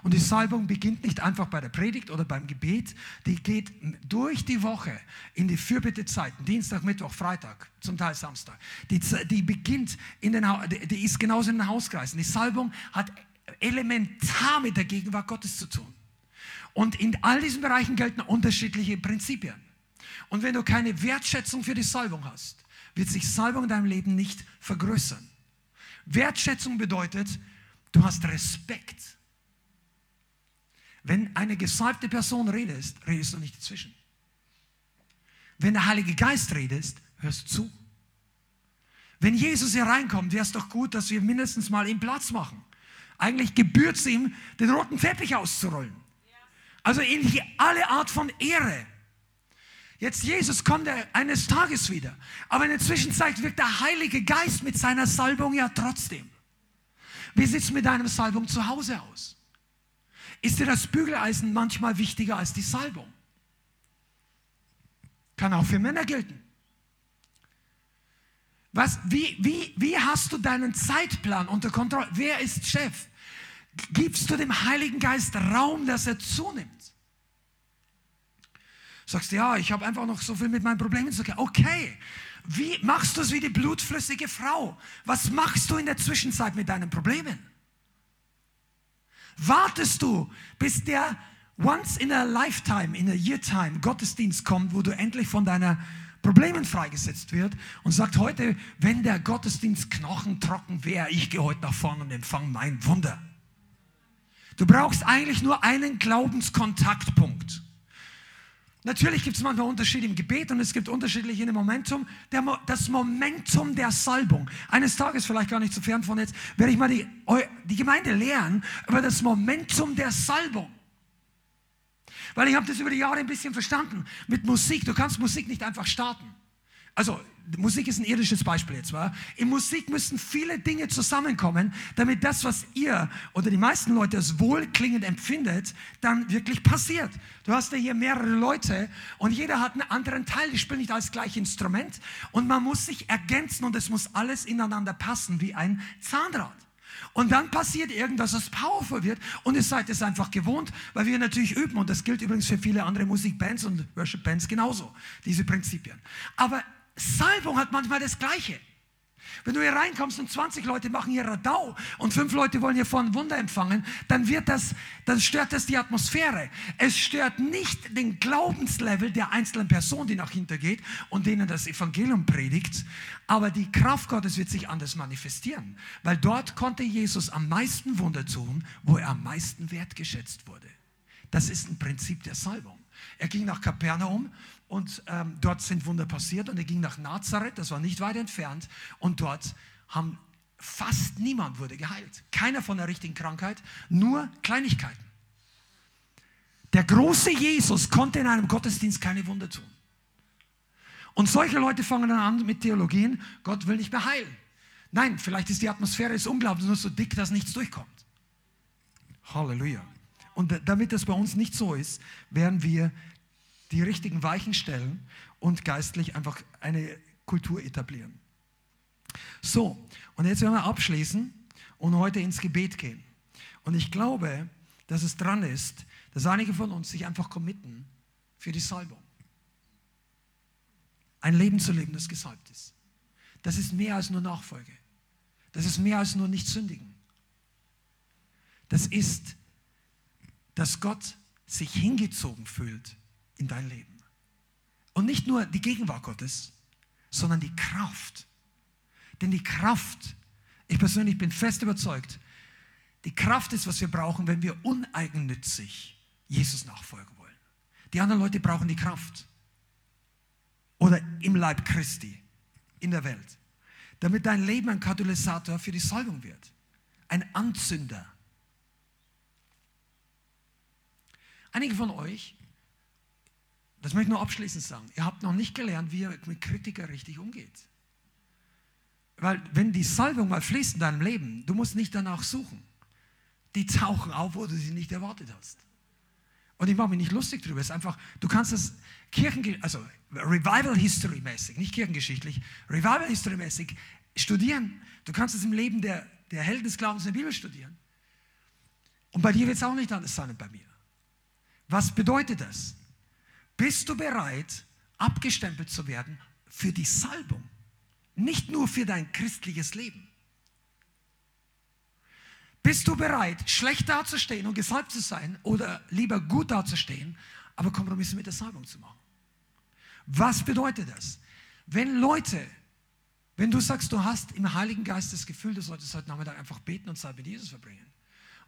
Und die Salbung beginnt nicht einfach bei der Predigt oder beim Gebet, die geht durch die Woche in die Fürbittezeiten, Dienstag, Mittwoch, Freitag, zum Teil Samstag. Die, die beginnt in den, die ist genauso in den Hauskreisen. Die Salbung hat elementar mit der Gegenwart Gottes zu tun. Und in all diesen Bereichen gelten unterschiedliche Prinzipien. Und wenn du keine Wertschätzung für die Salbung hast, wird sich Salbung in deinem Leben nicht vergrößern. Wertschätzung bedeutet, du hast Respekt. Wenn eine gesalbte Person redest, redest du nicht dazwischen. Wenn der Heilige Geist redest, hörst du zu. Wenn Jesus hier reinkommt, wäre es doch gut, dass wir mindestens mal ihm Platz machen. Eigentlich gebührt es ihm, den roten Teppich auszurollen. Also in alle Art von Ehre. Jetzt Jesus kommt er eines Tages wieder. Aber in der Zwischenzeit wirkt der Heilige Geist mit seiner Salbung ja trotzdem. Wie sieht es mit deinem Salbung zu Hause aus? Ist dir das Bügeleisen manchmal wichtiger als die Salbung? Kann auch für Männer gelten. Was, wie, wie, wie hast du deinen Zeitplan unter Kontrolle? Wer ist Chef? Gibst du dem Heiligen Geist Raum, dass er zunimmt? Sagst du, ja, ich habe einfach noch so viel mit meinen Problemen zu tun. Okay, wie machst du es wie die blutflüssige Frau? Was machst du in der Zwischenzeit mit deinen Problemen? Wartest du, bis der once in a lifetime, in a year time Gottesdienst kommt, wo du endlich von deiner Problemen freigesetzt wird und sagt heute, wenn der Gottesdienst knochentrocken wäre, ich gehe heute nach vorne und empfange mein Wunder. Du brauchst eigentlich nur einen Glaubenskontaktpunkt. Natürlich gibt es manchmal Unterschiede im Gebet und es gibt unterschiedliche in dem Momentum. Der, das Momentum der Salbung. Eines Tages, vielleicht gar nicht so fern von jetzt, werde ich mal die, die Gemeinde lehren über das Momentum der Salbung. Weil ich habe das über die Jahre ein bisschen verstanden. Mit Musik, du kannst Musik nicht einfach starten. Also Musik ist ein irdisches Beispiel jetzt, war. In Musik müssen viele Dinge zusammenkommen, damit das, was ihr oder die meisten Leute als wohlklingend empfindet, dann wirklich passiert. Du hast ja hier mehrere Leute und jeder hat einen anderen Teil. Die spielen nicht als gleiches Instrument und man muss sich ergänzen und es muss alles ineinander passen wie ein Zahnrad. Und dann passiert irgendwas, was powerful wird und ihr seid es einfach gewohnt, weil wir natürlich üben und das gilt übrigens für viele andere Musikbands und Worship-Bands genauso, diese Prinzipien. Aber Salbung hat manchmal das Gleiche. Wenn du hier reinkommst und 20 Leute machen hier Radau und fünf Leute wollen hier vorne Wunder empfangen, dann wird das, dann stört das die Atmosphäre. Es stört nicht den Glaubenslevel der einzelnen Person, die nach hinten geht und denen das Evangelium predigt, aber die Kraft Gottes wird sich anders manifestieren, weil dort konnte Jesus am meisten Wunder tun, wo er am meisten wertgeschätzt wurde. Das ist ein Prinzip der Salbung. Er ging nach Kapernaum und ähm, dort sind Wunder passiert und er ging nach Nazareth, das war nicht weit entfernt und dort haben fast niemand wurde geheilt. Keiner von der richtigen Krankheit, nur Kleinigkeiten. Der große Jesus konnte in einem Gottesdienst keine Wunder tun. Und solche Leute fangen dann an mit Theologien, Gott will nicht mehr heilen. Nein, vielleicht ist die Atmosphäre des Unglaubens nur so dick, dass nichts durchkommt. Halleluja. Und damit das bei uns nicht so ist, werden wir die richtigen Weichen stellen und geistlich einfach eine Kultur etablieren. So, und jetzt werden wir abschließen und heute ins Gebet gehen. Und ich glaube, dass es dran ist, dass einige von uns sich einfach committen für die Salbung. Ein Leben zu leben, das gesalbt ist. Das ist mehr als nur Nachfolge. Das ist mehr als nur nicht sündigen. Das ist, dass Gott sich hingezogen fühlt in dein Leben. Und nicht nur die Gegenwart Gottes, sondern die Kraft. Denn die Kraft, ich persönlich bin fest überzeugt, die Kraft ist, was wir brauchen, wenn wir uneigennützig Jesus nachfolgen wollen. Die anderen Leute brauchen die Kraft. Oder im Leib Christi, in der Welt. Damit dein Leben ein Katalysator für die Salbung wird. Ein Anzünder. Einige von euch das möchte ich nur abschließend sagen. Ihr habt noch nicht gelernt, wie ihr mit Kritikern richtig umgeht. Weil wenn die Salbung mal fließt in deinem Leben, du musst nicht danach suchen. Die tauchen auf, wo du sie nicht erwartet hast. Und ich mache mich nicht lustig drüber. Es ist einfach, du kannst das Kirchen, also Revival History mäßig, nicht kirchengeschichtlich, Revival History mäßig studieren. Du kannst es im Leben der, der Helden des Glaubens in der Bibel studieren. Und bei dir wird es auch nicht anders sein bei mir. Was bedeutet das? Bist du bereit, abgestempelt zu werden für die Salbung? Nicht nur für dein christliches Leben. Bist du bereit, schlecht dazustehen und gesalbt zu sein oder lieber gut dazustehen, aber Kompromisse mit der Salbung zu machen? Was bedeutet das? Wenn Leute, wenn du sagst, du hast im Heiligen Geist das Gefühl, du solltest heute Nachmittag einfach beten und mit Jesus verbringen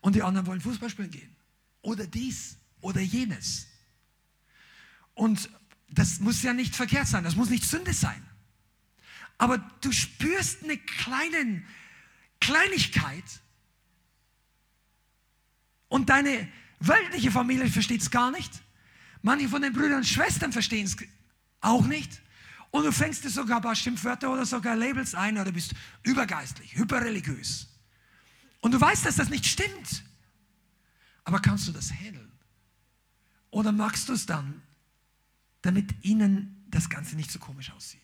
und die anderen wollen Fußball spielen gehen oder dies oder jenes, und das muss ja nicht verkehrt sein, das muss nicht Sünde sein. Aber du spürst eine kleine Kleinigkeit und deine weltliche Familie versteht es gar nicht. Manche von den Brüdern und Schwestern verstehen es auch nicht. Und du fängst dir sogar ein paar Schimpfwörter oder sogar Labels ein oder bist übergeistlich, hyperreligiös. Und du weißt, dass das nicht stimmt. Aber kannst du das handeln? Oder magst du es dann damit ihnen das Ganze nicht so komisch aussieht.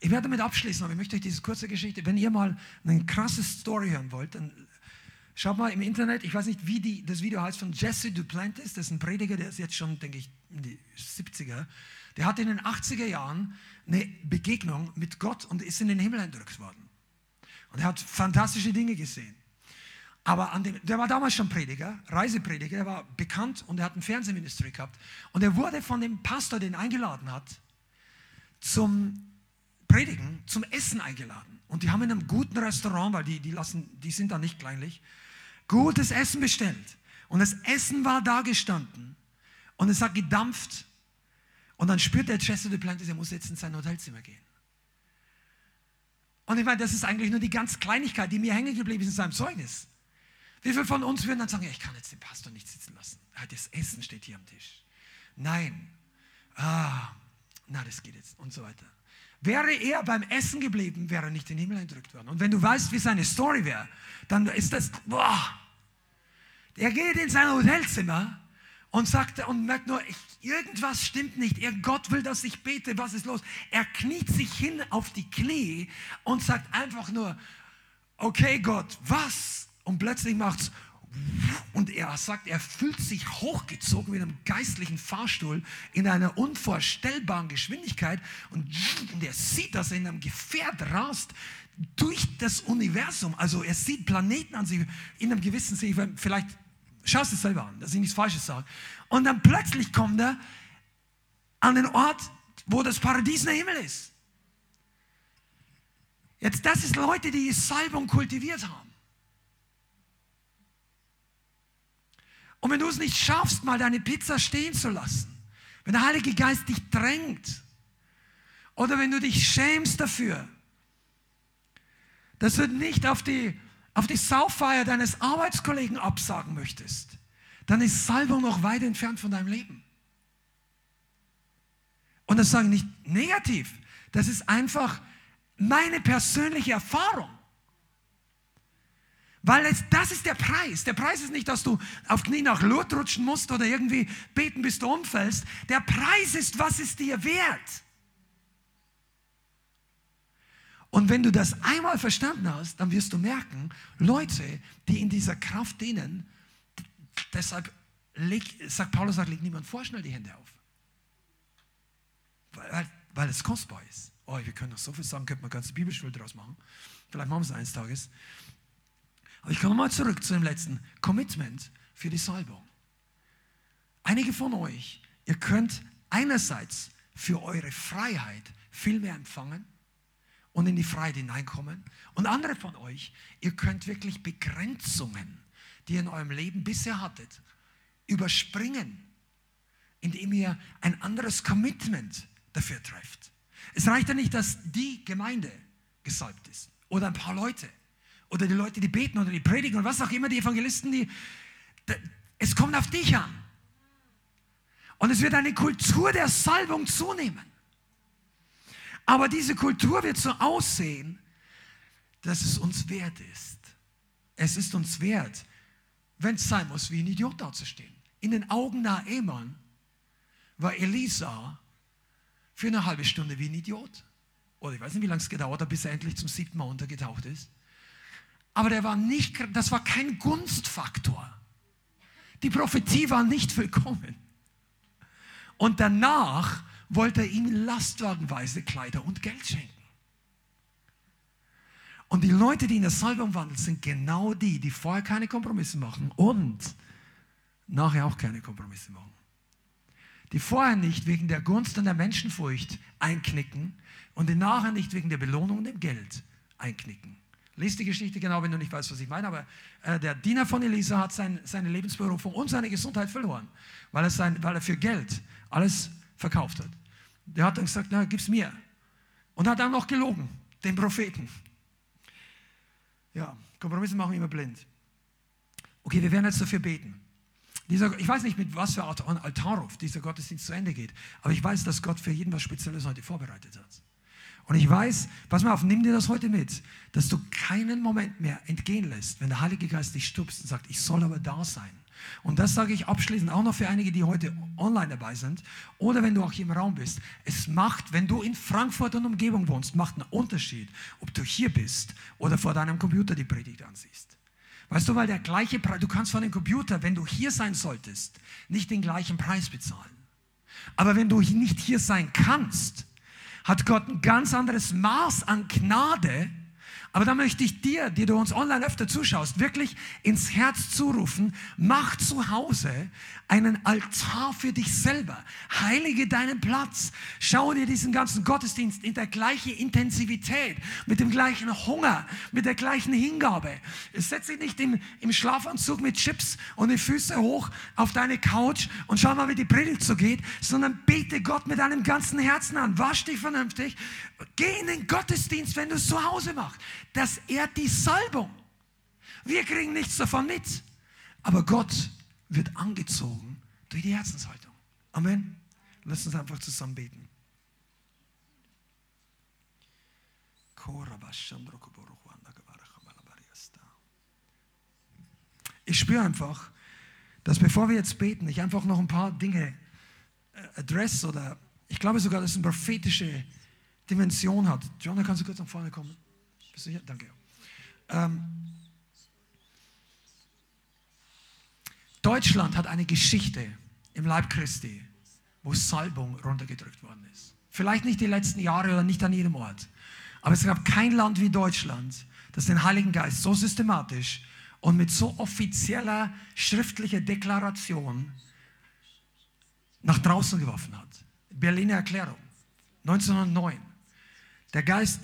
Ich werde damit abschließen, aber ich möchte euch diese kurze Geschichte, wenn ihr mal eine krasse Story hören wollt, dann schaut mal im Internet, ich weiß nicht, wie die, das Video heißt, von Jesse Duplantis, das ist ein Prediger, der ist jetzt schon, denke ich, in die 70er. Der hatte in den 80er Jahren eine Begegnung mit Gott und ist in den Himmel entrückt worden. Und er hat fantastische Dinge gesehen. Aber dem, der war damals schon Prediger, Reiseprediger, der war bekannt und er hat ein Fernsehministry gehabt. Und er wurde von dem Pastor, den eingeladen hat, zum Predigen, zum Essen eingeladen. Und die haben in einem guten Restaurant, weil die, die, lassen, die sind da nicht kleinlich, gutes Essen bestellt. Und das Essen war da gestanden. Und es hat gedampft. Und dann spürt der Chester de Plantis, er muss jetzt in sein Hotelzimmer gehen. Und ich meine, das ist eigentlich nur die ganz Kleinigkeit, die mir hängen geblieben ist in seinem Zeugnis. Wie viele von uns würden dann sagen, ja, ich kann jetzt den Pastor nicht sitzen lassen. Das Essen steht hier am Tisch. Nein. Ah, na, das geht jetzt und so weiter. Wäre er beim Essen geblieben, wäre er nicht in den Himmel entrückt worden. Und wenn du weißt, wie seine Story wäre, dann ist das, boah. Er geht in sein Hotelzimmer und sagt und merkt nur, ich, irgendwas stimmt nicht. Er, Gott will, dass ich bete. Was ist los? Er kniet sich hin auf die Knie und sagt einfach nur, okay Gott, was? Und plötzlich macht es und er sagt, er fühlt sich hochgezogen mit einem geistlichen Fahrstuhl in einer unvorstellbaren Geschwindigkeit und, er sieht, dass er in einem Gefährt rast durch das Universum. Also er sieht Planeten an sich in einem gewissen Sinne. Vielleicht schaust du es selber an, dass ich nichts Falsches sage. Und dann plötzlich kommt er an den Ort, wo das Paradies ein Himmel ist. Jetzt, das ist Leute, die Salbung kultiviert haben. Und wenn du es nicht schaffst, mal deine Pizza stehen zu lassen, wenn der Heilige Geist dich drängt, oder wenn du dich schämst dafür, dass du nicht auf die, auf die Sauffeier deines Arbeitskollegen absagen möchtest, dann ist Salbung noch weit entfernt von deinem Leben. Und das sage ich nicht negativ, das ist einfach meine persönliche Erfahrung. Weil es, das ist der Preis. Der Preis ist nicht, dass du auf Knie nach Lourdes rutschen musst oder irgendwie beten, bis du umfällst. Der Preis ist, was ist dir wert? Und wenn du das einmal verstanden hast, dann wirst du merken, Leute, die in dieser Kraft dienen, deshalb leg, sagt Paulus, sagt, leg niemand vor schnell die Hände auf. Weil, weil, weil es kostbar ist. Oh, wir können noch so viel sagen, könnte man ganze Bibelschule draus machen. Vielleicht machen wir es eines Tages. Aber ich komme mal zurück zu dem letzten Commitment für die Salbung. Einige von euch, ihr könnt einerseits für eure Freiheit viel mehr empfangen und in die Freiheit hineinkommen. Und andere von euch, ihr könnt wirklich Begrenzungen, die ihr in eurem Leben bisher hattet, überspringen, indem ihr ein anderes Commitment dafür trefft. Es reicht ja nicht, dass die Gemeinde gesalbt ist oder ein paar Leute oder die Leute, die beten oder die predigen und was auch immer, die Evangelisten, die, es kommt auf dich an. Und es wird eine Kultur der Salbung zunehmen. Aber diese Kultur wird so aussehen, dass es uns wert ist. Es ist uns wert, wenn es sein muss, wie ein Idiot dazustehen. In den Augen Naemann war Elisa für eine halbe Stunde wie ein Idiot. Oder ich weiß nicht, wie lange es gedauert hat, bis er endlich zum siebten Mal untergetaucht ist. Aber der war nicht, das war kein Gunstfaktor. Die Prophetie war nicht willkommen. Und danach wollte er ihm lastwagenweise Kleider und Geld schenken. Und die Leute, die in der Salbung wandeln, sind genau die, die vorher keine Kompromisse machen und nachher auch keine Kompromisse machen. Die vorher nicht wegen der Gunst und der Menschenfurcht einknicken und die nachher nicht wegen der Belohnung und dem Geld einknicken. Lies die Geschichte genau, wenn du nicht weißt, was ich meine. Aber äh, der Diener von Elisa hat sein, seine Lebensberufung und seine Gesundheit verloren, weil er, sein, weil er für Geld alles verkauft hat. Der hat dann gesagt, na, gib's mir. Und hat dann noch gelogen, den Propheten. Ja, Kompromisse machen immer blind. Okay, wir werden jetzt dafür beten. Dieser, ich weiß nicht, mit was für Altarruf dieser Gottesdienst zu Ende geht, aber ich weiß, dass Gott für jeden was Spezielles heute vorbereitet hat. Und ich weiß, pass mal auf, nimm dir das heute mit, dass du keinen Moment mehr entgehen lässt, wenn der Heilige Geist dich stupst und sagt, ich soll aber da sein. Und das sage ich abschließend auch noch für einige, die heute online dabei sind oder wenn du auch hier im Raum bist. Es macht, wenn du in Frankfurt und Umgebung wohnst, macht einen Unterschied, ob du hier bist oder vor deinem Computer die Predigt ansiehst. Weißt du, weil der gleiche Preis, du kannst von dem Computer, wenn du hier sein solltest, nicht den gleichen Preis bezahlen. Aber wenn du nicht hier sein kannst, hat Gott ein ganz anderes Maß an Gnade. Aber da möchte ich dir, die du uns online öfter zuschaust, wirklich ins Herz zurufen, mach zu Hause einen Altar für dich selber. Heilige deinen Platz. Schau dir diesen ganzen Gottesdienst in der gleichen Intensivität, mit dem gleichen Hunger, mit der gleichen Hingabe. Setz dich nicht im, im Schlafanzug mit Chips und die Füße hoch auf deine Couch und schau mal, wie die Predigt so geht, sondern bete Gott mit deinem ganzen Herzen an. Wasch dich vernünftig. Geh in den Gottesdienst, wenn du es zu Hause machst. Das ehrt die Salbung. Wir kriegen nichts davon mit. Aber Gott wird angezogen durch die Herzenshaltung. Amen. Lass uns einfach zusammen beten. Ich spüre einfach, dass bevor wir jetzt beten, ich einfach noch ein paar Dinge äh, adress oder ich glaube sogar, dass es eine prophetische Dimension hat. John, kannst du kurz nach vorne kommen? Bist du hier? Danke. Ähm, Deutschland hat eine Geschichte im Leib Christi, wo Salbung runtergedrückt worden ist. Vielleicht nicht die letzten Jahre oder nicht an jedem Ort. Aber es gab kein Land wie Deutschland, das den Heiligen Geist so systematisch und mit so offizieller schriftlicher Deklaration nach draußen geworfen hat. Berliner Erklärung, 1909. Der Geist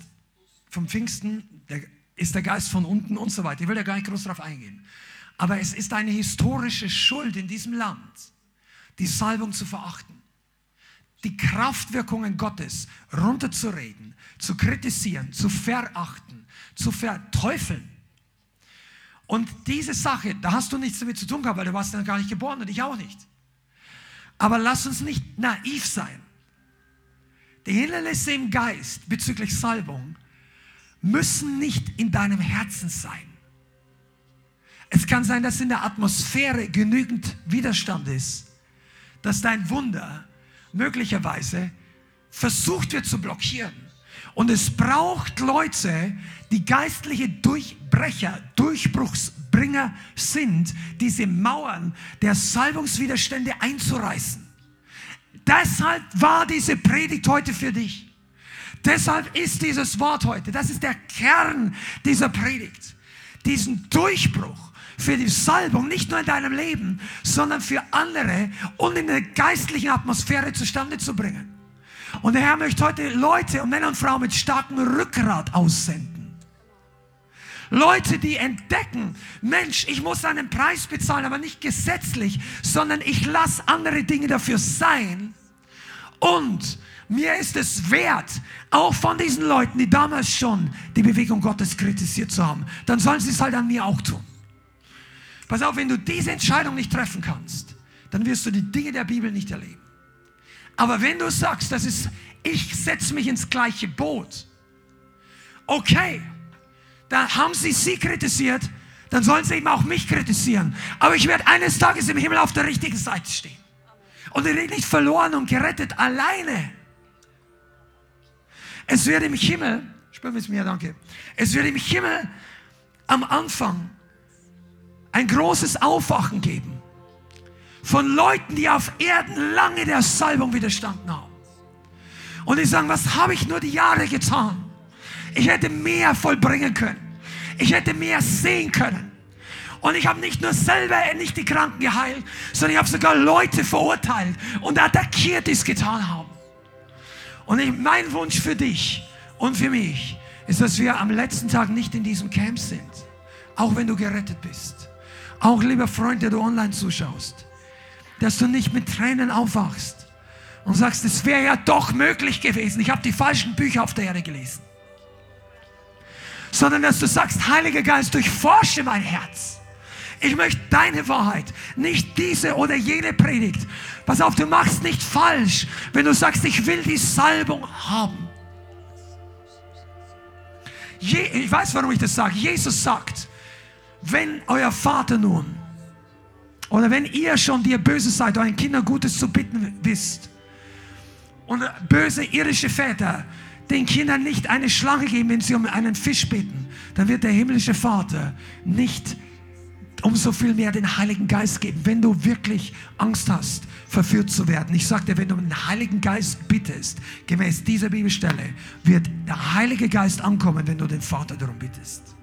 vom Pfingsten der ist der Geist von unten und so weiter. Ich will da gar nicht groß drauf eingehen. Aber es ist eine historische Schuld in diesem Land, die Salbung zu verachten die Kraftwirkungen Gottes runterzureden, zu kritisieren, zu verachten, zu verteufeln. Und diese Sache, da hast du nichts damit zu tun gehabt, weil du warst dann gar nicht geboren und ich auch nicht. Aber lass uns nicht naiv sein. Die Hindernisse im Geist bezüglich Salbung müssen nicht in deinem Herzen sein. Es kann sein, dass in der Atmosphäre genügend Widerstand ist, dass dein Wunder möglicherweise versucht wird zu blockieren. Und es braucht Leute, die geistliche Durchbrecher, Durchbruchsbringer sind, diese Mauern der Salbungswiderstände einzureißen. Deshalb war diese Predigt heute für dich. Deshalb ist dieses Wort heute, das ist der Kern dieser Predigt. Diesen Durchbruch für die Salbung, nicht nur in deinem Leben, sondern für andere und in der geistlichen Atmosphäre zustande zu bringen. Und der Herr möchte heute Leute und Männer und Frauen mit starkem Rückgrat aussenden. Leute, die entdecken, Mensch, ich muss einen Preis bezahlen, aber nicht gesetzlich, sondern ich lasse andere Dinge dafür sein. Und mir ist es wert, auch von diesen Leuten, die damals schon die Bewegung Gottes kritisiert zu haben, dann sollen sie es halt an mir auch tun. Pass auf, wenn du diese Entscheidung nicht treffen kannst, dann wirst du die Dinge der Bibel nicht erleben. Aber wenn du sagst, das ist, ich setze mich ins gleiche Boot, okay, da haben sie sie kritisiert, dann sollen sie eben auch mich kritisieren. Aber ich werde eines Tages im Himmel auf der richtigen Seite stehen. Und ich bin nicht verloren und gerettet alleine. Es wird im Himmel, spür es mir, danke. Es wird im Himmel am Anfang ein großes Aufwachen geben von Leuten, die auf Erden lange der Salbung widerstanden haben. Und die sagen, was habe ich nur die Jahre getan? Ich hätte mehr vollbringen können. Ich hätte mehr sehen können. Und ich habe nicht nur selber nicht die Kranken geheilt, sondern ich habe sogar Leute verurteilt und attackiert, die es getan haben. Und ich, mein Wunsch für dich und für mich ist, dass wir am letzten Tag nicht in diesem Camp sind, auch wenn du gerettet bist. Auch lieber Freund, der du online zuschaust, dass du nicht mit Tränen aufwachst und sagst, es wäre ja doch möglich gewesen. Ich habe die falschen Bücher auf der Erde gelesen. Sondern dass du sagst, Heiliger Geist, durchforsche mein Herz. Ich möchte deine Wahrheit, nicht diese oder jene Predigt. Pass auf, du machst nicht falsch, wenn du sagst, ich will die Salbung haben. Je, ich weiß, warum ich das sage. Jesus sagt, wenn euer Vater nun, oder wenn ihr schon, die ihr böse seid, euren Kindern Gutes zu bitten wisst, und böse irische Väter den Kindern nicht eine Schlange geben, wenn sie um einen Fisch bitten, dann wird der himmlische Vater nicht umso viel mehr den Heiligen Geist geben, wenn du wirklich Angst hast, verführt zu werden. Ich sagte, wenn du um den Heiligen Geist bittest, gemäß dieser Bibelstelle, wird der Heilige Geist ankommen, wenn du den Vater darum bittest.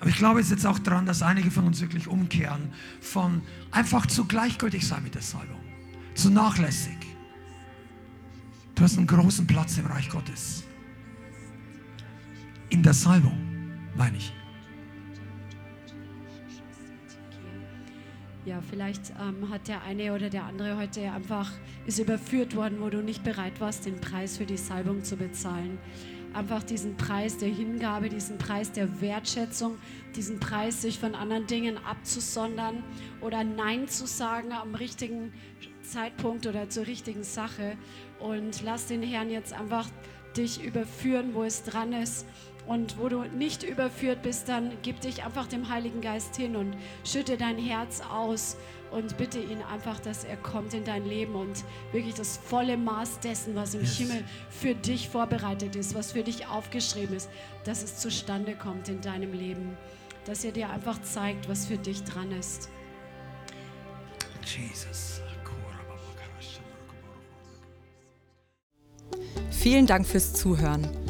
Aber ich glaube jetzt auch daran, dass einige von uns wirklich umkehren von einfach zu gleichgültig sein mit der Salbung, zu nachlässig. Du hast einen großen Platz im Reich Gottes. In der Salbung, meine ich. Ja, vielleicht ähm, hat der eine oder der andere heute einfach ist überführt worden, wo du nicht bereit warst, den Preis für die Salbung zu bezahlen einfach diesen Preis der Hingabe, diesen Preis der Wertschätzung, diesen Preis, sich von anderen Dingen abzusondern oder Nein zu sagen am richtigen Zeitpunkt oder zur richtigen Sache. Und lass den Herrn jetzt einfach dich überführen, wo es dran ist. Und wo du nicht überführt bist, dann gib dich einfach dem Heiligen Geist hin und schütte dein Herz aus und bitte ihn einfach, dass er kommt in dein Leben und wirklich das volle Maß dessen, was im Yes. Himmel für dich vorbereitet ist, was für dich aufgeschrieben ist, dass es zustande kommt in deinem Leben. Dass er dir einfach zeigt, was für dich dran ist. Jesus. Vielen Dank fürs Zuhören.